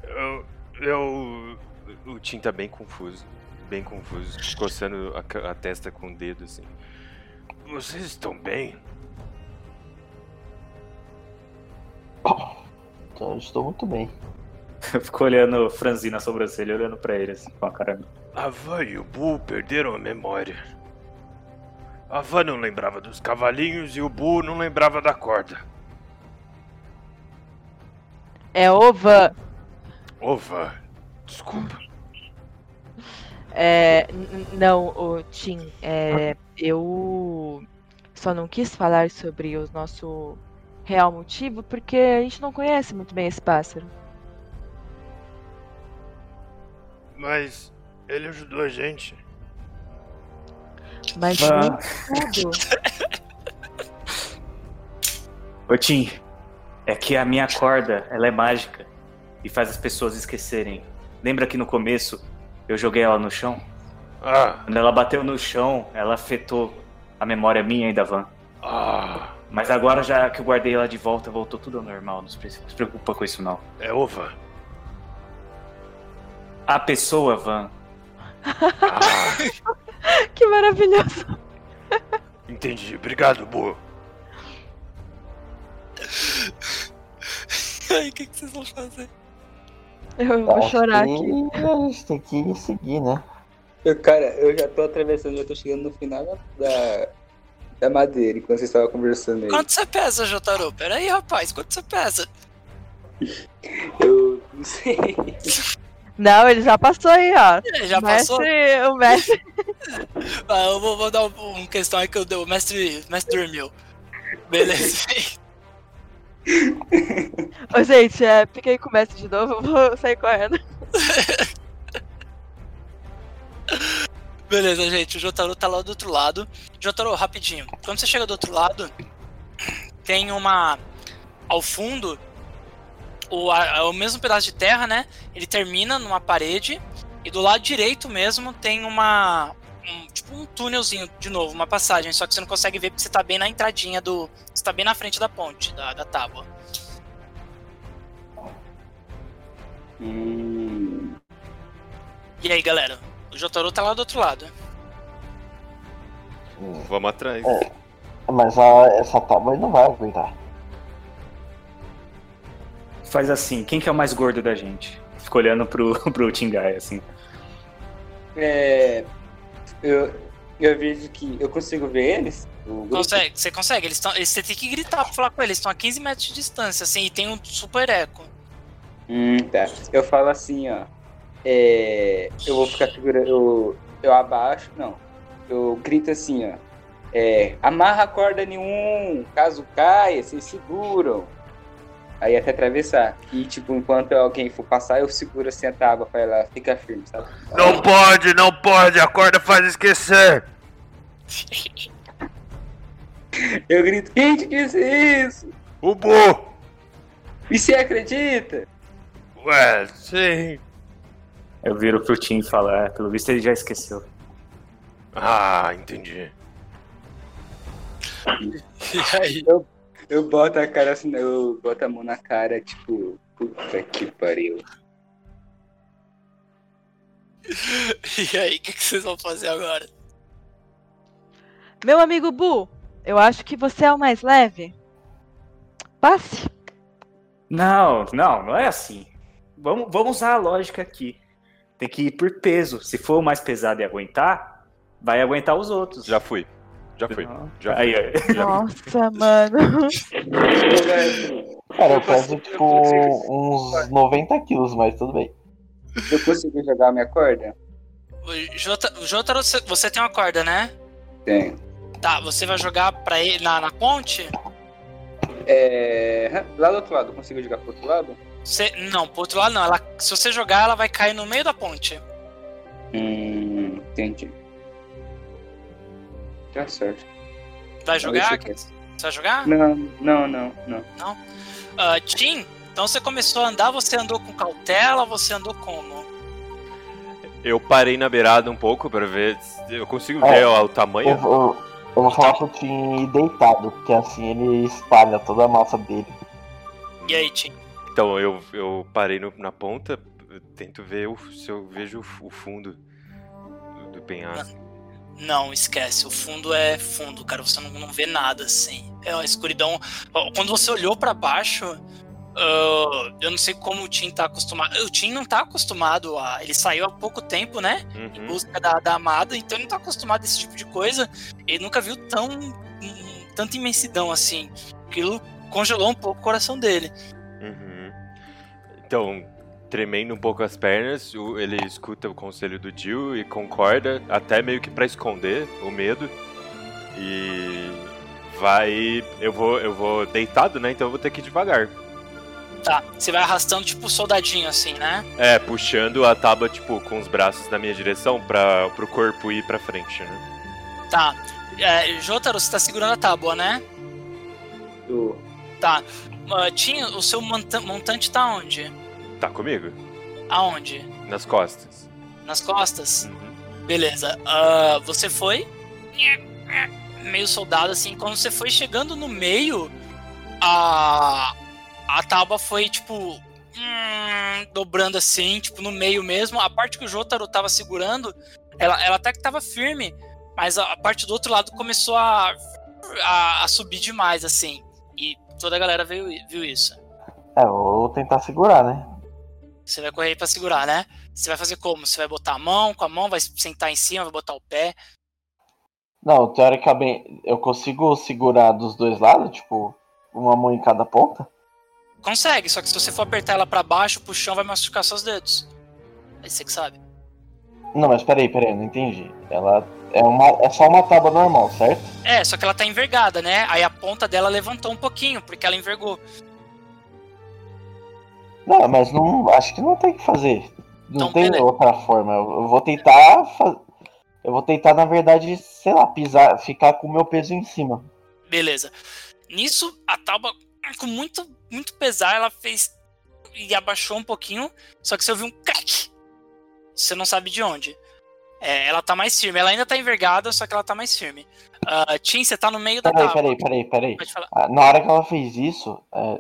eu, Eu. O Tim tá bem confuso. Bem confuso. Coçando a, a testa com o dedo, assim. vocês estão bem? Então, eu estou muito bem. Eu fico olhando, franzindo a sobrancelha, olhando pra ele, assim, com a cara. A Van e o Bull perderam a memória. A Van não lembrava dos cavalinhos e o Bull não lembrava da corda. É ova. Ô, Van, desculpa. É, não, o Tim, é, eu só não quis falar sobre o nosso real motivo porque a gente não conhece muito bem esse pássaro. Mas ele ajudou a gente. Mas Ah. tudo. Ô Tim, é que a minha corda, ela é mágica e faz as pessoas esquecerem. Lembra que no começo eu joguei ela no chão? Ah, Quando ela bateu no chão, ela afetou a memória minha e da Van. ah, Mas agora, já que eu guardei ela de volta, voltou tudo ao normal. Não se pre- se preocupa com isso, não. é o Van. A pessoa, Van, Ah, Que maravilhoso. entendi. Obrigado, Bull. Aí, o que, que vocês vão fazer? Eu vou Acho chorar que aqui. A gente tem que seguir, né? Eu, cara, eu já tô atravessando, já tô chegando no final da, da madeira, enquanto vocês estavam conversando aí. Quanto você pesa, Jotaro? Pera aí, rapaz. Quanto você pesa? Eu não sei. Não, ele já passou aí, ó. Ele já o mestre, passou? O mestre. Ah, eu vou, vou dar um, um questão aí que eu dei. O mestre, mestre dormiu. Beleza. Ô, gente, é, fiquei com o mestre de novo, eu vou sair correndo. Beleza, gente. O Jotaro tá lá do outro lado. Jotaro, rapidinho. Quando você chega do outro lado, tem uma. Ao fundo, o, a- o mesmo pedaço de terra, né? Ele termina numa parede. E do lado direito mesmo tem uma. um- tipo um túnelzinho de novo, uma passagem. Só que você não consegue ver porque você tá bem na entradinha do. Você tá bem na frente da ponte, da, da tábua. Hum, E aí, galera? O Jotaro tá lá do outro lado. Vamos atrás. É. Mas a, essa tábua ele não vai aguentar. faz assim. Quem que é o mais gordo da gente? Fico olhando pro, pro Tingai, assim. é, eu, eu vejo que eu consigo ver eles. Consegue, você consegue. Eles tão, eles, você tem que gritar pra falar com eles. Eles estão a 15 metros de distância, assim, e tem um super eco. Hum, tá. Eu falo assim, ó. É, eu vou ficar segurando. Eu, eu abaixo. Não. Eu grito assim, ó. É, amarra a corda nenhum. Caso caia, vocês seguram. Aí até atravessar. E, tipo, enquanto alguém for passar, eu seguro assim a tábua pra ela ficar firme, sabe? Não pode, não pode, a corda faz esquecer. Eu grito, quem te disse isso? O Bu! E você acredita? Ué, sim. Eu viro pro Tim e falo, é, pelo visto ele já esqueceu. Ah, entendi. E aí? Eu boto a cara assim, eu boto a mão na cara, tipo, puta que pariu. E aí, o que, que vocês vão fazer agora? Meu amigo Bu, eu acho que você é o mais leve. Passe. Não, não, não é assim. Vamos, vamos usar a lógica aqui. Tem que ir por peso. Se for o mais pesado e aguentar, vai aguentar os outros. Já fui. Já fui. Já Aí, ó. Nossa, mano. Cara, eu peso tipo uns 90 quilos, mas tudo bem. Eu consigo jogar a minha corda? Jota- o Jotaro, você- você tem uma corda, né? Tenho. Tá, você vai jogar pra ele na, na ponte? É. Lá do outro lado, eu consigo jogar pro outro lado? Você, não, pro outro lado não. Ela, se você jogar, ela vai cair no meio da ponte. Hum, entendi. Tá certo. Vai jogar? Deixa Você vai jogar? Não, não, não, não. Ah, Tim, então você começou a andar, você andou com cautela, você andou como? Eu parei na beirada um pouco pra ver. se Eu consigo É. ver ó, o tamanho. eu, eu vou falar pro Tim ir deitado, porque assim ele espalha toda a massa dele. E aí, Tim? Então eu, eu parei no- na ponta, tento ver o- se eu vejo o fu- o fundo do, do penhasco. Não, esquece. O fundo é fundo, cara. Você não, não vê nada assim. É uma escuridão. Quando você olhou pra baixo, ah, eu não sei como o Tim tá acostumado. O Tim não tá acostumado a. Ele saiu há pouco tempo, né? Em Uhum. busca da, da amada, então ele não tá acostumado a esse tipo de coisa. Ele nunca viu tão. tanta imensidão assim. Aquilo congelou um pouco o coração dele. Uhum. Então, tremendo um pouco as pernas, ele escuta o conselho do Jill e concorda, até meio que pra esconder o medo. E vai. Eu vou, eu vou deitado, né? Então eu vou ter que ir devagar. Tá, você vai arrastando tipo soldadinho assim, né? É, puxando a tábua, tipo, com os braços na minha direção para pro corpo ir pra frente, né? Tá. É, Jotaro, você tá segurando a tábua, né? Do... Tá. Tim, o seu monta- montante tá onde? Tá comigo? Aonde? Nas costas. Nas costas? Uhum. Beleza. Ah, você foi. Meio soldado, assim. Quando você foi chegando no meio, a. A tábua foi, tipo. hum, dobrando assim, tipo, no meio mesmo. A parte que o Jotaro tava segurando, ela, ela até que tava firme, mas a, a parte do outro lado começou a, a, a subir demais, assim. E toda a galera veio, viu isso. É, eu vou tentar segurar, né? Você vai correr pra segurar, né? Você vai fazer como? Você vai botar a mão com a mão, vai sentar em cima, vai botar o pé. Não, teoricamente, eu consigo segurar dos dois lados, tipo, uma mão em cada ponta? Consegue, só que se você for apertar ela pra baixo, pro chão vai machucar seus dedos. Aí você que sabe. Não, mas peraí, peraí, não entendi. Ela é, uma, é só uma tábua normal, certo? É, só que ela tá envergada, né? Aí a ponta dela levantou um pouquinho, porque ela envergou. Não, mas não, acho que não tem o que fazer. Não Então, tem beleza. outra forma. Eu, vou tentar, eu vou tentar na verdade, sei lá, pisar, ficar com o meu peso em cima. Beleza. Nisso, a tábua, com muito, muito pesar, ela fez. E abaixou um pouquinho. Só que você ouviu um crack. Você não sabe de onde. É, ela tá mais firme. Ela ainda tá envergada, só que ela tá mais firme. Ah, Tim, você tá no meio da tábua. peraí, peraí, peraí. Ah, Na hora que ela fez isso, é,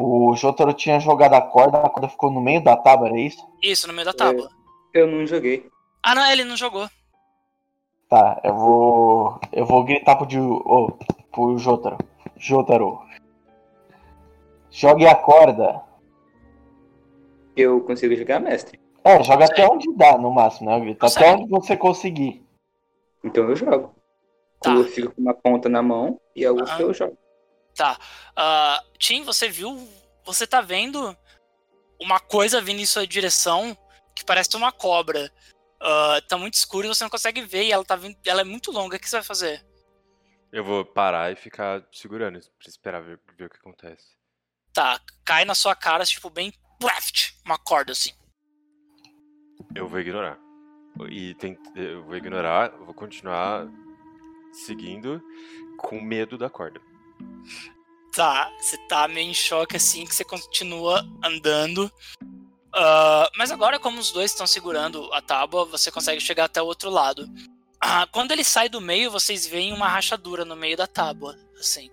o Jotaro tinha jogado a corda, a corda ficou no meio da tábua, era isso? Isso, no meio da tábua. Eu não joguei. Ah, não, ele não jogou. Tá, eu vou. Eu vou gritar pro, Ju- ô, pro Jotaro. Jotaro. Jogue a corda. Eu consigo jogar, mestre. É, joga até onde dá, no máximo, né, Grito? Até onde você conseguir. Então eu jogo. Tá. Eu fico com uma ponta na mão e a outra Aham. eu jogo. Ah, Tim, você viu. Você tá vendo uma coisa vindo em sua direção que parece uma cobra. Ah, tá muito escuro e você não consegue ver e ela tá vindo. Ela é muito longa. O que você vai fazer? Eu vou parar e ficar segurando pra esperar ver, ver o que acontece. Tá, cai na sua cara, tipo, bem. Plaft, uma corda assim. Eu vou ignorar. E tem, eu vou ignorar, vou continuar seguindo com medo da corda. Tá, você tá meio em choque assim que você continua andando. Ah, mas agora, como os dois estão segurando a tábua, você consegue chegar até o outro lado. Ah, quando ele sai do meio, vocês veem uma rachadura no meio da tábua, assim.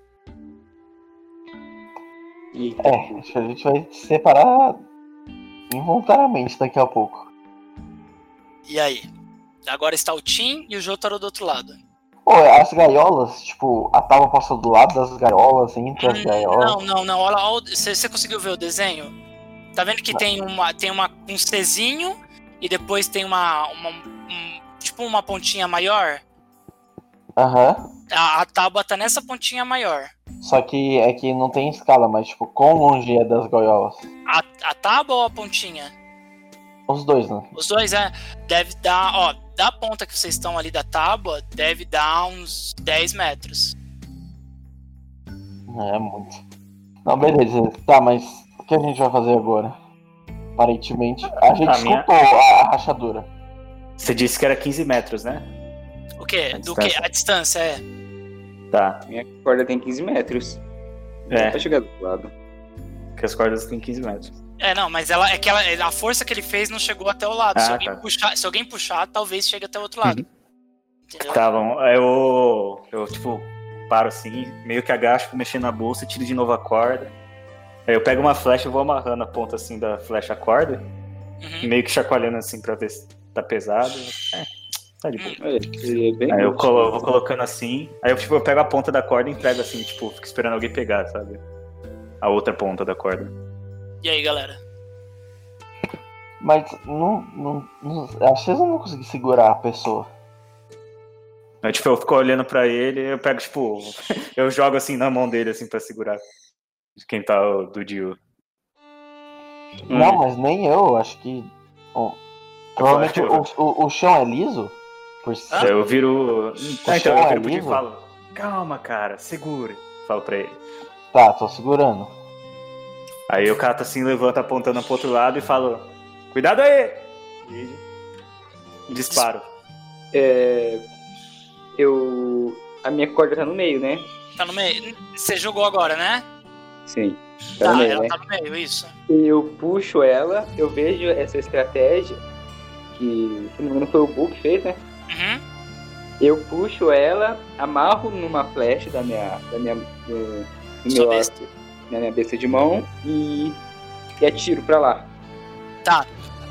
E É, acho que a gente vai se separar involuntariamente daqui a pouco. E aí? Agora está o Tim e o Jotaro do outro lado. Pô, as gaiolas, tipo, a tábua passou do lado das gaiolas, entre as Hum, gaiolas. Não, não, não. Olha, você, conseguiu ver o desenho? Tá vendo que tem uma tem uma um Czinho e depois tem uma, uma um- tipo uma pontinha maior? Aham. A, a tábua tá nessa pontinha maior. Só que é que não tem escala, mas tipo, quão longe é das gaiolas? A, a tábua ou a pontinha? Os dois, né? Os dois, é. Deve dar, ó, da ponta que vocês estão ali da tábua, deve dar uns 10 metros. É muito. Não, beleza. Tá, mas o que a gente vai fazer agora? Aparentemente. A gente A minha- escutou a, a rachadura. Você disse que era 15 metros, né? O quê? A Do que? distância. A distância, é. Tá. minha corda tem 15 metros. É, Pra chegar do outro lado. porque as cordas têm 15 metros. É, não, mas ela é que ela, a força que ele fez não chegou até o lado. se, Ah, alguém tá. puxar, se alguém puxar, talvez chegue até o outro lado. Entendeu? Tá bom. Eu, eu, tipo, paro assim, meio que agacho, mexendo na bolsa, tiro de novo a corda. Aí eu pego uma flecha e vou amarrando a ponta assim da flecha à corda, Uhum. meio que chacoalhando assim pra ver se tá pesado. É, tá de boa. Olha, seria bem Aí eu colo- vou colocando assim, aí eu, tipo, eu pego a ponta da corda e entrego assim, tipo, fico esperando alguém pegar, sabe? A outra ponta da corda. E aí, galera? Mas não, não, não. Acho que vocês não vão conseguir segurar a pessoa. Aí, tipo, eu fico olhando pra ele eu pego, tipo, eu jogo assim na mão dele, assim, pra segurar. Quem tá o do Dio. Hum. Não, mas nem eu, acho que. bom, provavelmente o, o, o chão é liso? Por. Ah, Eu viro. Ah, então, chão eu é viro e liso? falo, calma, cara, segura. Falo pra ele. Tá, tô segurando. Aí o cara assim, levanta apontando pro outro lado e fala, cuidado aí! E disparo. É, eu. A minha corda tá no meio, né? Tá no meio. Você jogou agora, né? Sim. Tá, Tá, no meio, ela né? tá no meio, isso. Eu puxo ela, eu vejo essa estratégia que, se não me engano, foi o Book que fez, né? Uhum. Eu puxo ela, amarro numa flecha da minha, da minha, do, do meu besta. Na minha besta de mão e, e atiro pra lá.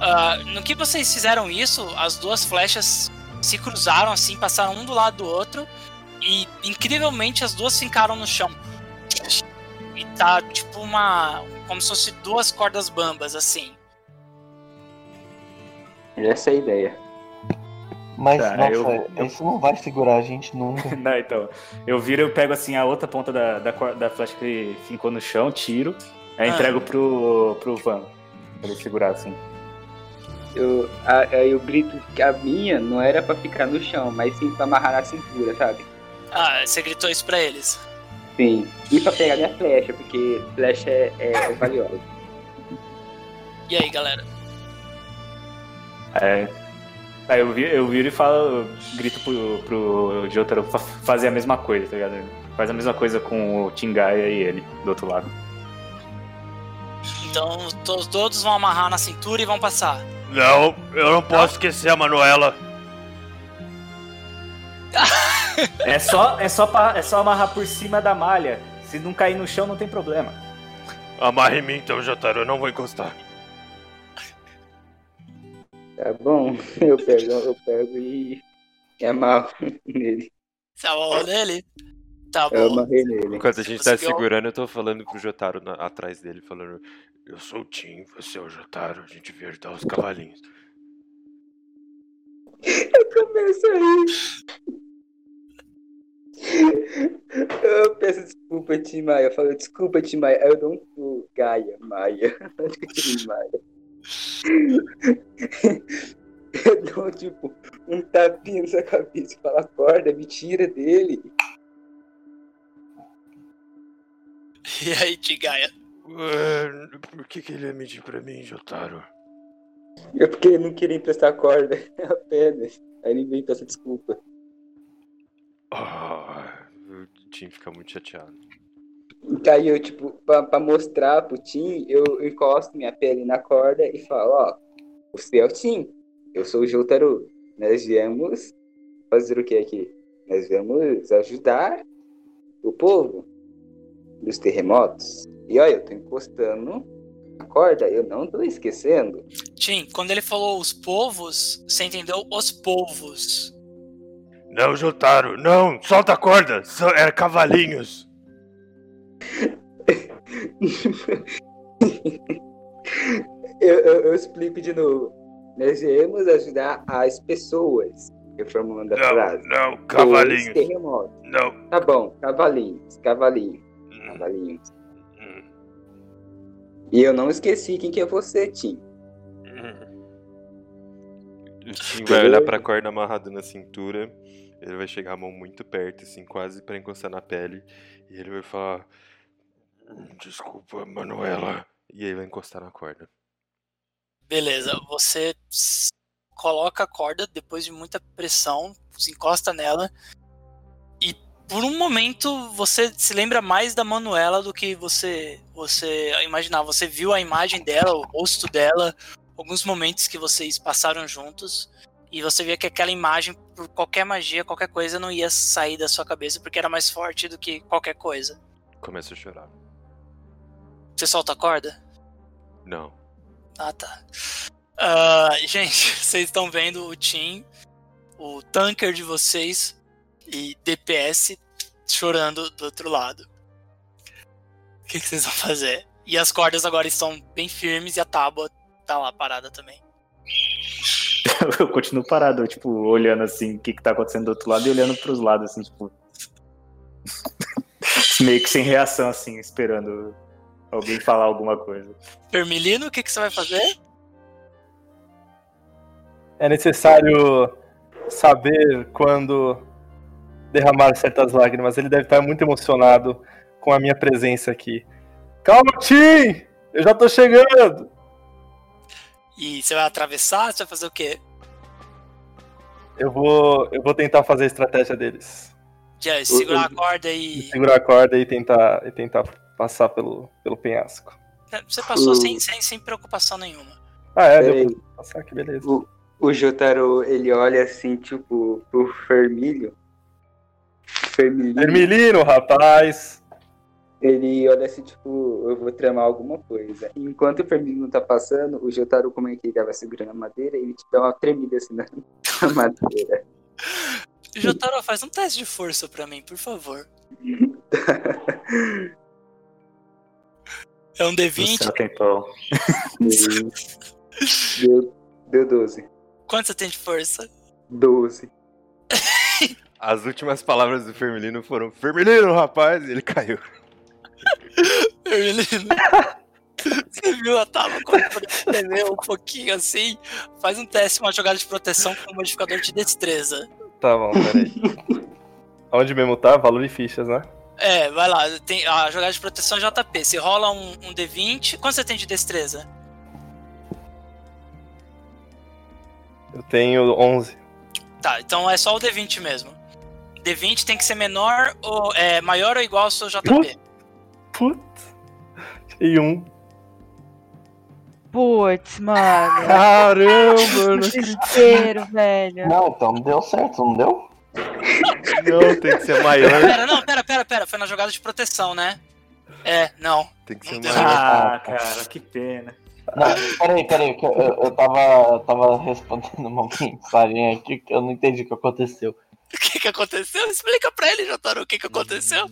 Ah, no que vocês fizeram isso, as duas flechas se cruzaram assim, passaram um do lado do outro e incrivelmente as duas ficaram no chão. E tá tipo uma. como se fosse duas cordas bambas assim. Essa é a ideia. Mas, Tá, nossa, eu- eu- isso não vai segurar a gente nunca. Não, então, eu viro eu pego assim a outra ponta da, da, da flecha que ficou no chão, tiro, aí Ah. entrego pro, pro Van. Pra ele segurar assim. Eu, a- aí eu grito que a minha não era pra ficar no chão, mas sim pra amarrar na cintura, sabe? Ah, você gritou isso pra eles. Sim. E pra pegar minha flecha, porque flecha é, é valiosa. E aí, galera? É, aí eu, vi, eu viro e falo, grito pro, pro Jotaro fa- fazer a mesma coisa, tá ligado? Faz a mesma coisa com o Tingaya e ele, do outro lado. Então todos, todos vão amarrar na cintura e vão passar. Não, eu não posso esquecer a Manuela. É só, é, só pa- é só amarrar por cima da malha. Se não cair no chão, não tem problema. Amarre em mim então, Jotaro, eu não vou encostar. Tá bom? Eu pego, eu pego e, e amarro nele. Você amarrou nele? Tá Eu bom. amarrei nele. Enquanto a gente Você tá segurando, eu tô falando pro Jotaro na- atrás dele, falando. Eu sou o Tim, você é o Jotaro, a gente veio ajudar os cavalinhos. Começa a rir. Eu peço desculpa, Tim Maia. Eu falo, desculpa, Tim Maia. Aí Eu um pulo. Gaia, Maia. Onde que eu tirei Maia? Eu dou, tipo, um tapinha na sua cabeça e falo, acorda, me tira dele. E aí, Tigaia? Por que, que ele ia mentir pra mim, Jotaro? É porque ele não queria emprestar a corda, apenas. Aí ele veio peça desculpa. Ah, O Tim fica muito chateado. Aí eu, tipo, pra, pra mostrar pro Tim, eu encosto minha pele na corda e falo, ó, você é o Tim, eu sou o Jotaro. Nós viemos fazer o que aqui? Nós viemos ajudar o povo dos terremotos. E olha, eu tô encostando a corda, eu não tô esquecendo. Tim, quando ele falou os povos, você entendeu os povos. Não, Jotaro, não! Solta a corda! São, era cavalinhos! Eu, eu, eu explico de novo. Nós viemos ajudar as pessoas, reformulando a Não, frase. não, Os cavalinhos! terremotos. Não. Tá bom, cavalinhos, cavalinhos, Hum, cavalinhos. hum, E eu não esqueci quem que é você, Tim. hum. O Tim vai olhar pra corda amarrada na cintura. Ele vai chegar a mão muito perto, assim, quase pra encostar na pele. E ele vai falar. Desculpa, Manuela. E aí vai encostar na corda. Beleza, você coloca a corda depois de muita pressão, se encosta nela e por um momento você se lembra mais da Manuela do que você você imaginava. Você viu a imagem dela, o rosto dela, alguns momentos que vocês passaram juntos e você via que aquela imagem por qualquer magia, qualquer coisa não ia sair da sua cabeça porque era mais forte do que qualquer coisa. Começa a chorar. Você solta a corda? Não. Ah, tá. Ah, gente, vocês estão vendo o Tim, o tanker de vocês e DPS chorando do outro lado. O que, que vocês vão fazer? E as cordas agora estão bem firmes e a tábua tá lá parada também. Eu continuo parado, tipo, olhando assim o que, que tá acontecendo do outro lado e olhando pros lados, assim, tipo. meio que sem reação, assim, esperando alguém falar alguma coisa. Vermilino, o que, que você vai fazer? É necessário saber quando derramar certas lágrimas. Ele deve estar muito emocionado com a minha presença aqui. Calma, Tim! Eu já tô chegando! E você vai atravessar? Você vai fazer o quê? Eu vou, eu vou tentar fazer a estratégia deles. Já segurar a corda e. Segurar a corda e tentar, e tentar passar pelo, pelo penhasco. Você passou O- sem, sem, sem preocupação nenhuma. Ah, é? Deu pra passar, que beleza. O, o Jotaro, ele olha assim, tipo, pro Fermilho. Fermilho. Vermelino, rapaz! Ele olha assim, tipo, eu vou tramar alguma coisa. Enquanto o Fermilho não tá passando, o Jotaro, como é que ele tava segurando a madeira, ele te dá uma tremida assim na, na madeira. Jotaro, faz um teste de força pra mim, por favor. É um No D20? céu tempão. deu, deu 12. Quanto você tem de força? 12. As últimas palavras do Fermilino foram: Fermilino, rapaz! E ele caiu. Vermelino. Você viu a tábua como tremeu um pouquinho assim? Faz um teste, uma jogada de proteção com um modificador de destreza. Tá bom, peraí. Onde mesmo tá? Valor e fichas, né? É, vai lá. Tem a jogada de proteção é JP. Você rola um, um D20. Quanto você tem de destreza? Eu tenho 11. Tá, então é só o D20 mesmo. D20 tem que ser menor ou é, maior ou igual ao seu JP. Putz. E um. Putz, mano. Caramba, eu não Desespero, velho. Não, então não deu certo, não deu? Não, tem que ser maior. Pera, não, pera, pera, pera. Foi na jogada de proteção, né? É, não. Tem que ser maior. Ah, cara, que pena. Não, peraí, peraí, que eu, eu, tava, eu tava respondendo uma mensagem aqui que eu não entendi o que aconteceu. O que, que que aconteceu? Explica pra ele, Jotaro, o que que aconteceu.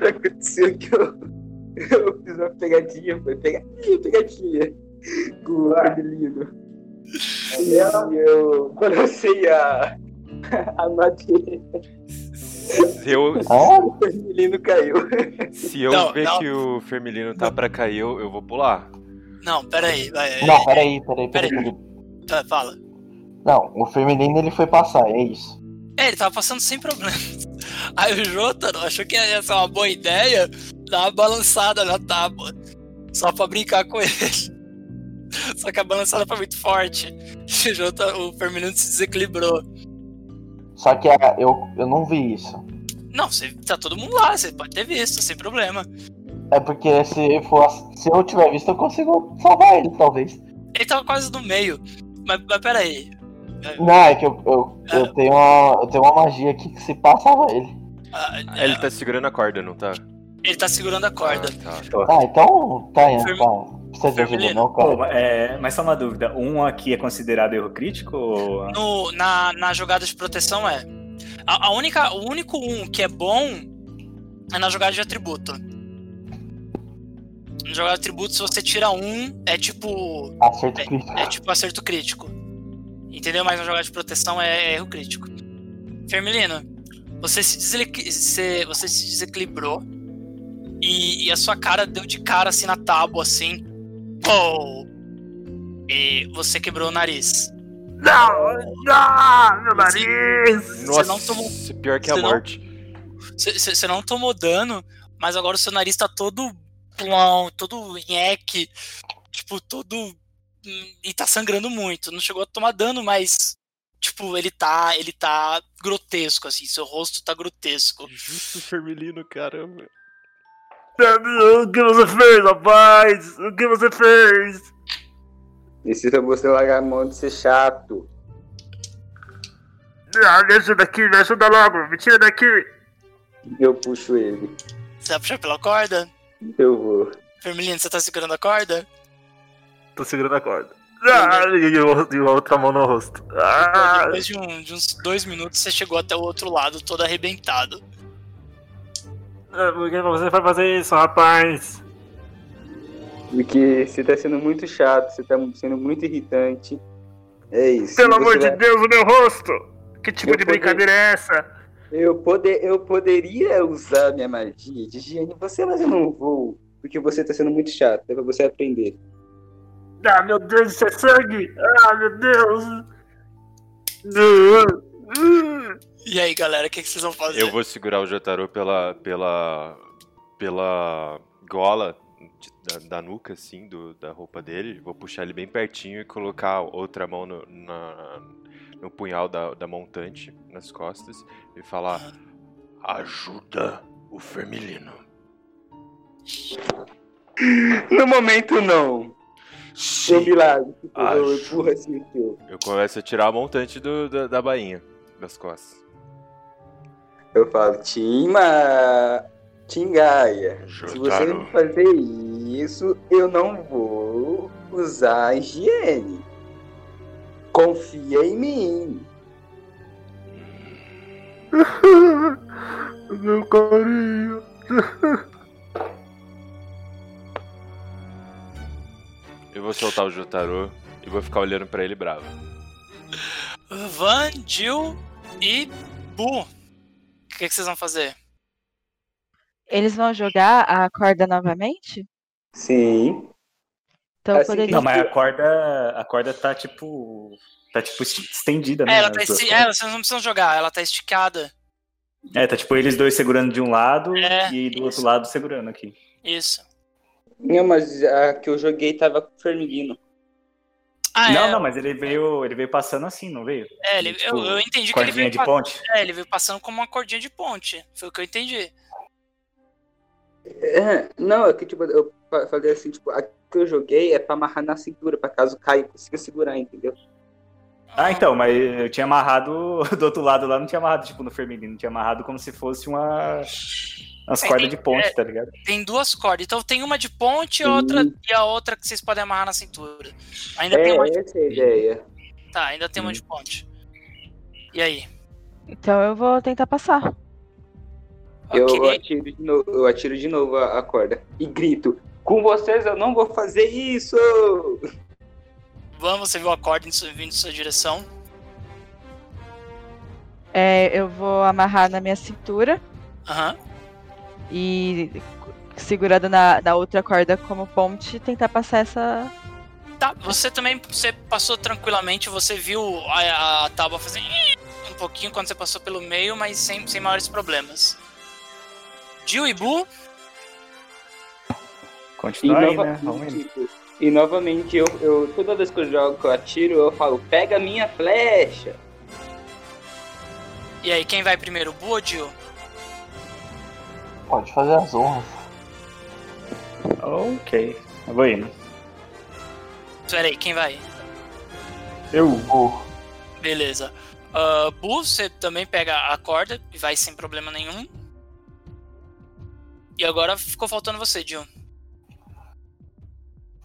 Aconteceu que eu, eu fiz uma pegadinha, foi pegadinha, pegadinha com o Adelino. Aí eu balancei a, a madeira Se eu, Ah, o Adelino caiu. se eu Não, ver não. que o Fermilino tá pra cair, eu, eu vou pular. Não, peraí. vai, não, peraí, peraí, peraí, Peraí. peraí. tá, Fala. Não, o feminino ele foi passar, é isso. É, ele tava passando sem problemas. Aí o Jotaro achou que ia ser uma boa ideia dar uma balançada na tábua. Só pra brincar com ele. Só que a balançada foi muito forte. O, Firmino se desequilibrou. Só que ah, eu, eu não vi isso. Não, você, tá todo mundo lá, você pode ter visto, sem problema. É porque se, for, se eu tiver visto, eu consigo salvar ele, talvez. Ele tava quase no meio. Mas, mas peraí. Não, é que eu, eu, eu, tenho, uma, eu tenho uma magia aqui que se passava ele. Ah, Ele tá segurando a corda, não tá? ele tá segurando a corda. Ah, tá. Ah, então tá, tá. Não precisa de ajuda Fermilino. não, cara. Pô, é, mas só uma dúvida, um aqui é considerado erro crítico? Ou... No, na, na jogada de proteção é. A, a única, o único um que é bom é na jogada de atributo. Na jogada de atributo, se você tira um, é tipo. Acerto crítico. É tipo acerto crítico. Entendeu? Mas na jogada de proteção é erro crítico. Fermilino, você se- você se desequilibrou e, e a sua cara deu de cara assim na tábua, assim. Pô! E você quebrou o nariz. Não! Não! Meu Você- nariz! Você não Nossa, tomou- pior que a você não- morte. Você não tomou dano, mas agora o seu nariz tá todo plão, todo nheque, tipo, todo. hum, E tá sangrando muito. Não chegou a tomar dano, mas. Tipo, ele tá. Ele tá grotesco, assim. Seu rosto tá grotesco. Justo Fermilino, caramba. O que você fez, rapaz? O que você fez? Precisa você largar a mão de ser chato. Ah, me ajuda aqui, me ajuda logo, me tira daqui. Eu puxo ele. Você vai puxar pela corda? Eu vou. Vermelhinho, você tá segurando a corda? Tô segurando a corda. Ah, e, e a outra mão no rosto. Ah, Depois de, um- de uns dois minutos, você chegou até o outro lado, todo arrebentado. Por que você vai fazer isso, rapaz? Porque você tá sendo muito chato, você tá sendo muito irritante. É isso. Pelo amor de vai- Deus, o meu rosto! Que tipo Eu de poder- brincadeira é essa? Eu, poder, eu poderia usar minha magia de higiene você, mas eu não vou. Porque você tá sendo muito chato. É pra você aprender. Ah, meu Deus, isso é sangue! Ah, meu Deus! E aí, galera, o que, que vocês vão fazer? Eu vou segurar o Jotaro pela. pela. pela gola de- da, da nuca, assim, do, da roupa dele. Vou puxar ele bem pertinho e colocar outra mão no, na- no punhal da, da montante, nas costas, e falar: Ajuda o Fermilino. No momento, não. Seu Sim. milagre. Eu Acho. empurro assim o teu. Eu começo a tirar a montante do, da, da bainha, das costas. Eu falo, Tima. Tingaia. Se você fazer isso, eu não vou usar a higiene. Confia em mim. meu carinho. Eu vou soltar o Jotaro e vou ficar olhando pra ele bravo. Van, Jill e Bu. O que, que vocês vão fazer? Eles vão jogar a corda novamente? Sim. Então Assim poderia. Não, mas a corda, a corda tá tipo. Tá tipo estendida, né? É, ela tá esti... é, vocês não precisam jogar, ela tá esticada. É, tá tipo eles dois segurando de um lado É, e do outro isso. lado segurando aqui. Isso. Não, mas a que eu joguei tava com o Fermilino. Ah, não, é, não, mas ele veio, ele veio passando assim, não veio? é, ele- tipo, eu, eu entendi que ele veio, de ponte? é, ele veio passando como uma cordinha de ponte. Foi o que eu entendi. É, não, é que tipo, eu fa- falei assim, tipo, a que eu joguei é pra amarrar na cintura, pra caso caia, eu consiga segurar, entendeu? Ah, então, mas eu tinha amarrado do outro lado lá, não tinha amarrado tipo no feminino, tinha amarrado como se fosse uma. Umas É, cordas tem- de ponte, é. tá ligado? Tem duas cordas. Então tem uma de ponte e outra e a outra que vocês podem amarrar na cintura. Ainda É, tem uma de... essa é a ideia. Tá, ainda tem uma de ponte. E aí? Então eu vou tentar passar. Eu, atiro de novo, eu atiro de novo a, a corda e grito: Com vocês eu não vou fazer isso! Vamos, você viu a corda indo- vindo em sua direção. É, eu vou amarrar na minha cintura Aham. E segurando na, na outra corda como ponte, tentar passar essa. Tá, você também você passou tranquilamente, você viu a, a tábua fazendo um pouquinho quando você passou pelo meio, mas sem, sem maiores problemas. Jill e Bu, E, Continua aí, nova- né? Vamos indo. e novamente, eu, eu, toda vez que eu jogo, que eu atiro, eu falo: Pega a minha flecha! e aí quem vai primeiro, Bu ou Jill? Pode fazer as honras. Ok. Eu vou indo. Pera aí, quem vai? Eu. Pô, Beleza. Ah, Bu, você também pega a corda e vai sem problema nenhum. E agora ficou faltando você, Jill.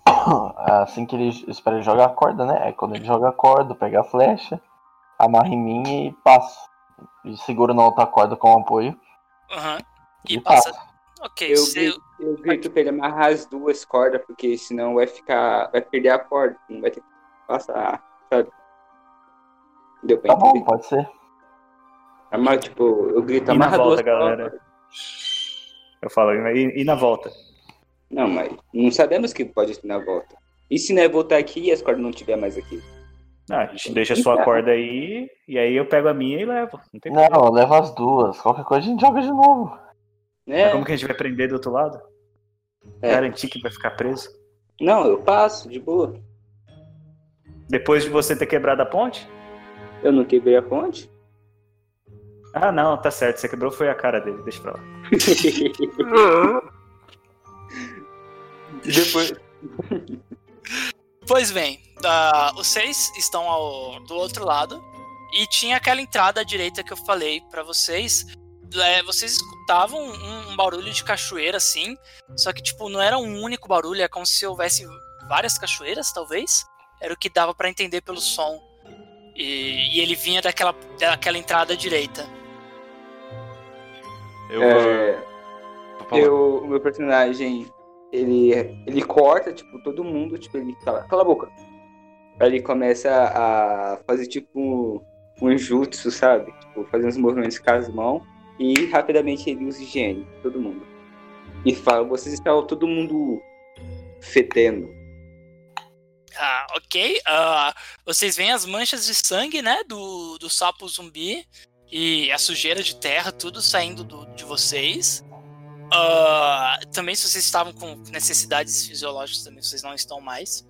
assim que ele espera ele jogar a corda, né? Aí quando ele joga a corda, pega a flecha, amarra em mim e passo. E seguro na outra corda com apoio. Aham. E passa. Ok, Eu você. grito, eu grito pra ele amarrar as duas cordas, porque senão vai ficar. Vai perder a corda, não vai ter que passar, sabe? Deu pra Tá bom, entender? pode ser. Amarra, tipo, eu grito, E na amarra volta, duas galera? cordas. Eu falo, e, e na volta? Não, mas não sabemos que pode ir na volta. E se não é voltar aqui e as cordas não estiver mais aqui? Ah, a gente deixa a sua corda aí, e aí eu pego a minha e levo. Não tem Não, levo as duas. Qualquer coisa a gente joga de novo. Né? Mas como que a gente vai prender do outro lado? É. Garantir que vai ficar preso? Não, eu passo, de boa. Depois de você ter quebrado a ponte? Eu não quebrei a ponte. Ah, não, tá certo. Você quebrou foi a cara dele. Deixa pra lá. Depois. Pois bem, ah, os seis estão ao, do outro lado e tinha aquela entrada à direita que eu falei pra vocês. É, vocês escutavam um, um barulho de cachoeira assim, só que tipo não era um único barulho, é como se houvesse várias cachoeiras, talvez. Era o que dava pra entender pelo som. E, e ele vinha daquela, daquela entrada direita. Eu É, eu, o meu personagem, ele, ele corta, tipo, todo mundo, tipo, ele cala, cala a boca. Aí ele começa a fazer, tipo, um jutsu, sabe? Tipo, fazer uns movimentos com as mãos. E rapidamente ele usa higiene, todo mundo. E fala, vocês estavam todo mundo fedendo. Ah, ok. Ah, vocês veem as manchas de sangue, né? Do, do sapo zumbi. E a sujeira de terra, tudo saindo do- de vocês. Ah, também, se vocês estavam com necessidades fisiológicas, também vocês não estão mais.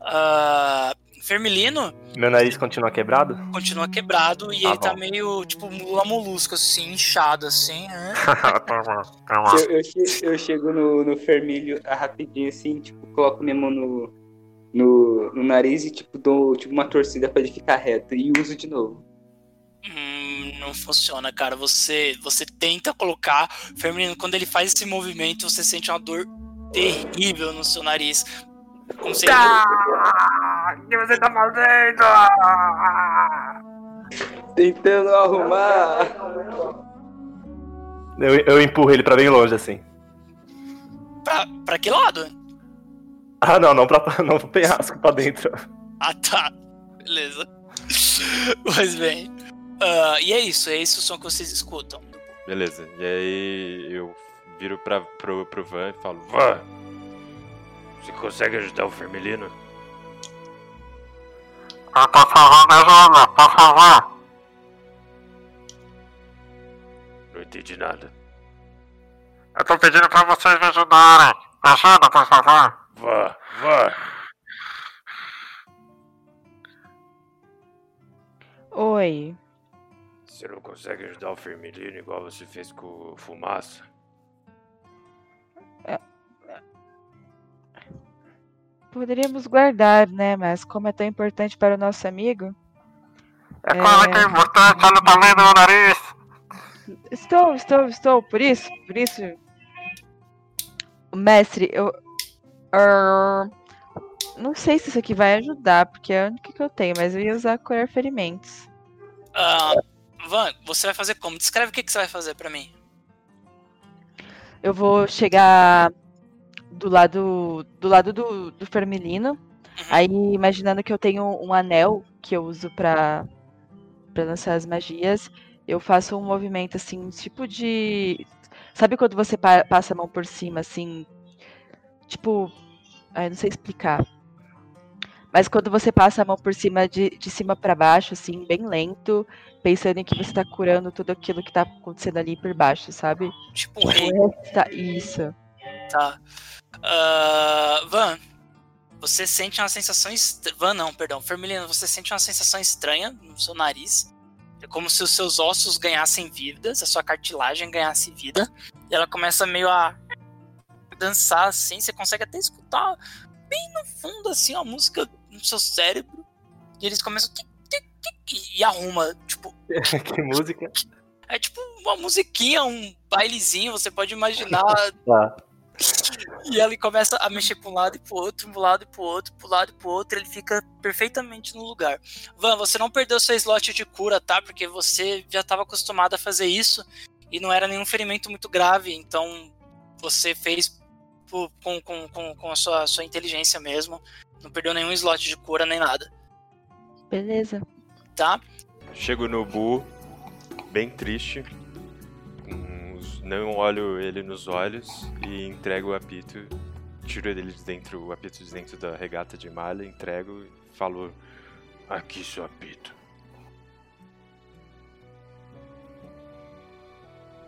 Ah, Fermilino Meu nariz continua quebrado? continua quebrado e Tá ele tá bom. meio, tipo, mula molusco, assim, inchado, assim. né? Eu, eu, che- eu chego no, no fermilho ah, rapidinho assim, tipo, coloco minha mão no, no, no nariz e tipo, dou tipo, uma torcida pra ele ficar reto e uso de novo. Hum, não funciona, cara. Você, você tenta colocar. Feminino, quando ele faz esse movimento, você sente uma dor terrível no seu nariz. Como se ele. que você tá fazendo? Tentando arrumar. Eu, eu empurro ele pra bem longe, assim. Pra, pra que lado? Ah, não, não, pra, não pro penhasco, pra dentro. Ah, tá. Beleza. Pois bem. Ah, e é isso, é esse o som que vocês escutam. Beleza. E aí eu viro pra, pro, pro Van e falo: Van, Você consegue ajudar o Fermelino? Ah, por favor, me ajuda, por favor. Não entendi nada. Eu tô pedindo pra vocês me ajudarem. Me ajuda, por favor. Vá, vá. Oi. Você não consegue ajudar o Fermelino igual você fez com o Fumaça? Poderíamos guardar, né? Mas como é tão importante para o nosso amigo. É claro que é importante, olha o tamanho do meu nariz. Estou, estou, estou. Por isso, por isso. Mestre, eu. Ahn, não sei se isso aqui vai ajudar, porque é a única que eu tenho, mas eu ia usar curar ferimentos. Ah, Van, você vai fazer como? Descreve o que, que você vai fazer pra mim. Eu vou chegar do lado do lado do, do Fermelino. Aí, imaginando que eu tenho um anel que eu uso pra, pra lançar as magias, eu faço um movimento assim, tipo de. Sabe quando você pa- passa a mão por cima, assim? Tipo. Ai, não sei explicar. Mas quando você passa a mão por cima de, de cima pra baixo, assim, bem lento, pensando em que você tá curando tudo aquilo que tá acontecendo ali por baixo, sabe? Tipo. Tá, isso. Tá. Ah, Van, você sente uma sensação estranha. Van, não, perdão. Fermelino, você sente uma sensação estranha no seu nariz. É como se os seus ossos ganhassem vidas, a sua cartilagem ganhasse vida. E ela começa meio a dançar assim. Você consegue até escutar bem no fundo, assim, a música no seu cérebro. E eles começam. E arruma, tipo, que música. é tipo uma musiquinha, um bailezinho, você pode imaginar Tá. E ele começa a mexer para um lado e pro outro, pro lado e pro outro, pro lado e pro outro, ele fica perfeitamente no lugar. Van, você não perdeu seu slot de cura, tá? Porque você já estava acostumado a fazer isso e não era nenhum ferimento muito grave, então você fez com, com, com, com a sua, sua inteligência mesmo. Não perdeu nenhum slot de cura nem nada, Beleza. tá? Chego no Bu, bem triste. Não olho ele nos olhos e entrego o apito. Tiro ele de dentro, o apito de dentro da regata de malha, entrego e falo. Aqui seu apito.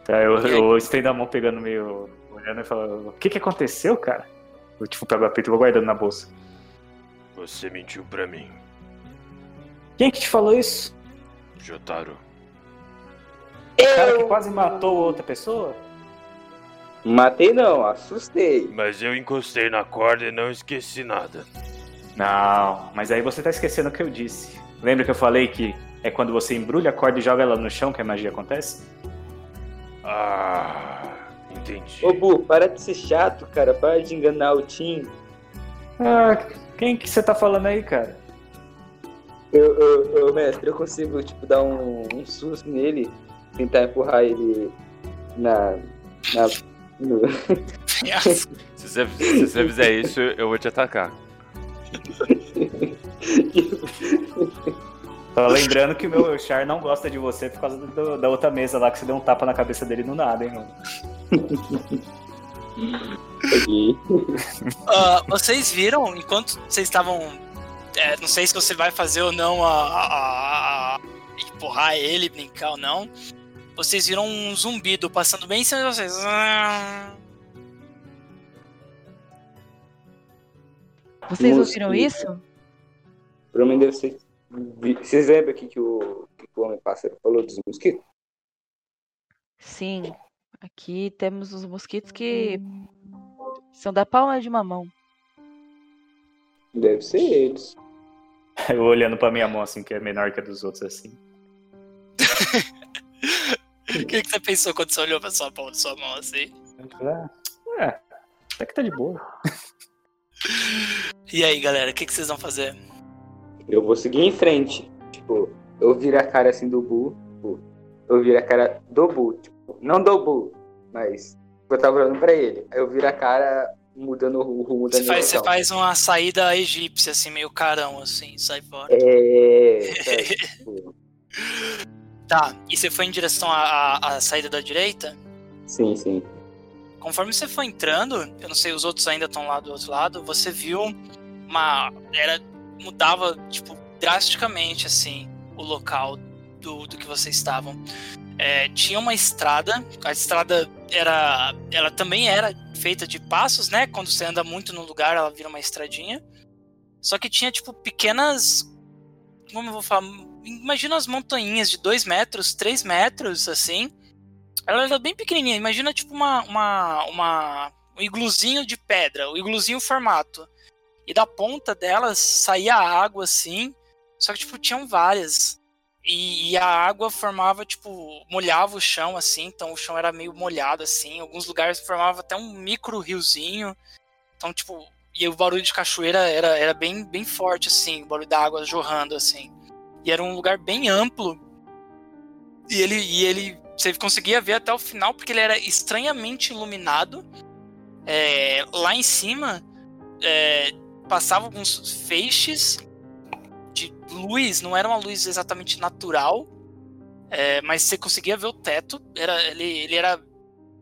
Tá, eu, eu estendo a mão pegando meio. olhando e falo, o que que aconteceu, cara? Eu tipo, pego o apito e vou guardando na bolsa. Você mentiu pra mim, Quem que te falou isso? Jotaro. O cara que quase matou outra pessoa? Matei não, assustei. Mas eu encostei na corda e não esqueci nada. Não, mas aí você tá esquecendo o que eu disse. Lembra que eu falei que é quando você embrulha a corda e joga ela no chão que a magia acontece? Ah, entendi. Ô Bu, para de ser chato, cara. Para de enganar o Tim. Ah, quem que você tá falando aí, cara? Eu, eu, eu, mestre, eu consigo, tipo, dar um, um susto nele, tentar empurrar ele na. na no- Se você, se você fizer isso, eu vou te atacar. Só lembrando que o meu Char não gosta de você por causa do- da outra mesa lá que você deu um tapa na cabeça dele no nada, hein, mano? Ah, vocês viram, enquanto vocês estavam. é, não sei se você vai fazer ou não a, a- a- a- empurrar ele, brincar ou não. Vocês viram um zumbido passando bem em cima de vocês. Vocês Mosquito. ouviram isso? Provavelmente deve ser. Vocês lembram aqui que o, que o Homem-Pássaro falou dos mosquitos? Sim. Aqui temos os mosquitos que são da palma de uma mão. Deve ser eles. Eu olhando pra minha mão assim, que é menor que a dos outros, assim. O que, que você pensou quando você olhou pra sua de sua mão assim? Ah, É, até que tá de boa. E aí, galera, o que, que vocês vão fazer? Eu vou seguir em frente. Tipo, eu viro a cara assim do Bu. tipo, eu viro a cara do Bu. Tipo, não do Bu, mas eu tava olhando pra ele. Aí eu viro a cara mudando o rumo da Você faz, você faz uma saída egípcia, assim, meio carão, assim, sai fora. É. sabe, tipo, Tá, e você foi em direção à, à- à saída da direita? sim, sim. Conforme você foi entrando, eu não sei, os outros ainda estão lá do outro lado, você viu uma. Era. mudava, tipo, drasticamente, assim, o local do, do que vocês estavam. É, tinha uma estrada, a estrada era. Ela também era feita de passos, né? Quando você anda muito no lugar, ela vira uma estradinha. Só que tinha, tipo, pequenas. Como eu vou falar? Imagina as montanhas de 2 metros, 3 metros, assim. Ela era bem pequenininha. Imagina, tipo, uma, uma, uma, um igluzinho de pedra. O igluzinho formato. E da ponta delas saía água, assim. Só que, tipo, tinham várias. E, e a água formava, tipo, molhava o chão, assim. Então o chão era meio molhado, assim. Em alguns lugares formava até um micro riozinho. Então, tipo, e o barulho de cachoeira era, era bem, bem forte, assim. O barulho da água jorrando, assim. E era um lugar bem amplo. E ele, e ele. Você conseguia ver até o final, porque ele era estranhamente iluminado. É, lá em cima é, passava alguns feixes de luz, não era uma luz exatamente natural, é, mas você conseguia ver o teto. Era, ele, ele era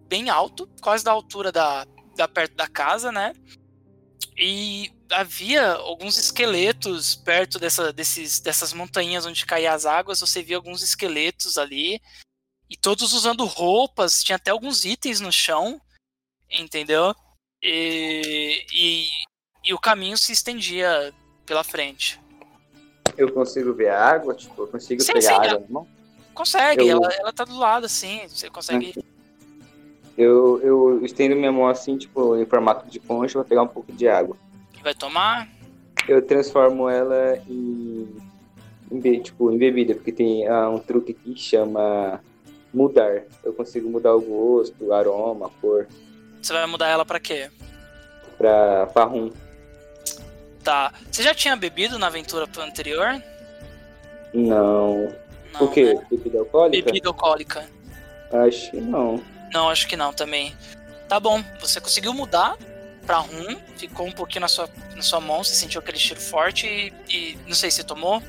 bem alto, quase da altura da, da perto da casa, né? E havia alguns esqueletos perto dessa, desses, dessas montanhas onde caíam as águas. Você via alguns esqueletos ali. E todos usando roupas. Tinha até alguns itens no chão. Entendeu? E, e, e o caminho se estendia pela frente. Eu consigo ver a água? Tipo, eu consigo Sim, pegar sim, a água na mão? Consegue, Eu- ela, ela tá do lado, assim. Você consegue. Eu, eu estendo minha mão assim, tipo, em formato de concha, vou pegar um pouco de água. Vai tomar. Eu transformo ela em, em tipo, em bebida, porque tem ah, um truque que chama mudar. Eu consigo mudar o gosto, o aroma, a cor, Você vai mudar ela pra quê? pra, pra rum. Tá. Você já tinha bebido na aventura anterior? Não. Não, o quê? né? Bebida alcoólica? Bebida alcoólica. Acho que não. Não, acho que não também. Tá bom, você conseguiu mudar pra rum, ficou um pouquinho na sua, na sua mão, você sentiu aquele cheiro forte e, e não sei se tomou.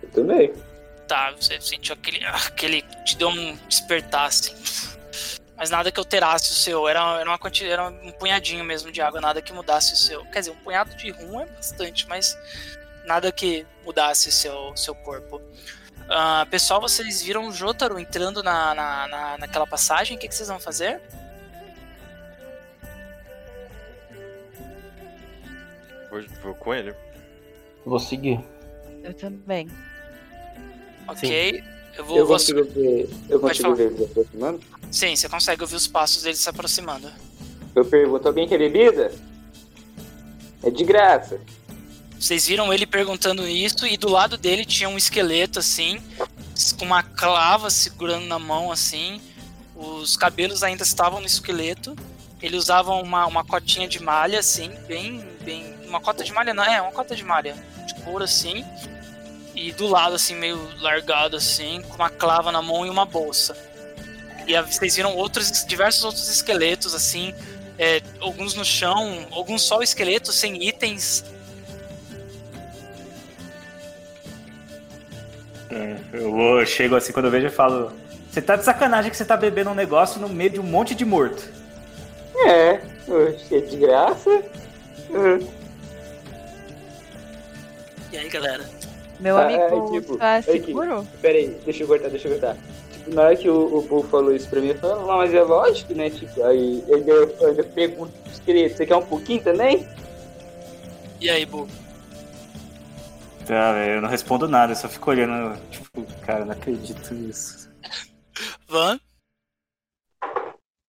Eu tomei. Tá, você sentiu aquele. aquele. te deu um despertar assim. Mas nada que alterasse o seu. Era, era, uma, quanti- era um punhadinho mesmo de água, nada que mudasse o seu. Quer dizer, um punhado de rum é bastante, mas nada que mudasse o seu, seu corpo. Ah, pessoal, vocês viram o Jotaro entrando na, na, na- naquela passagem? O que, que vocês vão fazer? Vou, vou com ele. Vou seguir. Eu também. Ok. Eu vou. Eu vou- consigo ver. Eu Pode consigo falar. ver ele se aproximando? Sim, você consegue ouvir os passos dele se aproximando. Eu pergunto, alguém quer bebida? É de graça. Vocês viram ele perguntando isso e do lado dele tinha um esqueleto assim, com uma clava segurando na mão assim. Os cabelos ainda estavam no esqueleto. Ele usava uma, uma cotinha de malha assim, bem, bem, uma cota de malha não, é uma cota de malha de couro assim. E do lado assim meio largado assim, com uma clava na mão e uma bolsa. E a- vocês viram outros diversos outros esqueletos assim, é, alguns no chão, alguns só esqueletos sem itens É, Eu, vou- eu chego assim quando eu vejo e falo: Você tá de sacanagem que você tá bebendo um negócio no meio de um monte de morto. É, oxe, é de graça. Hum. E aí, galera? Meu Ah, amigo é, tipo, tá aqui. seguro? Pera aí, deixa eu cortar, deixa eu cortar. Tipo, na hora que o, o Paul falou isso pra mim, eu falei, não, mas é lógico, né? Tipo, aí eu eu pergunto pro esqueleto, você quer um pouquinho também? E aí, Bu? Tá, velho, eu não respondo nada, eu só fico olhando, tipo, cara, não acredito nisso. Van?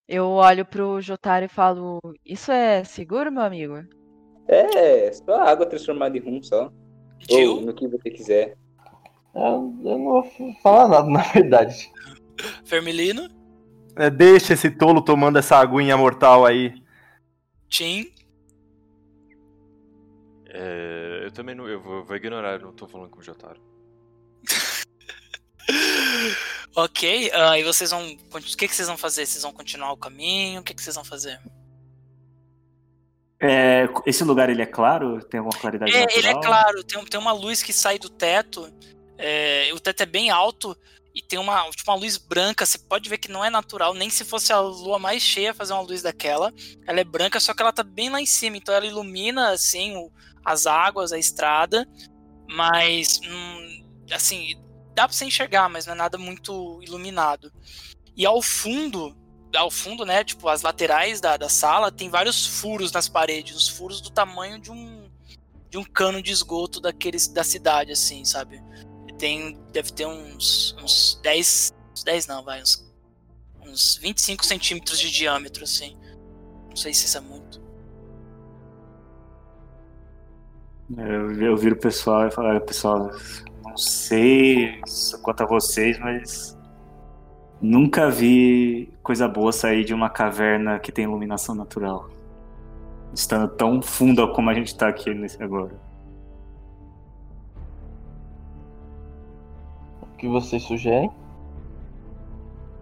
Eu olho pro Jotaro e falo: Isso é seguro, meu amigo? É, só água transformada em rum só. Ou no que você quiser. Eu, eu não vou falar nada, na verdade. Vermelino? É, deixa esse tolo tomando essa aguinha mortal aí. Tim? É, eu também não. Eu vou, vou ignorar, eu não tô falando com o Jotaro. Ok, e vocês vão. O que, que vocês vão fazer? Vocês vão continuar o caminho? O que, que vocês vão fazer? É, esse lugar ele é claro? Tem alguma claridade É, natural? ele é claro, tem, tem uma luz que sai do teto. é, o teto é bem alto e tem uma, tipo, uma luz branca. Você pode ver que não é natural, nem se fosse a lua mais cheia fazer uma luz daquela. Ela é branca, só que ela tá bem lá em cima, então ela ilumina assim o- as águas, a estrada. Mas hum, assim, dá pra você enxergar, mas não é nada muito iluminado. E ao fundo, ao fundo, né, tipo, as laterais da, da sala, tem vários furos nas paredes, os furos do tamanho de um de um cano de esgoto daqueles da cidade, assim, sabe? Tem, deve ter uns, uns 10, uns 10 não, vai, uns, uns 25 centímetros de diâmetro, assim. Não sei se isso é muito. Eu, viro o pessoal e falo, "Olha, pessoal, não sei quanto a vocês, mas nunca vi coisa boa sair de uma caverna que tem iluminação natural. Estando tão funda como a gente tá aqui nesse agora. O que vocês sugerem?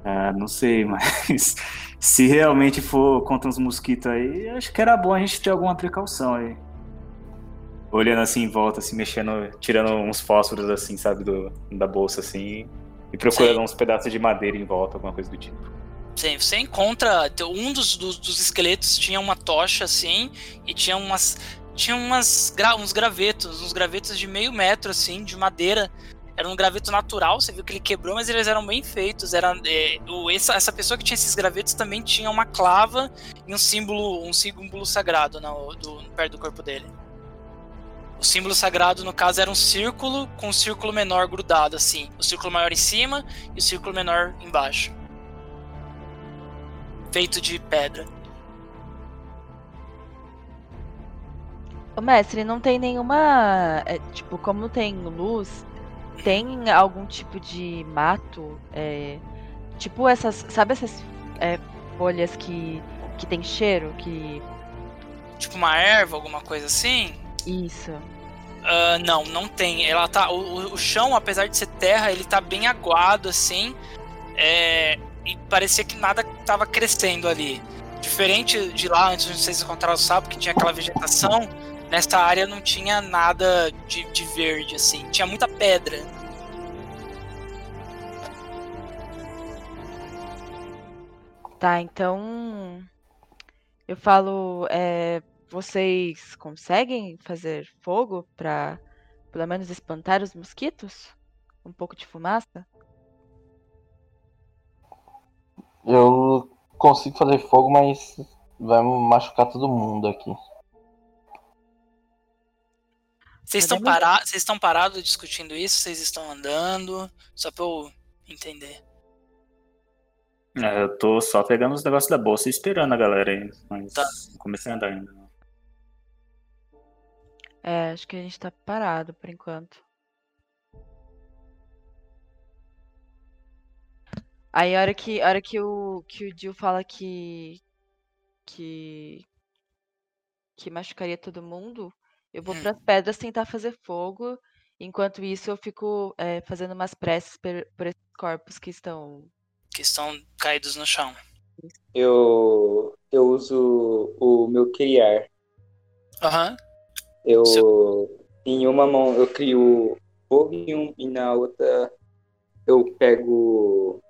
Ah, não sei, mas se realmente for contra uns mosquitos aí, acho que era bom a gente ter alguma precaução aí. Olhando assim em volta, assim, mexendo, tirando uns fósforos assim, sabe, do, da bolsa assim, e procurando Sim. uns pedaços de madeira em volta, alguma coisa do tipo. Sim, você encontra. Um dos, dos, dos esqueletos tinha uma tocha assim, e tinha umas. Tinha umas, uns gravetos, uns gravetos de meio metro, assim, de madeira. Era um graveto natural, você viu que ele quebrou, mas eles eram bem feitos. Era, é, o, essa, essa pessoa que tinha esses gravetos também tinha uma clava e um símbolo, um símbolo sagrado na, do, perto do corpo dele. O símbolo sagrado, no caso, era um círculo com um círculo menor grudado, assim. O círculo maior em cima e o círculo menor embaixo feito de pedra. Ô, mestre, não tem nenhuma. é, tipo, como tem luz, tem algum tipo de mato? é, tipo essas. Sabe essas é, folhas que, que tem cheiro? Que. Tipo uma erva, alguma coisa assim? Isso. Ah, não, não tem. Ela tá. O, o- o chão, apesar de ser terra, ele tá bem aguado, assim. É, e parecia que nada tava crescendo ali. Diferente de lá, antes de vocês encontraram o sapo, que tinha aquela vegetação, nessa área não tinha nada de, de verde, assim. Tinha muita pedra. Tá, então. Eu falo. é, vocês conseguem fazer fogo pra pelo menos espantar os mosquitos? Um pouco de fumaça? Eu consigo fazer fogo, mas vai machucar todo mundo aqui. Vocês estão parados, vocês estão parados discutindo isso? Vocês estão andando? Só pra eu entender. É, eu tô só pegando os negócios da bolsa e esperando a galera aí, mas Tá. não comecei a andar ainda. não. É, acho que a gente tá parado por enquanto. Aí a hora que, a hora que o que o Jill fala que que que machucaria todo mundo, eu vou Hum. pras pedras tentar fazer fogo. Enquanto isso, eu fico é, fazendo umas preces per- por esses corpos que estão. Que estão caídos no chão. Eu, eu uso o meu criar. Aham. Eu, Seu- em uma mão eu crio fogo e, um- e na outra eu pego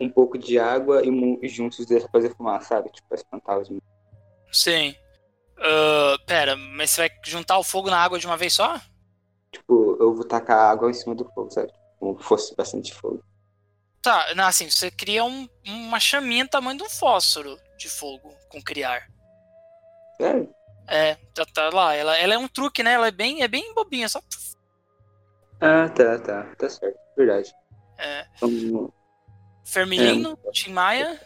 um pouco de água e, mu- junto os dois pra fazer fumaça, sabe? Tipo, pra espantar os Sim. Ah, pera, mas você vai juntar o fogo na água de uma vez só? Tipo, eu vou tacar água em cima do fogo, sabe? Como fosse bastante fogo. Tá, não, assim, você cria um- uma chaminha tamanho de um fósforo de fogo com criar. Sério? É, tá, tá lá. Ela, ela é um truque, né? Ela é bem, é bem bobinha, só. Ah, tá, tá. Tá certo. Verdade. É. Então, Fermilino, Tim Maia.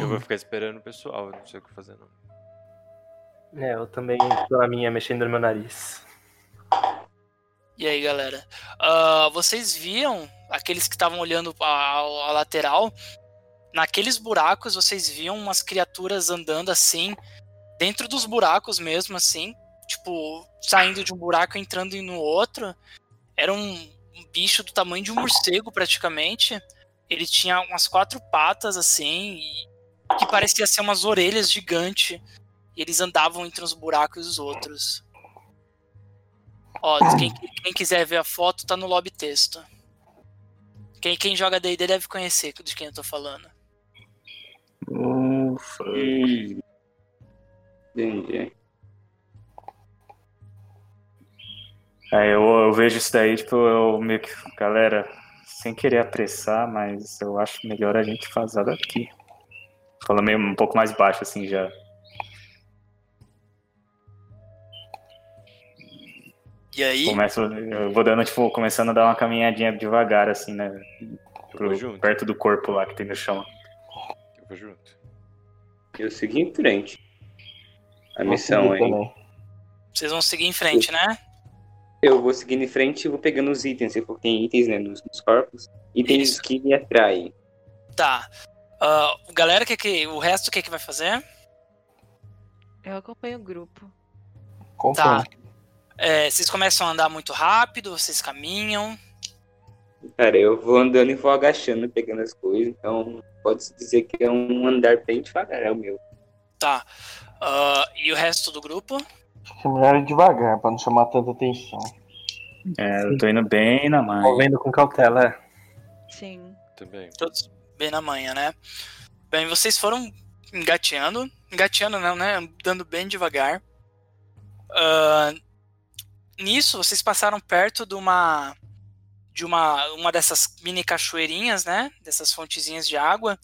Eu vou ficar esperando o pessoal, eu não sei o que fazer não. É, eu também tô na minha mexendo no meu nariz. E aí, galera? Ah, vocês viam aqueles que estavam olhando a, a lateral? Naqueles buracos, vocês viam umas criaturas andando assim, dentro dos buracos mesmo, assim, tipo, saindo de um buraco e entrando no outro. Era um, bicho do tamanho de um morcego, praticamente. Ele tinha umas quatro patas, assim, e que parecia ser umas orelhas gigantes. E eles andavam entre uns buracos e os outros. Ó, quem, quem quiser ver a foto, tá no lobby texto. Quem, quem joga D&D deve conhecer de quem eu tô falando. Ufa. hum. Entendi. É, eu, eu vejo isso daí, tipo, eu meio que. Galera, sem querer apressar, mas eu acho melhor a gente fazer daqui. Falando meio um pouco mais baixo, assim, já. E aí, Começo, eu vou dando, tipo, começando a dar uma caminhadinha devagar, assim, né? Pro- perto do corpo lá que tem no chão. eu vou junto. Eu segui em frente. A missão aí. vocês vão seguir em frente, né? Eu vou seguindo em frente e vou pegando os itens. For tem itens né, nos, nos corpos. Itens Isso. que me atraem. Tá. Ah, galera, que, que, o resto o que, que vai fazer? Eu acompanho o grupo. Acompanho. Tá. É, vocês começam a andar muito rápido, vocês caminham. Cara, eu vou andando e vou agachando, pegando as coisas. Então, pode-se dizer que é um andar bem devagar, é o meu. Tá. Ah, e o resto do grupo? Acho que é melhor ir devagar, pra não chamar tanta atenção. É, eu tô indo bem na mãe. Movendo com cautela. é. Sim. Também. Todos bem na manhã, né? Bem, vocês foram engateando. Engateando não, né? Andando bem devagar. Ah, nisso, vocês passaram perto de uma. De uma, uma dessas mini cachoeirinhas, né? Dessas fontezinhas de água.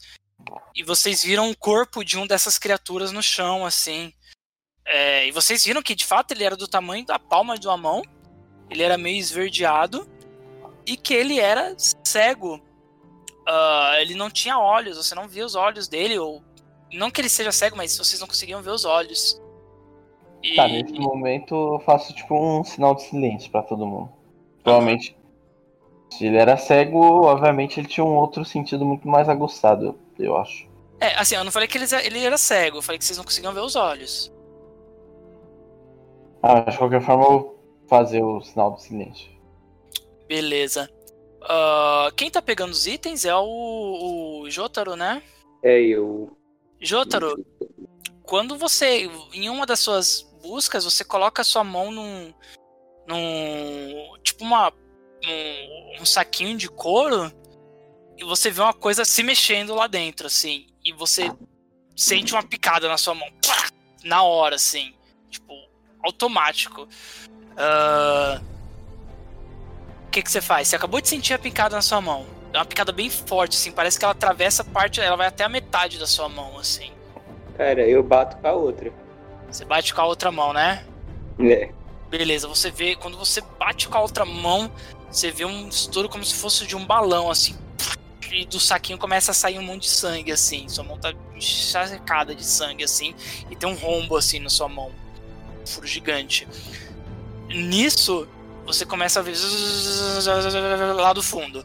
E vocês viram o corpo de um dessas criaturas no chão, assim. É, e vocês viram que de fato ele era do tamanho da palma de uma mão. Ele era meio esverdeado. E que ele era cego. Ah, ele não tinha olhos, você não via os olhos dele, ou. Não que ele seja cego, mas vocês não conseguiam ver os olhos. E... Tá, nesse momento eu faço tipo um sinal de silêncio pra todo mundo. Provavelmente, se ele era cego, obviamente ele tinha um outro sentido muito mais aguçado, eu acho. É, assim, eu não falei que ele, ele era cego, eu falei que vocês não conseguiam ver os olhos. Ah, de qualquer forma eu vou fazer o sinal de silêncio. Beleza. Ah, quem tá pegando os itens é o, o Jotaro, né? É eu. Jotaro, quando você, em uma das suas buscas, você coloca a sua mão num. num. tipo uma. um, um saquinho de couro e você vê uma coisa se mexendo lá dentro, assim. E você sente uma picada na sua mão. Na hora, assim. Tipo, automático. Ah, O que, que você faz? Você acabou de sentir a picada na sua mão. É uma picada bem forte, assim. Parece que ela atravessa a parte. Ela vai até a metade da sua mão, assim. Cara, eu bato com a outra. Você bate com a outra mão, né? É. Beleza, você vê. Quando você bate com a outra mão, você vê um estouro como se fosse de um balão, assim. E do saquinho começa a sair um monte de sangue, assim. Sua mão tá encharcada de sangue, assim. E tem um rombo, assim, na sua mão. Furo gigante. Nisso, você começa a ver lá do fundo.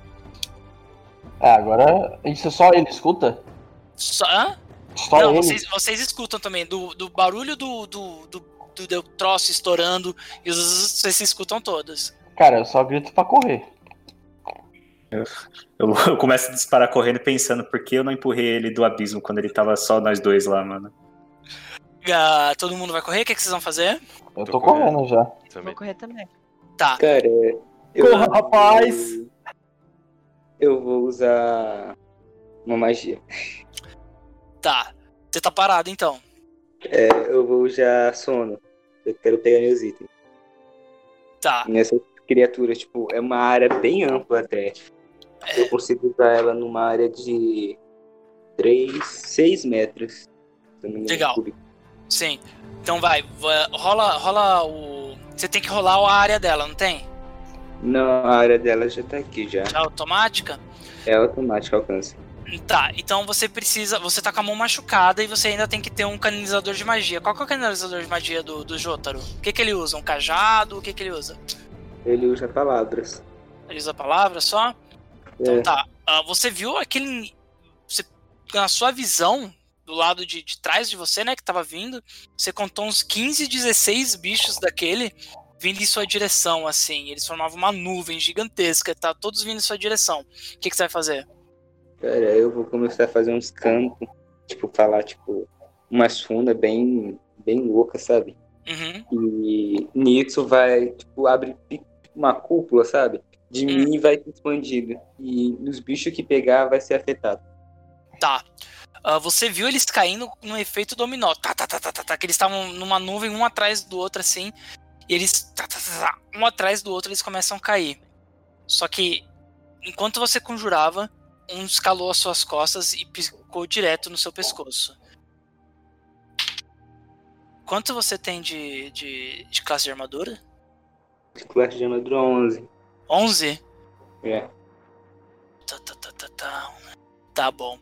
É, agora isso só ele escuta? Só, hã? Só Não, ele? vocês, vocês escutam também do, do barulho do, do, do, do, do troço estourando. E os- vocês se escutam todos. Cara, eu só grito pra correr. Eu, eu começo a disparar correndo pensando por que eu não empurrei ele do abismo quando ele tava só nós dois lá, mano. Ah, todo mundo vai correr? O que, que vocês vão fazer? Eu Tô tô correndo. correndo já. Também. Vou correr também. Tá. Cara, eu. Corra, rapaz! Eu vou usar uma magia. Tá. Você tá parado então. É, eu vou usar sono. Eu quero pegar meus itens. Tá. Nessas criaturas, tipo, é uma área bem ampla até. Eu consigo usar ela numa área de 3, 6 metros. Legal. cúbico. Sim. Então vai. va- Rola, rola o. Você tem que rolar a área dela, não tem? Não, a área dela já tá aqui já. Já automática? É automático alcance. Tá, então você precisa. Você tá com a mão machucada e você ainda tem que ter um canalizador de magia. Qual que é o canalizador de magia do, do Jotaro? O que, que ele usa? Um cajado? O que, que ele usa? Ele usa palavras. Ele usa palavras só? Então É. tá. Ah, você viu aquele. Você, na sua visão, do lado de, de trás de você, né, que tava vindo, você contou uns 15, 16 bichos daquele vindo em sua direção, assim. Eles formavam uma nuvem gigantesca, tá? Todos vindo em sua direção. O que, que você vai fazer? Cara, eu vou começar a fazer uns campos. Tipo, falar, tipo, umas fundas bem, bem loucas, sabe? Uhum. E nisso vai, tipo, abre uma cúpula, sabe? De mim vai se expandindo. E os bichos que pegar vai ser afetado. Tá. Ah, você viu eles caindo no efeito dominó. Tá, tá, tá, tá, tá, tá, que eles estavam numa nuvem, um atrás do outro, assim. E eles. Tá, tá, tá, tá, um atrás do outro, eles começam a cair. Só que, enquanto você conjurava, um escalou as suas costas e piscou direto no seu pescoço. Quanto você tem de, de, de classe de armadura? Classe de armadura 11. 11? É. Tá, tá, tá, tá, tá. Tá bom.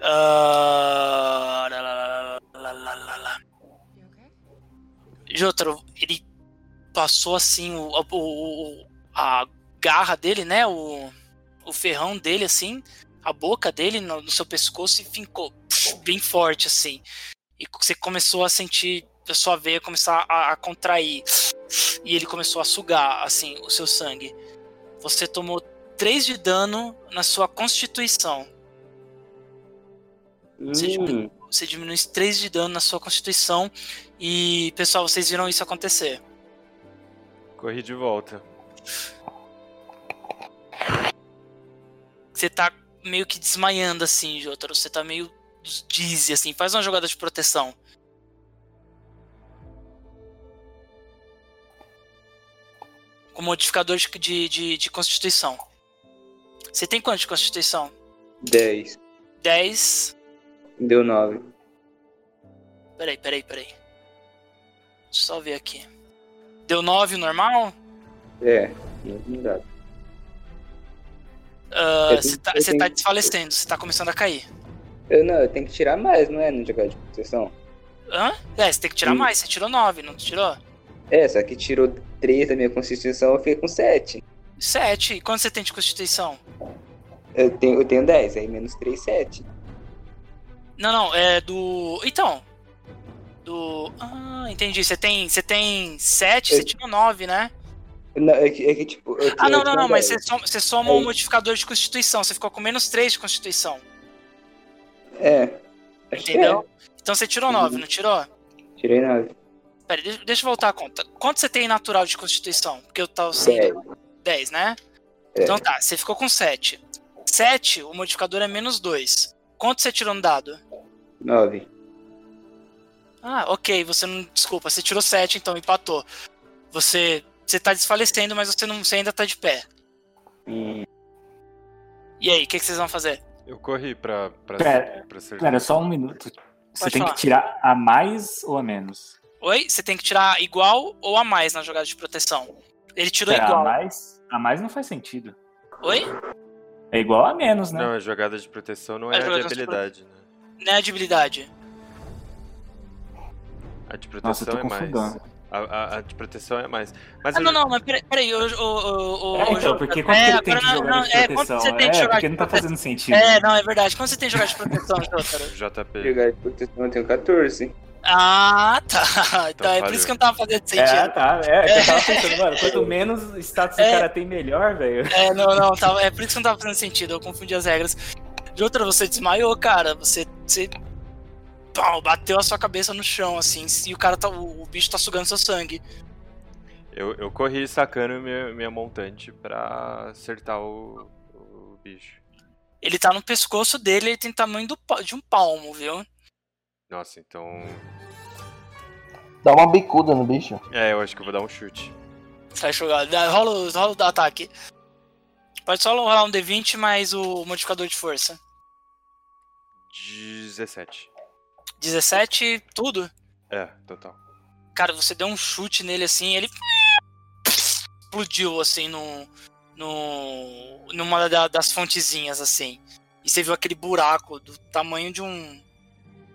Ah, lá, lá. Jotaro, ele passou assim o, o- a garra dele, né? O, o ferrão dele, assim, a boca dele no, no seu pescoço e fincou bem forte, assim. E você começou a sentir a sua veia começar a, a contrair. E ele começou a sugar, assim, o seu sangue. Você tomou 3 de dano na sua constituição. Você diminui, Hum, você diminui 3 de dano na sua constituição. E, pessoal, vocês viram isso acontecer. Corri de volta. Você tá meio que desmaiando assim, Jotaro. Você tá meio dizzy, assim. Faz uma jogada de proteção. Com modificador de, de, de, de constituição. Você tem quanto de constituição? 10. 10. Deu 9. Peraí, peraí, peraí. Deixa eu só ver aqui. Deu 9 normal? É, não dá. Ah, Você tá, eu você tenho- tá desfalecendo, você tá começando a cair. Eu não, eu tenho que tirar mais, não é? No jogar de proteção. Hã? É, você tem que tirar Sim. mais. Você tirou 9, não tirou? É, só que tirou 3 da minha constituição, eu fiquei com 7. 7. E quanto você tem de constituição? Eu tenho, eu tenho 10, aí menos 3, 7. Não, não, é do. Então. Do. Ah, entendi. Você tem. Você tem 7, você Eu- tirou 9, né? Não, é que, é que tipo. eu Ah, tinha- não, não, tinha não, mas 10. você soma, você soma o modificador de constituição. Você ficou com menos 3 de constituição. É. que Entendeu? Então você tirou 9, Uhum. não tirou? é. Tirei 9. Pera, deixa, deixa eu voltar a conta. Quanto você tem natural de constituição? Porque eu tava 10. sendo 10, né? É. Então tá, você ficou com 7. 7, o modificador é menos 2. Quanto você tirou no dado? 9. Ah, ok, você não. Desculpa, você tirou 7, então empatou. Você. Você tá desfalecendo, mas você, não, você ainda tá de pé. Hum, E aí, o que, que vocês vão fazer? Eu corri pra, pra, Pera, pra ser. Pera, só um minuto. Você Pode tem falar. que tirar a mais ou a menos? Oi? Você tem que tirar igual ou a mais na jogada de proteção. Ele tirou Pera, a igual. mais, a mais não faz sentido. Oi? É igual a menos, né? Não, a jogada de proteção não É é, a de jogada de habilidade, né? Não é de habilidade. A de Nossa, eu proteção tô é mais. A, a- a de proteção é mais. Mas Ah, eu- não, não, mas peraí, peraí, o. o, o, É, então, porque quando que ele tem que não, jogar não, de é, quando proteção? você tem que É, jogar porque de não tá fazendo sentido. É, não, é verdade. Quando você tem que jogar de proteção, Jotaro? JP. jogar de proteção eu tenho 14. Ah, tá. Então é por isso que não tava fazendo É, sentido. tá. É, que eu tava pensando, mano, quanto menos status É. o cara tem, melhor, velho. É, não, não, tava, é por isso que não tava fazendo sentido, eu confundi as regras. De outra, você desmaiou, cara, você, você pau, bateu a sua cabeça no chão, assim, e o cara tá, o, o bicho tá sugando seu sangue. Eu, eu corri sacando minha, minha montante pra acertar o, o bicho. Ele tá no pescoço dele, ele tem tamanho do, de um palmo, viu? Nossa, então. Dá uma bicuda no bicho. É, eu acho que eu vou dar um chute. Jogar, dá- rola, o- rola o ataque. Pode só rolar um D20 mais o modificador de força. 17. 17, tudo? É, total. Cara, você deu um chute nele assim, ele explodiu assim no, no numa da- das fontezinhas assim. E você viu aquele buraco do tamanho de um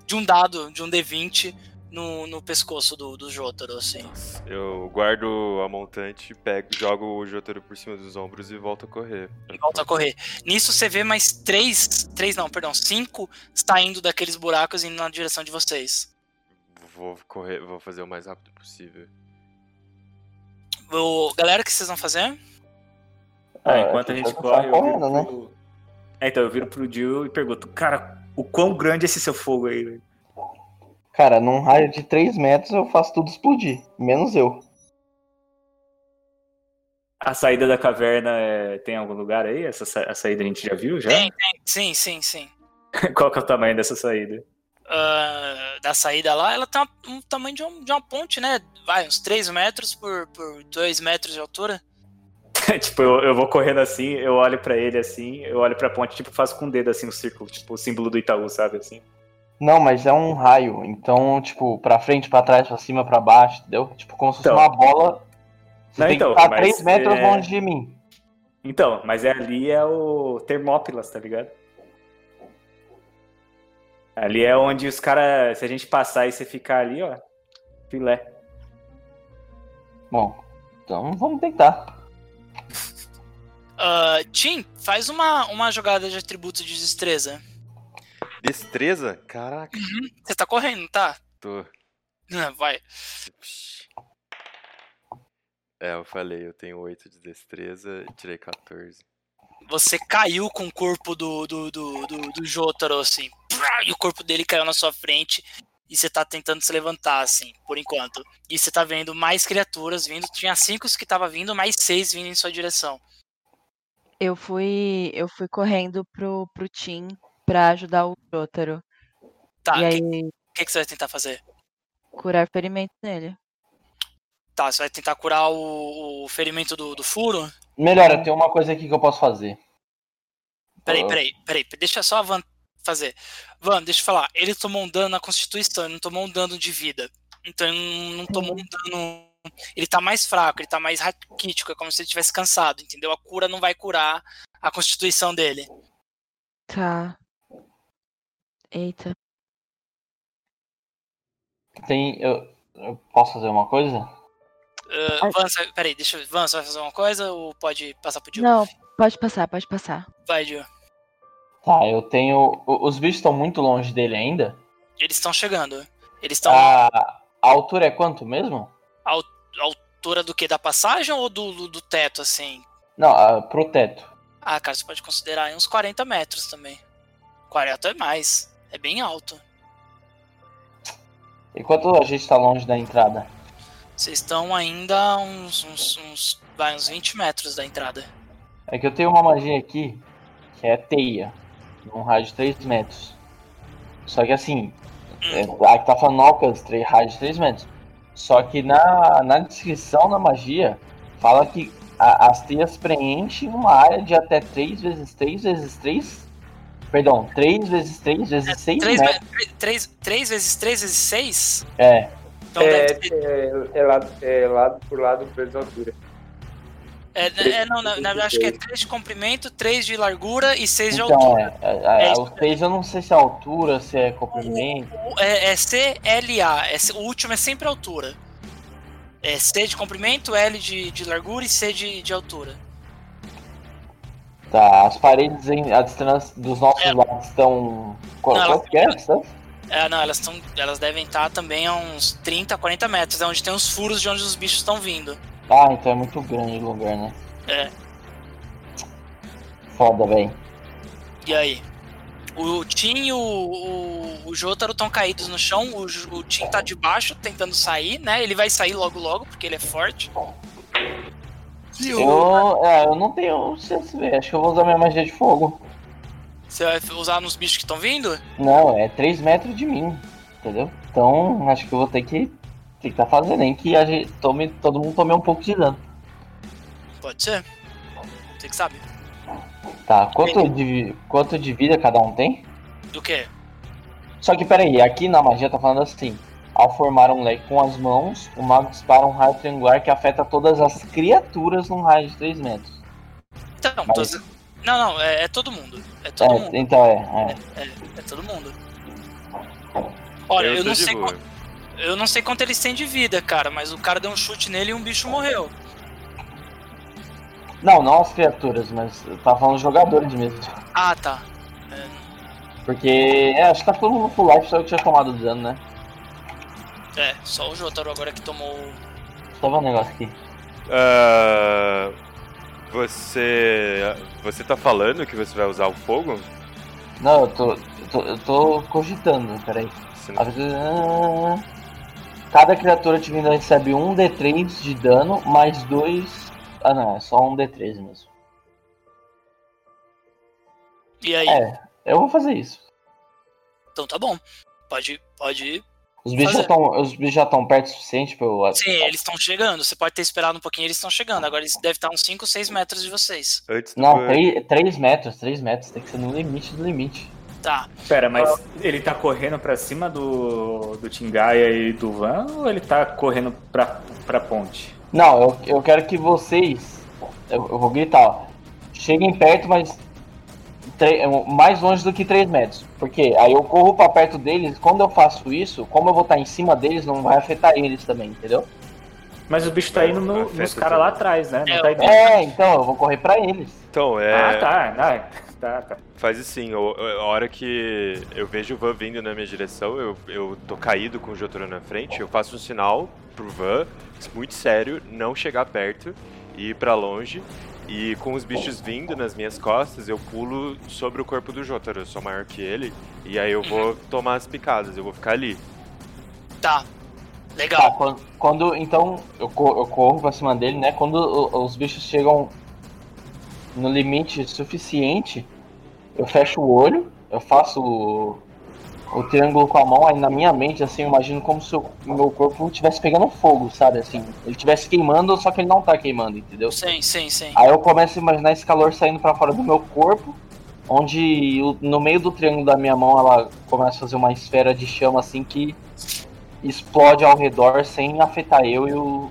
de um dado, de um D20 no, no pescoço do, do Jotaro assim. Eu guardo a montante, pego, jogo o Jotaro por cima dos ombros e volto a correr. E volta a correr. Nisso você vê mais três, três não, perdão, cinco saindo daqueles buracos e indo na direção de vocês. Vou correr, vou fazer o mais rápido possível. O, galera, o que vocês vão fazer? Ah, É, enquanto a gente corre, eu viro né? pro... É, então, eu viro pro Jill e pergunto, cara, o quão grande é esse seu fogo aí, velho? Cara, num raio de 3 metros eu faço tudo explodir. Menos eu. A saída da caverna é... tem algum lugar aí? Essa sa- a saída a gente já viu, já? Tem, tem, sim, sim, sim. Qual que é o tamanho dessa saída? ah, da saída lá, ela tem um tamanho de, um- de uma ponte, né? Vai, uns 3 metros por, por 2 metros de altura. tipo, eu, eu vou correndo assim, eu olho pra ele assim, eu olho pra ponte, tipo, faço com o dedo assim, um círculo, tipo, o símbolo do Itaú, sabe, assim. Não, mas é um raio. Então, tipo, pra frente, pra trás, pra cima, pra baixo, entendeu? Tipo, como se fosse Então. uma bola. Você Não, tem então, que estar mas 3 metros é- longe de mim. Então, mas é ali é o Termópilas, tá ligado? Ali é onde os caras, se a gente passar e você ficar ali, ó, filé. Bom, então vamos tentar. Ah, Tim, faz uma, uma jogada de atributo de destreza. Destreza? Caraca, Você tá correndo, tá? tô. Ah, Vai. É, eu falei, eu tenho 8 de destreza e tirei 14. você caiu com o corpo do, do, do, do, do Jotaro, assim. E o corpo dele caiu na sua frente. E você tá tentando se levantar, assim, por enquanto. E você tá vendo mais criaturas vindo. Tinha cinco que tava vindo, mais seis vindo em sua direção. Eu fui, eu fui correndo pro, pro Tim pra ajudar o Jotaro. Tá, e o aí, que, que, que você vai tentar fazer? curar ferimento nele. Tá, você vai tentar curar o, o ferimento do, do furo? Melhor, eu tenho uma coisa aqui que eu posso fazer. Peraí, peraí, peraí. Deixa só a Van fazer. Van, deixa eu falar. Ele tomou um dano na Constituição, ele não tomou um dano de vida. Então ele não, não tomou um dano. Ele tá mais fraco, ele tá mais raquítico, é como se ele tivesse cansado, entendeu? A cura não vai curar a Constituição dele. Tá. Eita. Tem. Eu, eu posso fazer uma coisa? Uh, Van, você- peraí, deixa eu. Van, você vai fazer uma coisa ou pode passar pro Dio? Não, pode passar, pode passar. Vai, Dio. Tá, eu tenho. Os bichos estão muito longe dele ainda? Eles estão chegando. Eles estão A, a altura é quanto mesmo? à altura do que? Da passagem ou do, do, do teto, assim? Não, a, pro teto. Ah, cara, você pode considerar aí uns 40 metros também. 40 é mais. É bem alto. E quanto a gente tá longe da entrada? Vocês estão ainda uns, uns, uns, vai, uns 20 metros da entrada. É que eu tenho uma magia aqui que é teia, num raio de 3 metros. Só que assim, é, aqui tá falando tre- raio de 3 metros. Só que na, na descrição da magia, fala que a- as teias preenchem uma área de até 3 vezes 3 vezes 3. Perdão, 3 vezes 3 vezes 6 3, metros. três, três vezes 3 vezes 6? É, Então é, ser. é, é lado, é lado por lado vezes altura. É, é, não, na, na verdade acho que é 3 de comprimento, 3 de largura e 6 de então altura. é, é, é, É isso os 3 eu não sei se é altura, se é comprimento. O- É, é CLA. É, o último é sempre altura. É C de comprimento, L de, de largura e C de, de altura. Tá, as paredes em, a distância dos nossos É. lados estão. Qual, Não, qual é a distância? É, não, elas, tão, elas devem estar também a uns 30, 40 metros. É onde tem os furos de onde os bichos estão vindo. Ah, então é muito grande o lugar, né? É. Foda, velho. E aí? O Tim e o, o, o Jotaro estão caídos no chão. O, o Tim tá de baixo tentando sair, né? Ele vai sair logo logo, porque ele é forte. E Eu, é, eu não tenho CSV, acho que eu vou usar minha magia de fogo. você vai usar nos bichos que estão vindo? Não, é 3 metros de mim, entendeu? Então acho que eu vou ter que. Tem que tá fazendo, nem que a gente tome, todo mundo tome um pouco de dano. Pode ser. Você que sabe. Tá, quanto de, quanto de vida cada um tem? Do que? Só que peraí, aqui na magia tá falando assim: ao formar um leque com as mãos, o mago dispara um raio triangular que afeta todas as criaturas num raio de 3 metros. Então, Mas- tô- não, não, é, é todo mundo. É todo É, mundo. então é, é. É, é todo mundo. Olha, eu, tô não sei eu não sei quanto eles têm de vida, cara, mas o cara deu um chute nele e um bicho morreu. Não, não as criaturas, mas eu tava falando os jogadores mesmo. Ah, tá. Porque, é, acho que tá todo mundo full life, só eu que tinha tomado dano, né? É, só o Jotaro agora que tomou. Ver um negócio aqui. Ah, você. Você tá falando que você vai usar o fogo? Não, eu tô, eu tô, eu tô cogitando, peraí. Não- Ah, Cada criatura atingida recebe um D3 de dano, mais dois. Ah não, é só um D3 mesmo. E aí? É, eu vou fazer isso. Então tá bom. Pode, pode ir. Os bichos, já Fazer. tão, os bichos já estão perto o suficiente pra eu. Sim, eles estão chegando. Você pode ter esperado um pouquinho, eles estão chegando. Agora eles devem estar uns 5, 6 metros de vocês. Não, 3, metros, 3 metros, tem que ser no limite do limite. Tá. Pera, mas ele tá correndo pra cima do, do Tingaia e do Van ou ele tá correndo pra, pra ponte? Não, eu, eu quero que vocês. Eu, eu vou gritar, ó. Cheguem perto, mas. Tre- mais longe do que 3 metros. Porque aí eu corro pra perto deles. Quando eu faço isso, como eu vou estar em cima deles, não vai afetar eles também, entendeu? Mas o bicho tá indo no- nos caras lá atrás, né? Não É, tá indo. É, então eu vou correr pra eles. Então, é. Ah, tá. Ah, tá, tá. Faz assim, o- a hora que eu vejo o Van vindo na minha direção, eu, eu tô caído com o Jotaro na frente, eu faço um sinal pro Van, muito sério, não chegar perto e ir pra longe. E com os bichos vindo nas minhas costas, eu pulo sobre o corpo do Jotaro. Eu sou maior que ele. E aí eu vou tomar as picadas, eu vou ficar ali. Tá. Tá, Legal. quando, quando- então eu, eu corro pra cima dele, né? Quando o- os bichos chegam no limite suficiente, eu fecho o olho, eu faço o, triângulo com a mão, aí na minha mente, assim, eu imagino como se o meu corpo estivesse pegando fogo, sabe? Assim, ele estivesse queimando, só que ele não tá queimando, entendeu? Sim, sim, sim. Aí eu começo a imaginar esse calor saindo pra fora do meu corpo, onde no meio do triângulo da minha mão ela começa a fazer uma esfera de chama assim que explode ao redor sem afetar eu e o,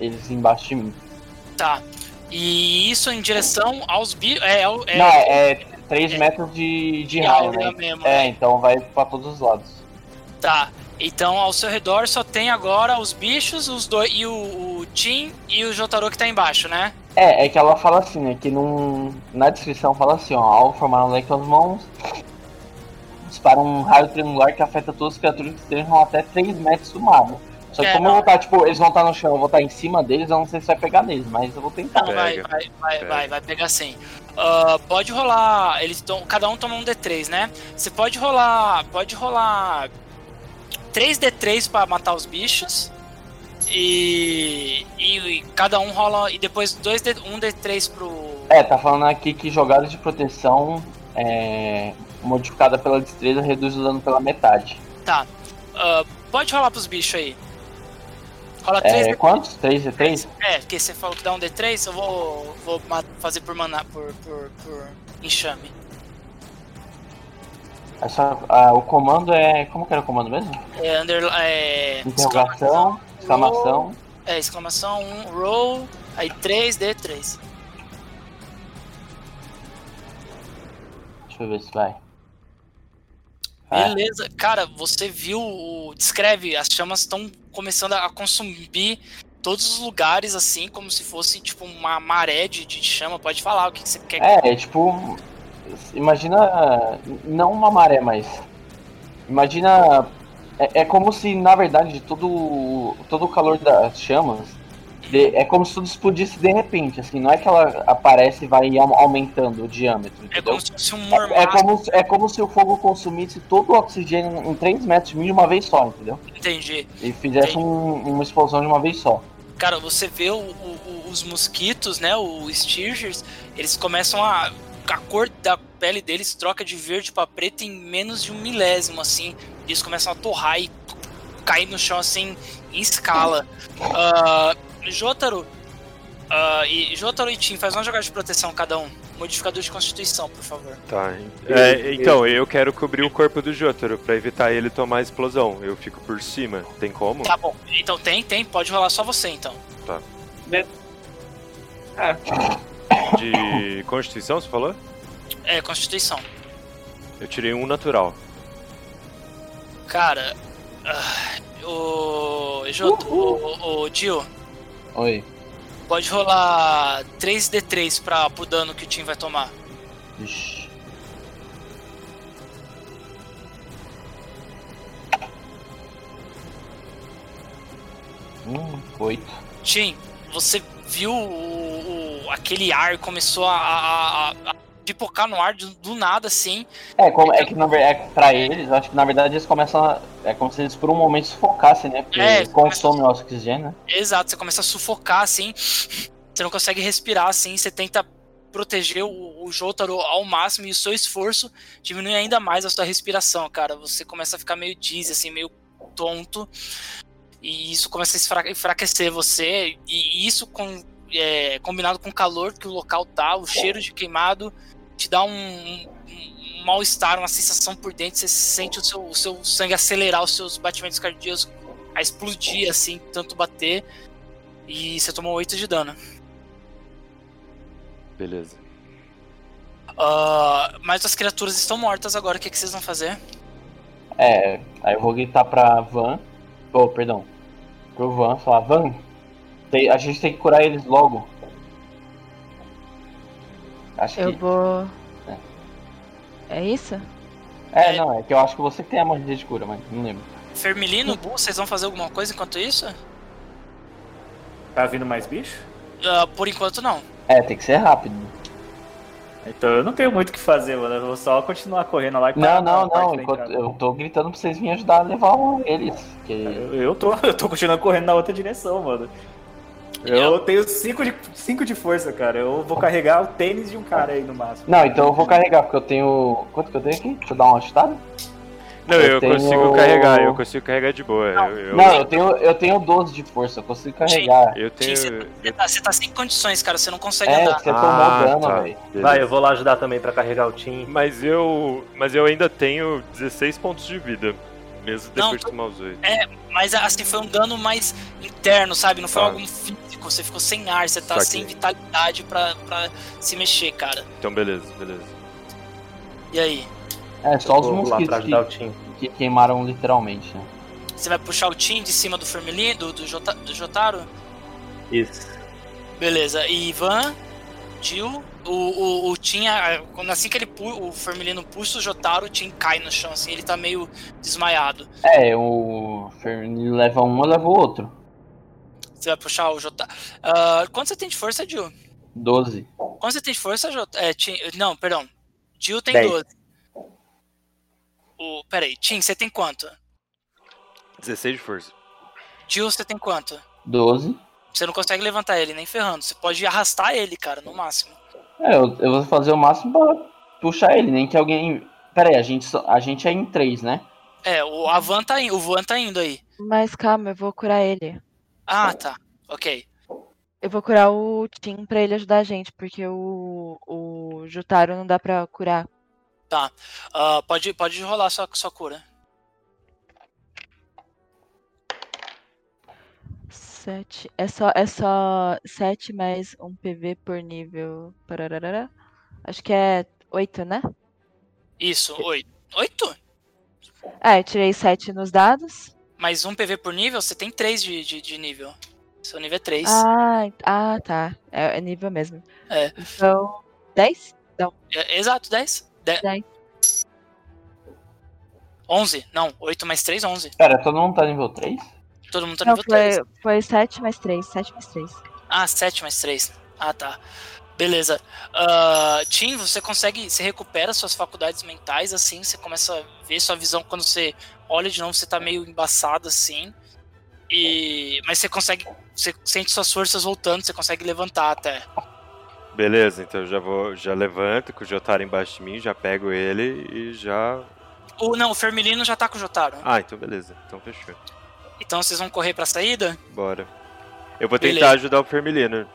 eles embaixo de mim. Tá. E isso em direção aos bichos. É, ao- é, Não, é 3 é- metros de, de é raio, né? mesmo. É, então vai pra todos os lados. Tá. Então ao seu redor só tem agora os bichos, os dois. E o, o Tim e o Jotaro que tá embaixo, né? É, é que ela fala assim, né? Que num, na descrição fala assim, ó, ao formar um leque com as mãos, dispara um raio triangular que afeta todas as criaturas que estejam até 3 metros do mar. Só que É, como não. eu vou estar, tipo, eles vão estar no chão, eu vou estar em cima deles, eu não sei se vai pegar neles, mas eu vou tentar. Não, vai, vai, vai, pega. vai, vai pegar sim. Ah, pode rolar. Eles tom, cada um toma um D3, né? Você pode rolar. Pode rolar 3D3 pra matar os bichos. E, e, e cada um rola. E depois dois D, um D3 pro. É, tá falando aqui que jogadas de proteção é, modificada pela destreza reduz o dano pela metade. Tá. Ah, pode rolar pros bichos aí. Rola 3 É, quantos? 3 e 3? É, porque você falou que dá um D3, eu vou, vou fazer por maná, por, por, por enxame. Essa, ah, o comando é. Como que era o comando mesmo? É, under, é, Interrogação, exclamação. É, exclamação 1, roll, aí 3, D3. Deixa eu ver se vai. Beleza, cara, você viu, o- descreve, as chamas estão começando a consumir todos os lugares, assim, como se fosse, tipo, uma maré de, de chama. Pode falar o que, que você quer. É, é tipo. Imagina. Não uma maré, mas. Imagina. É, é como se, na verdade, todo, todo o calor das chamas. De- é como se tudo explodisse de repente, assim. Não é que ela aparece e vai au- aumentando o diâmetro. É como um É, é como, se- é como se o fogo consumisse todo o oxigênio em 3 metros de mim de uma vez só, entendeu? entendi. E fizesse um- uma explosão de uma vez só. Cara, você vê o- o- os mosquitos, né, os Stirgers, eles começam a... A cor da pele deles troca de verde pra preto em menos de um milésimo, assim. Eles começam a torrar e cair no chão, assim, em escala. Ah, Jotaro... ah, e Jotaro e Tim, faz uma jogada de proteção cada um. Modificador de constituição, por favor. Tá. É, então, eu quero cobrir o corpo do Jotaro pra evitar ele tomar explosão. Eu fico por cima. Tem como? Tá bom. Então tem, tem. Pode rolar só você, então. De Constituição, você falou? É, constituição. Eu tirei um natural. Cara... ah, o... Jot... O, o Dio... Oi. Pode rolar 3d3 pra, pro dano que o time vai tomar. Ixi. Hum, oito. Tim, você viu o, o- aquele ar começou a, a, a- a pipocar no ar do, do nada, assim. É, como, é que na verdade, é, pra eles, eu acho que na verdade eles começam a. É como se eles por um momento sufocassem, né? Porque É, eles consomem o oxigênio, né? Exato, você começa a sufocar, assim. Você não consegue respirar, assim. Você tenta proteger o, o Jotaro ao máximo e o seu esforço diminui ainda mais a sua respiração, cara. Você começa a ficar meio dizzy, assim, meio tonto. E isso começa a enfraquecer você. E isso com, é, combinado com o calor que o local tá, o cheiro de queimado, te dá um, um- um mal-estar, uma sensação por dentro. Você sente o seu, o seu sangue acelerar, os seus batimentos cardíacos a explodir, assim, tanto bater. E você tomou 8 de dano. Beleza. Ah, mas as criaturas estão mortas agora, o que, que vocês vão fazer? É, aí eu vou gritar pra Van. Oh, perdão. Pro Van, falar, Van, a gente tem que curar eles logo. Acho Eu que. vou. É isso? É, não, é que eu acho que você tem a magia de cura, mas não lembro. Fermilino, Bu, vocês vão fazer alguma coisa enquanto isso? Tá vindo mais bicho? Ah, por enquanto não. É, tem que ser rápido. Então eu não tenho muito o que fazer, mano. Eu vou só continuar correndo lá e Não, não, não. enquanto- eu tô gritando pra vocês virem ajudar a levar eles. Que... Eu, eu tô, eu tô continuando correndo na outra direção, mano. Eu tenho 5 de, cinco de força, cara. Eu vou carregar o tênis de um cara aí no máximo. Não, então eu vou carregar, porque eu tenho. Quanto que eu tenho aqui? Deixa eu dar uma agitada. Não, Eu eu, tenho- consigo carregar, eu consigo carregar de boa. Eu, eu, Não, eu tenho, eu tenho 12 de força, eu consigo carregar. eu tenho. Você tá, você tá sem condições, cara. Você não consegue É, andar. você tomou Ah, dano, tá. velho. Vai, eu vou lá ajudar também pra carregar o Tim. Mas eu. Mas eu ainda tenho 16 pontos de vida. Mesmo Não, depois de tomar os 8. Mas assim, foi um dano mais interno, sabe? Não foi Tá. algo físico. Você ficou sem ar, você tá Saquei. sem vitalidade pra, pra se mexer, cara. Então beleza, beleza. E aí? É, só os Vou lá pra mosquitos ajudar o que, que queimaram literalmente, né? Você vai puxar o Tim de cima do Fermelin, do, do, Jota- do Jotaro? Isso. Beleza. E Ivan, Jill, o, o, o Tim, assim que ele pu o Fermelino puxa o Jotaro, o Tim cai no chão, assim, ele tá meio desmaiado. É, o Fernando leva um, eu levo o outro. Você vai puxar o Jotaro. Ah, quanto você tem de força, Jill? 12. Quanto você tem de força, Jotaro? É, Tim, não, perdão. Jill tem Dez. 12. O, peraí, Tim, você tem quanto? 16 de força. Jill, você tem quanto? 12. Você não consegue levantar ele, nem ferrando. Você pode arrastar ele, cara, no máximo. É, eu, eu vou fazer o máximo pra puxar ele, nem que alguém. Pera aí, a gente, só- a gente é em 3, né? É, o Avan tá indo, o Van tá indo aí. Mas calma, eu vou curar ele. Ah, tá. Ok. Eu vou curar o Tim pra ele ajudar a gente, porque o, o Jutaro não dá pra curar. Ah, pode, pode rolar sua, sua cura. Sete. É só, é só 7 mais um PV por nível. Parararara. Acho que é 8, né? Isso, oito. Oito? Ah, eu tirei 7 nos dados. Mais um PV por nível, você tem três de, de, de nível. Seu nível é 3. Ah, ah, tá. É, é nível mesmo. É. Então, 10? exato, 10. 10. 11. Não, 8 mais 3, 11. Pera, todo mundo tá nível 3? Todo mundo tá Não, nível 3. foi, foi 7 mais 3. 7 mais 3. Ah, 7 mais 3. Ah, tá. Beleza. Ah, Tim, você consegue. Você recupera suas faculdades mentais, assim, você começa a ver sua visão quando você olha de novo, você tá meio embaçado assim. E. Mas você consegue. Você sente suas forças voltando, você consegue levantar até. Beleza, então eu já vou. Já levanto com o Jotaro embaixo de mim, já pego ele e já. O, não, o Fermilino já tá com o Jotaro. Ah, então beleza. Então fechou. Então vocês vão correr pra saída? Bora. Eu vou tentar Beleza. ajudar o Fermilino.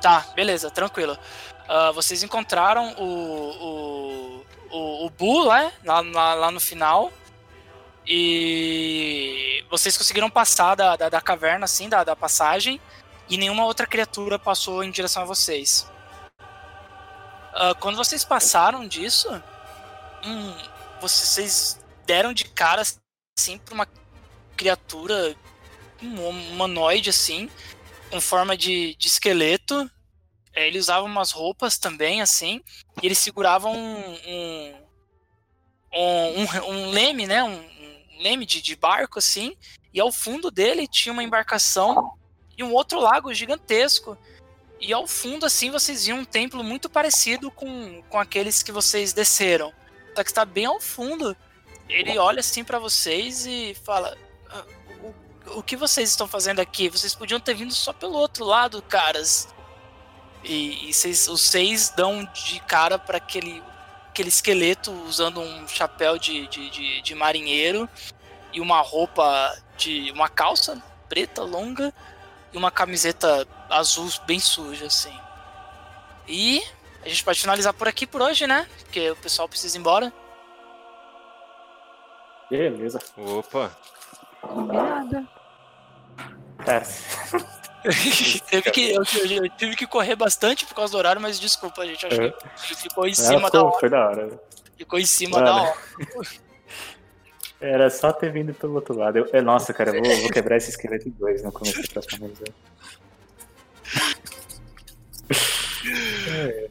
Tá, beleza, tranquilo. Ah, vocês encontraram o, o, o, o Bu lá, lá, lá, lá no final. E vocês conseguiram passar da, da, da caverna, assim, da, da passagem. E nenhuma outra criatura passou em direção a vocês. Ah, quando vocês passaram disso, hum, vocês deram de cara, assim, pra uma criatura um humanoide, assim, com forma de, de esqueleto. É, ele usava umas roupas também, assim, e ele segurava um, um, um, um- um leme, né? Um leme de, de barco, assim, e ao fundo dele tinha uma embarcação e um outro lago gigantesco. E ao fundo, assim, vocês viam um templo muito parecido com, com aqueles que vocês desceram. Só que está bem ao fundo. Ele olha assim para vocês e fala: "Ah, o, o que vocês estão fazendo aqui? Vocês podiam ter vindo só pelo outro lado, caras. E, e vocês, os seis dão de cara para aquele, aquele esqueleto usando um chapéu de, de, de, de marinheiro e uma roupa de. uma calça preta longa e uma camiseta azul bem suja, assim. E a gente pode finalizar por aqui por hoje, né? Porque o pessoal precisa ir embora. Beleza. Opa. Combinado. Cara, teve que, eu, eu, eu, tive que correr bastante por causa do horário, mas desculpa, gente. Acho é. que ficou em cima ah, da hora. Foi da hora. Ficou em cima Mano. da hora. Era só ter vindo pelo outro lado. Eu, nossa, cara, eu vou, vou quebrar esse esqueleto em dois no começo da próxima vez. Né? É.